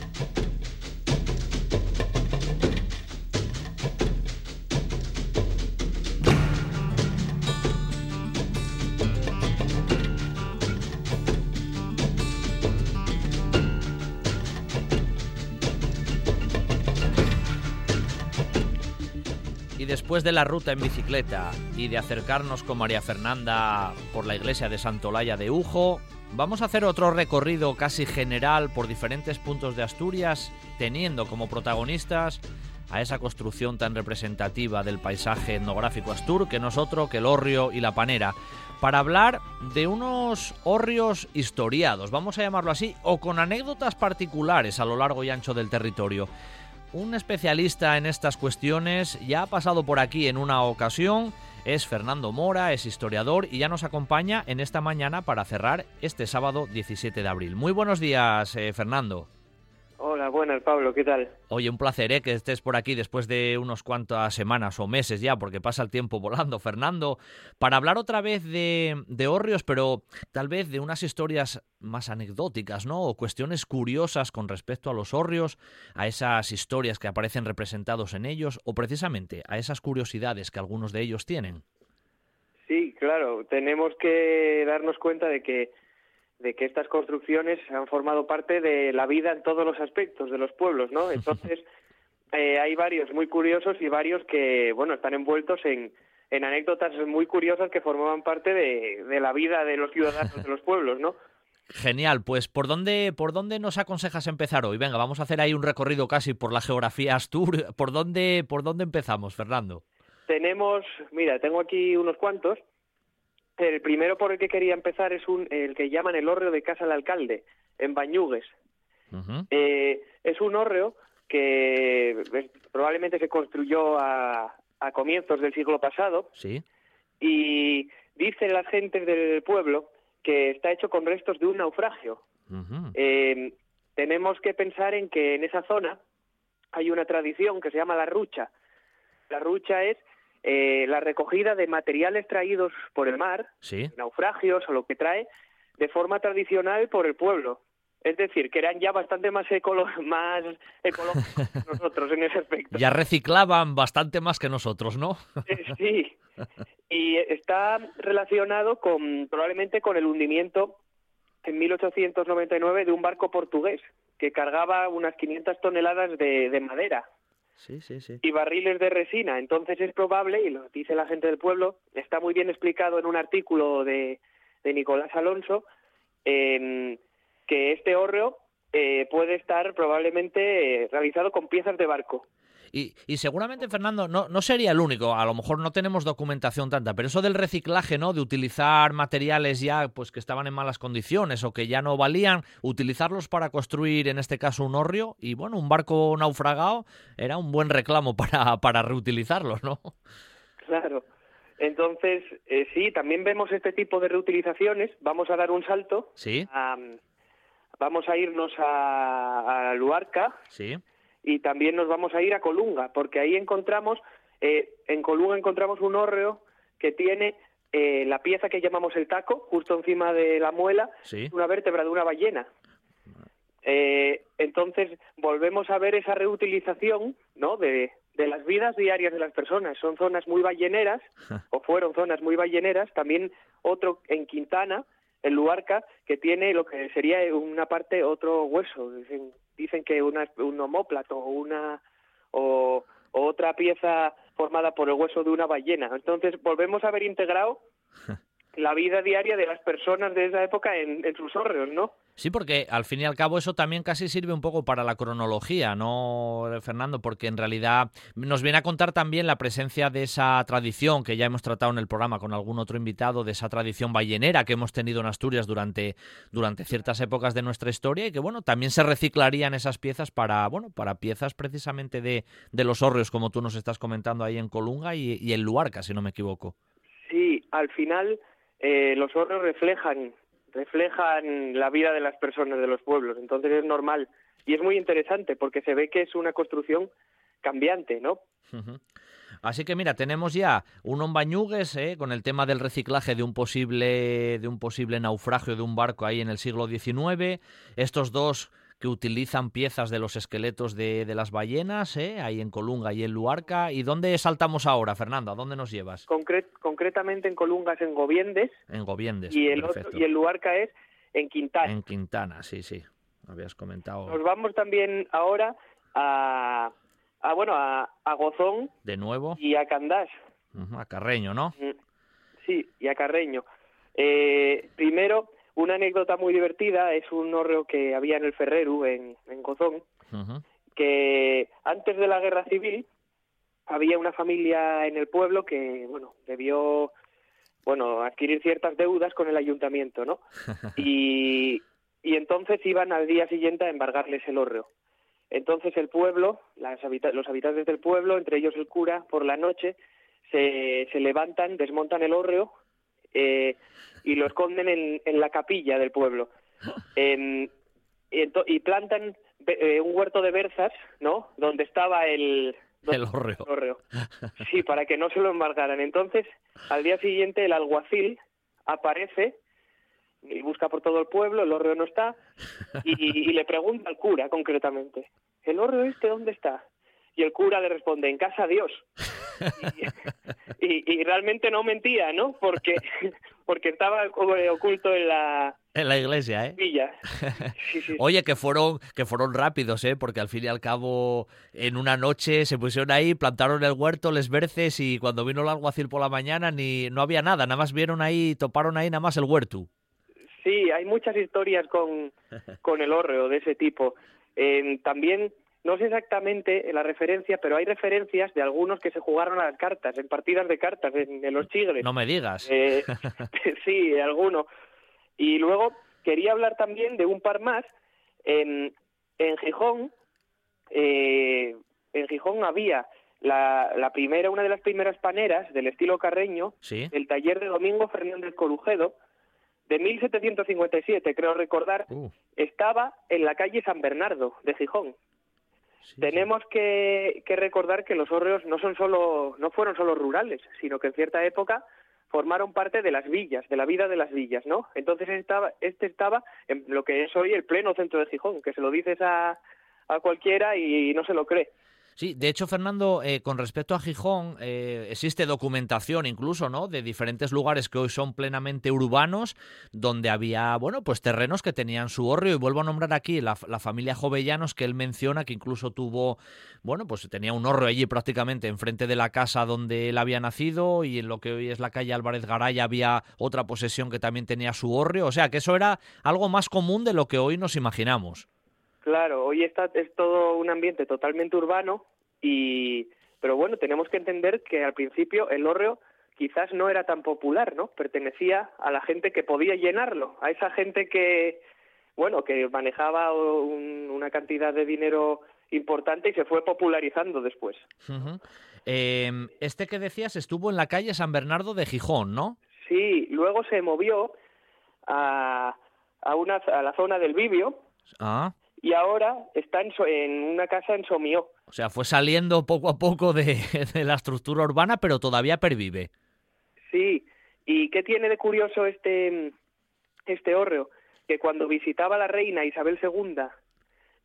Speaker 2: Después de la ruta en bicicleta y de acercarnos con María Fernanda por la iglesia de Santolaya de Ujo, vamos a hacer otro recorrido casi general por diferentes puntos de Asturias, teniendo como protagonistas a esa construcción tan representativa del paisaje etnográfico astur que no es otro que el hórreo y la panera, para hablar de unos hórreos historiados, vamos a llamarlo así, o con anécdotas particulares a lo largo y ancho del territorio. Un especialista en estas cuestiones ya ha pasado por aquí en una ocasión, es Fernando Mora, es historiador y ya nos acompaña en esta mañana para cerrar este sábado 17 de abril. Muy buenos días, eh, Fernando.
Speaker 12: Hola, buenas, Pablo, ¿qué tal?
Speaker 2: Oye, un placer ¿eh? que estés por aquí después de unos cuantas semanas o meses ya, porque pasa el tiempo volando, Fernando, para hablar otra vez de, de hórreos, pero tal vez de unas historias más anecdóticas, ¿no? O cuestiones curiosas con respecto a los hórreos, a esas historias que aparecen representados en ellos, o precisamente a esas curiosidades que algunos de ellos tienen.
Speaker 12: Sí, claro, tenemos que darnos cuenta de que de que estas construcciones han formado parte de la vida en todos los aspectos de los pueblos, ¿no? Entonces, eh, hay varios muy curiosos y varios que, bueno, están envueltos en, en anécdotas muy curiosas que formaban parte de, de la vida de los ciudadanos de los pueblos, ¿no?
Speaker 2: Genial, pues ¿por dónde, ¿por dónde nos aconsejas empezar hoy? Venga, vamos a hacer ahí un recorrido casi por la geografía Astur. ¿Por dónde, por dónde empezamos, Fernando?
Speaker 12: Tenemos, mira, tengo aquí unos cuantos. El primero por el que quería empezar es un, el que llaman el hórreo de Casa del Alcalde, en Bañugues. Eh, es un hórreo que eh, probablemente se construyó a, a comienzos del siglo pasado
Speaker 2: Sí.
Speaker 12: y
Speaker 8: dicen las gentes del pueblo que está hecho con restos de un naufragio. Eh, tenemos que pensar en que en esa zona hay una tradición que se llama la rucha. La rucha es eh, la recogida de materiales traídos por el mar, naufragios o lo que trae, de forma tradicional por el pueblo. Es decir, que eran ya bastante más, ecolo más ecológicos que nosotros en ese aspecto.
Speaker 2: Ya reciclaban bastante más que nosotros, ¿no?
Speaker 8: Eh, sí, y está relacionado con probablemente con el hundimiento en 1899 de un barco portugués que cargaba unas 500 toneladas de, madera y barriles de resina. Entonces es probable, y lo dice la gente del pueblo, está muy bien explicado en un artículo de, de Nicolás Alonso, eh, que este hórreo eh, puede estar probablemente eh, realizado con piezas de barco.
Speaker 2: Y, y, seguramente, Fernando, no, no sería el único, a lo mejor no tenemos documentación tanta, pero eso del reciclaje, ¿no? De utilizar materiales ya pues que estaban en malas condiciones o que ya no valían, utilizarlos para construir, en este caso, un hórreo y, bueno, un barco naufragado era un buen reclamo para, para reutilizarlos, ¿no?
Speaker 8: Claro. Entonces, eh, sí, también vemos este tipo de reutilizaciones. Vamos a dar un salto.
Speaker 2: Sí
Speaker 8: vamos a irnos a, Luarca
Speaker 2: sí.
Speaker 8: Y también nos vamos a ir a Colunga, porque ahí encontramos, eh, en Colunga encontramos un hórreo que tiene eh, la pieza que llamamos el taco, justo encima de la muela, una vértebra de una ballena. Eh, entonces volvemos a ver esa reutilización ¿no? de, de las vidas diarias de las personas. Son zonas muy balleneras, o fueron zonas muy balleneras. También otro en Quintana, el Luarca, que tiene lo que sería una parte, otro hueso. Dicen, que una, un homóplato o una o, otra pieza formada por el hueso de una ballena. Entonces volvemos a ver integrado la vida diaria de las personas de esa época en, en sus hórreos, ¿no?
Speaker 2: Sí, porque al fin y al cabo eso también casi sirve un poco para la cronología, ¿no, Fernando? Porque en realidad nos viene a contar también la presencia de esa tradición que ya hemos tratado en el programa con algún otro invitado, de esa tradición ballenera que hemos tenido en Asturias durante, durante ciertas épocas de nuestra historia y que, bueno, también se reciclarían esas piezas para, bueno, para piezas precisamente de, de los hórreos, como tú nos estás comentando ahí en Colunga y, y en Luarca, si no me equivoco.
Speaker 8: Sí, al final eh, los hórreos reflejan reflejan la vida de las personas de los pueblos, entonces es normal y es muy interesante porque se ve que es una construcción cambiante, ¿no?
Speaker 2: Así que mira, tenemos ya un Ombañugues ¿eh? con el tema del reciclaje de un posible de un posible naufragio de un barco ahí en el siglo XIX. Estos dos que utilizan piezas de los esqueletos de, de las ballenas, ¿eh? ahí en Colunga y en Luarca. ¿Y dónde saltamos ahora, Fernando? ¿A dónde nos llevas?
Speaker 8: concretamente en Colunga es en Goviendes.
Speaker 2: En Goviendes.
Speaker 8: Y el, otro, y el Luarca es en Quintana.
Speaker 2: En Quintana, sí, sí. Habías comentado.
Speaker 8: Nos vamos también ahora a, a bueno, a, a Gozón.
Speaker 2: De nuevo.
Speaker 8: Y a Candás.
Speaker 2: a Carreño, ¿no?
Speaker 8: Mm, sí, y a Carreño. Eh, primero, una anécdota muy divertida es un hórreo que había en el Ferreru, en, en Gozón, que antes de la guerra civil había una familia en el pueblo que, bueno, debió, bueno, adquirir ciertas deudas con el ayuntamiento, ¿no? y, y entonces iban al día siguiente a embargarles el hórreo. Entonces el pueblo, las los habitantes del pueblo, entre ellos el cura, por la noche se, se levantan, desmontan el hórreo eh, y lo esconden en, en, la capilla del pueblo. y, y, plantan eh, un huerto de berzas, ¿no? Donde estaba el...
Speaker 2: El hórreo.
Speaker 8: Sí, para que no se lo embargaran. Entonces, al día siguiente, el alguacil aparece y busca por todo el pueblo, el hórreo no está, y, y le pregunta al cura concretamente, ¿el hórreo este dónde está? Y el cura le responde, en casa Dios. y, realmente no mentía, ¿no? Porque, porque estaba oculto en la,
Speaker 2: en la iglesia, ¿eh?
Speaker 8: Villa.
Speaker 2: Oye, que fueron, que fueron rápidos, ¿eh? Porque al fin y al cabo, en una noche se pusieron ahí, plantaron el huerto, les verces, y cuando vino el alguacil por la mañana ni no había nada, nada más vieron ahí, toparon ahí nada más el huerto.
Speaker 8: Sí, hay muchas historias con, con el hórreo de ese tipo. también no sé exactamente la referencia, pero hay referencias de algunos que se jugaron a las cartas, en partidas de cartas, en, los chigres.
Speaker 2: No me digas.
Speaker 8: Eh, sí, alguno. Y luego quería hablar también de un par más. En, en Gijón, eh, en Gijón había la, la primera, una de las primeras paneras del estilo carreño,
Speaker 2: Sí.
Speaker 8: el taller de Domingo Fernández Corujedo, de 1757, creo recordar,
Speaker 2: Uh.
Speaker 8: estaba en la calle San Bernardo de Gijón. Tenemos que, que recordar que los hórreos no son solo, no fueron solo rurales, sino que en cierta época formaron parte de las villas, de la vida de las villas, ¿no? Entonces estaba, este estaba en lo que es hoy el pleno centro de Gijón, que se lo dices a, a cualquiera y no se lo cree.
Speaker 2: Sí, de hecho, Fernando, eh, con respecto a Gijón, eh, existe documentación incluso, ¿no? De diferentes lugares que hoy son plenamente urbanos, donde había, bueno, pues terrenos que tenían su hórreo. Y vuelvo a nombrar aquí la, familia Jovellanos, que él menciona que incluso tuvo, bueno, pues tenía un hórreo allí prácticamente enfrente de la casa donde él había nacido y en lo que hoy es la calle Álvarez Garay había otra posesión que también tenía su hórreo. O sea, que eso era algo más común de lo que hoy nos imaginamos.
Speaker 8: Claro, hoy está, es todo un ambiente totalmente urbano y, pero bueno, tenemos que entender que al principio el hórreo quizás no era tan popular, ¿no? Pertenecía a la gente que podía llenarlo, a esa gente que, bueno, que manejaba un- una cantidad de dinero importante y se fue popularizando después.
Speaker 2: Eh, este que decías estuvo en la calle San Bernardo de Gijón, ¿no?
Speaker 8: Sí, luego se movió a, a, una, a la zona del Bibio
Speaker 2: Ah,
Speaker 8: y ahora está en, So- en una casa en Somió.
Speaker 2: o sea, fue saliendo poco a poco de, de la estructura urbana, pero todavía pervive.
Speaker 8: Sí, ¿y qué tiene de curioso este, este hórreo? Que cuando visitaba la reina Isabel II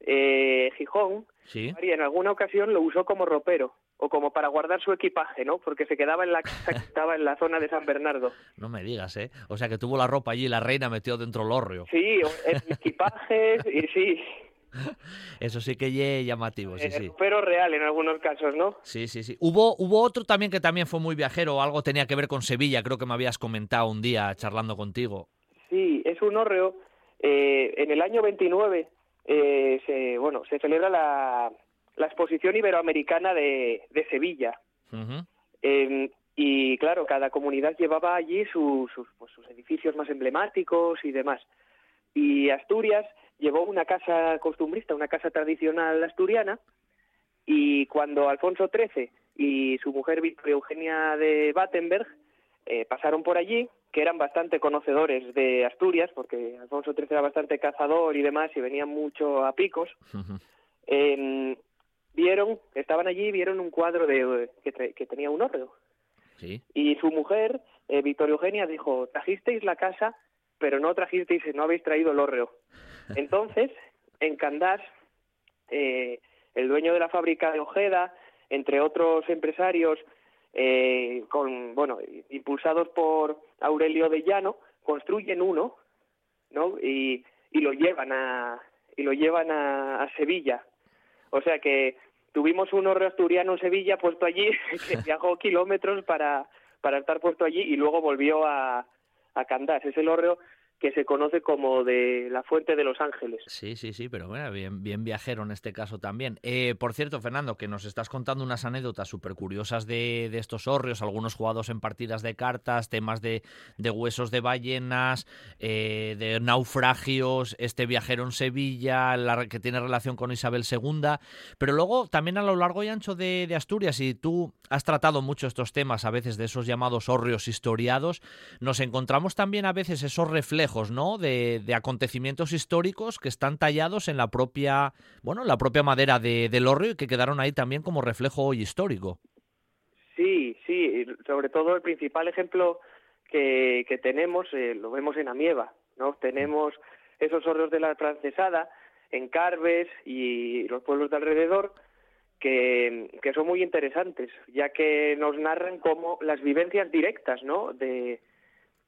Speaker 8: eh, Gijón,
Speaker 2: Sí.
Speaker 8: María en alguna ocasión lo usó como ropero o como para guardar su equipaje, ¿no? Porque se quedaba en la casa que estaba en la zona de San Bernardo.
Speaker 2: No me digas, ¿eh? O sea, que tuvo la ropa allí y la reina metió dentro el hórreo.
Speaker 8: Sí, eh, equipajes y sí,
Speaker 2: Eso sí que ye llamativo, sí,
Speaker 8: eh,
Speaker 2: sí.
Speaker 8: ropero real en algunos casos, ¿no?
Speaker 2: Sí, sí, sí. Hubo, hubo otro también que también fue muy viajero, algo tenía que ver con Sevilla, creo que me habías comentado un día charlando contigo.
Speaker 8: Sí, es un hórreo. eh, en el año 29 eh, se, bueno, se celebra la, la exposición iberoamericana de, de Sevilla. Eh, y claro, cada comunidad llevaba allí su- sus, pues, sus edificios más emblemáticos y demás. Y Asturias llevó una casa costumbrista, una casa tradicional asturiana, y cuando Alfonso XIII y su mujer Victoria Eugenia de Battenberg eh, pasaron por allí, que eran bastante conocedores de Asturias, porque Alfonso XIII era bastante cazador y demás, y venían mucho a picos, eh, vieron, estaban allí y vieron un cuadro de, que, que tenía un hórreo.
Speaker 2: Sí.
Speaker 8: Y su mujer, eh, Victoria Eugenia, dijo, trajisteis la casa, pero no trajisteis, no habéis traído el hórreo. Entonces, en Candás, eh, el dueño de la fábrica de Ojeda, entre otros empresarios, eh, con, bueno, impulsados por Aurelio de Llano, construyen uno, ¿no? Y, y lo llevan a, y lo llevan a, Sevilla. O sea que tuvimos un hórreo asturiano en Sevilla puesto allí, que viajó kilómetros para, para estar puesto allí y luego volvió a, a Candás. Es el hórreo que se conoce como de la Fuente de los Ángeles.
Speaker 2: Sí, sí, sí, pero bueno, bien, bien viajero en este caso también. Eh, por cierto, Fernando, que nos estás contando unas anécdotas súper curiosas de, de estos hórreos, algunos jugados en partidas de cartas, temas de, de huesos de ballenas, eh, de naufragios, este viajero en Sevilla, la, que tiene relación con Isabel II, pero luego también a lo largo y ancho de, Asturias, y tú has tratado mucho estos temas, a veces de esos llamados hórreos historiados, nos encontramos también a veces esos reflejos, ¿no? De, acontecimientos históricos que están tallados en la propia, bueno, en la propia madera de, del hórreo y que quedaron ahí también como reflejo hoy histórico.
Speaker 8: Sí, sí, sobre todo el principal ejemplo que, que tenemos eh, lo vemos en Amieva, ¿no? Tenemos esos hórreos de la francesada en Carves y los pueblos de alrededor que, que son muy interesantes, ya que nos narran como las vivencias directas, ¿no? De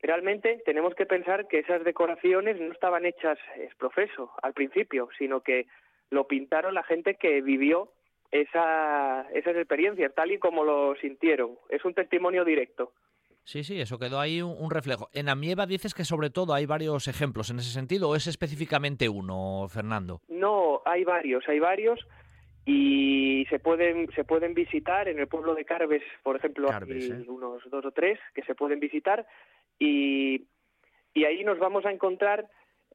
Speaker 8: realmente tenemos que pensar que esas decoraciones no estaban hechas es profeso al principio, sino que lo pintaron la gente que vivió esa, esas experiencias, tal y como lo sintieron. Es un testimonio directo.
Speaker 2: Sí, sí, eso quedó ahí un, un reflejo. En Amieva dices que sobre todo hay varios ejemplos en ese sentido, o es específicamente uno, Fernando.
Speaker 8: No, hay varios, hay varios y se pueden se pueden visitar en el pueblo de Carves, por ejemplo,
Speaker 2: Carves,
Speaker 8: hay
Speaker 2: ¿eh?
Speaker 8: unos dos o tres que se pueden visitar y, y ahí nos vamos a encontrar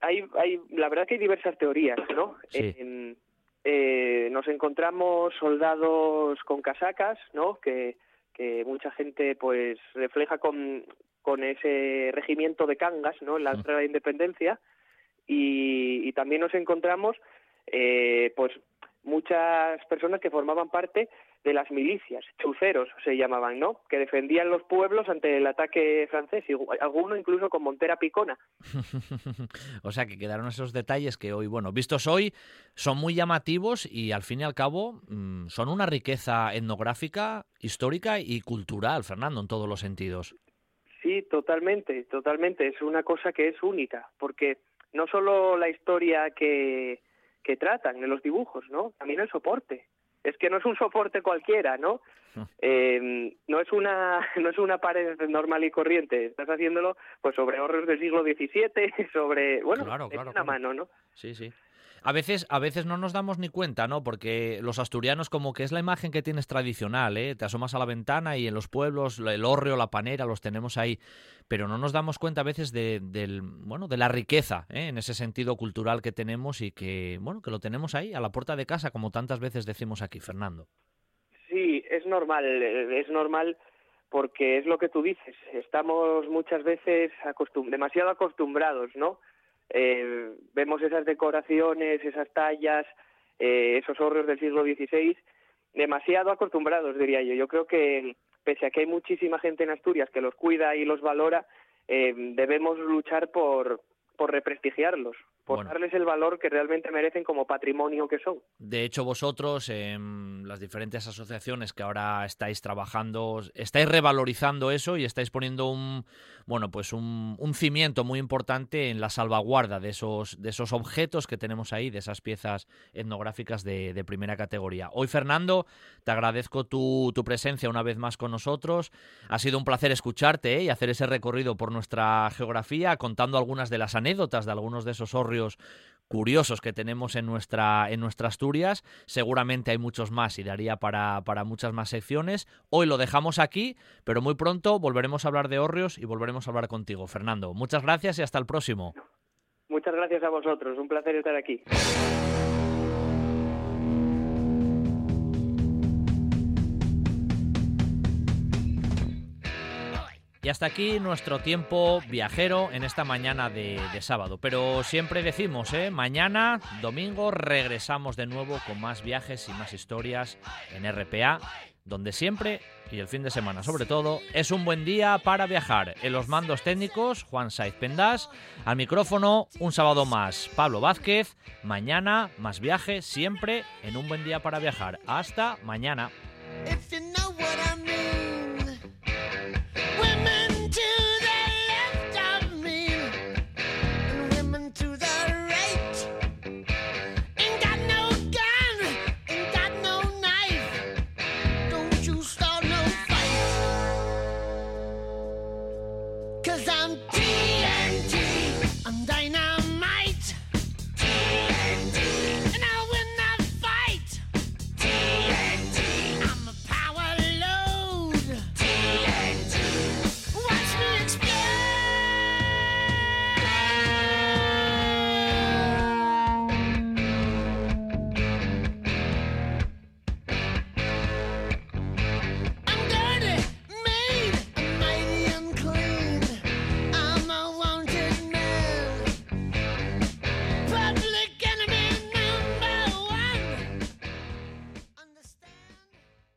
Speaker 8: hay hay la verdad que hay diversas teorías, ¿no?
Speaker 2: Sí.
Speaker 8: En- eh, nos encontramos soldados con casacas, ¿no? Que, que mucha gente pues refleja con, con ese regimiento de Cangas, ¿no? En la guerra de la independencia. Y, y también nos encontramos eh, pues muchas personas que formaban parte de las milicias, chuceros se llamaban, ¿no? Que defendían los pueblos ante el ataque francés, y algunos incluso con montera picona.
Speaker 2: o sea que quedaron esos detalles que hoy, bueno, vistos hoy, son muy llamativos y al fin y al cabo mm, son una riqueza etnográfica, histórica y cultural, Fernando, en todos los sentidos.
Speaker 8: Sí, totalmente, totalmente. Es una cosa que es única, porque no solo la historia que, que tratan en los dibujos, ¿no? También el soporte es que no es un soporte cualquiera, ¿no? Eh, no es una no es una pared normal y corriente. Estás haciéndolo pues sobre ahorros del siglo XVII, sobre bueno,
Speaker 2: claro,
Speaker 8: una mano, ¿no?
Speaker 2: Sí, sí. A veces, a veces no nos damos ni cuenta, ¿no? Porque los asturianos como que es la imagen que tienes tradicional, ¿eh? Te asomas a la ventana y en los pueblos el hórreo, la panera, los tenemos ahí, pero no nos damos cuenta a veces de, del, bueno, de la riqueza, ¿eh? en ese sentido cultural que tenemos y que, bueno, que lo tenemos ahí a la puerta de casa, como tantas veces decimos aquí, Fernando.
Speaker 8: Sí, es normal, es normal porque es lo que tú dices, estamos muchas veces demasiado acostumbrados, ¿no? Eh, vemos esas decoraciones, esas tallas, eh, esos horros del siglo XVI, demasiado acostumbrados, diría yo. Yo creo que, pese a que hay muchísima gente en Asturias que los cuida y los valora, eh, debemos luchar por, por represtigiarlos, por darles el valor que realmente merecen como patrimonio que son.
Speaker 2: De hecho, vosotros, en las diferentes asociaciones que ahora estáis trabajando, estáis revalorizando eso y estáis poniendo un, bueno, pues un, cimiento muy importante en la salvaguarda de esos, de esos objetos que tenemos ahí, de esas piezas etnográficas de, primera categoría. Hoy, Fernando, te agradezco tu, tu, presencia una vez más con nosotros. Ha sido un placer escucharte ¿eh? y hacer ese recorrido por nuestra geografía, contando algunas de las anécdotas de algunos de esos curiosos que tenemos en nuestra, en nuestra Asturias. Seguramente hay muchos más y daría para, para muchas más secciones. Hoy lo dejamos aquí, pero muy pronto volveremos a hablar de hórreos y volveremos a hablar contigo. Fernando, muchas gracias y hasta el próximo.
Speaker 8: Muchas gracias a vosotros, un placer estar aquí.
Speaker 2: Y hasta aquí nuestro tiempo viajero en esta mañana de, sábado. Pero siempre decimos, ¿eh? mañana, domingo, regresamos de nuevo con más viajes y más historias en RPA, donde siempre, y el fin de semana sobre todo, es un buen día para viajar. En los mandos técnicos, Juan Saiz Pendas, al micrófono, un sábado más, Pablo Vázquez. Mañana, más viajes, siempre en un buen día para viajar. Hasta mañana.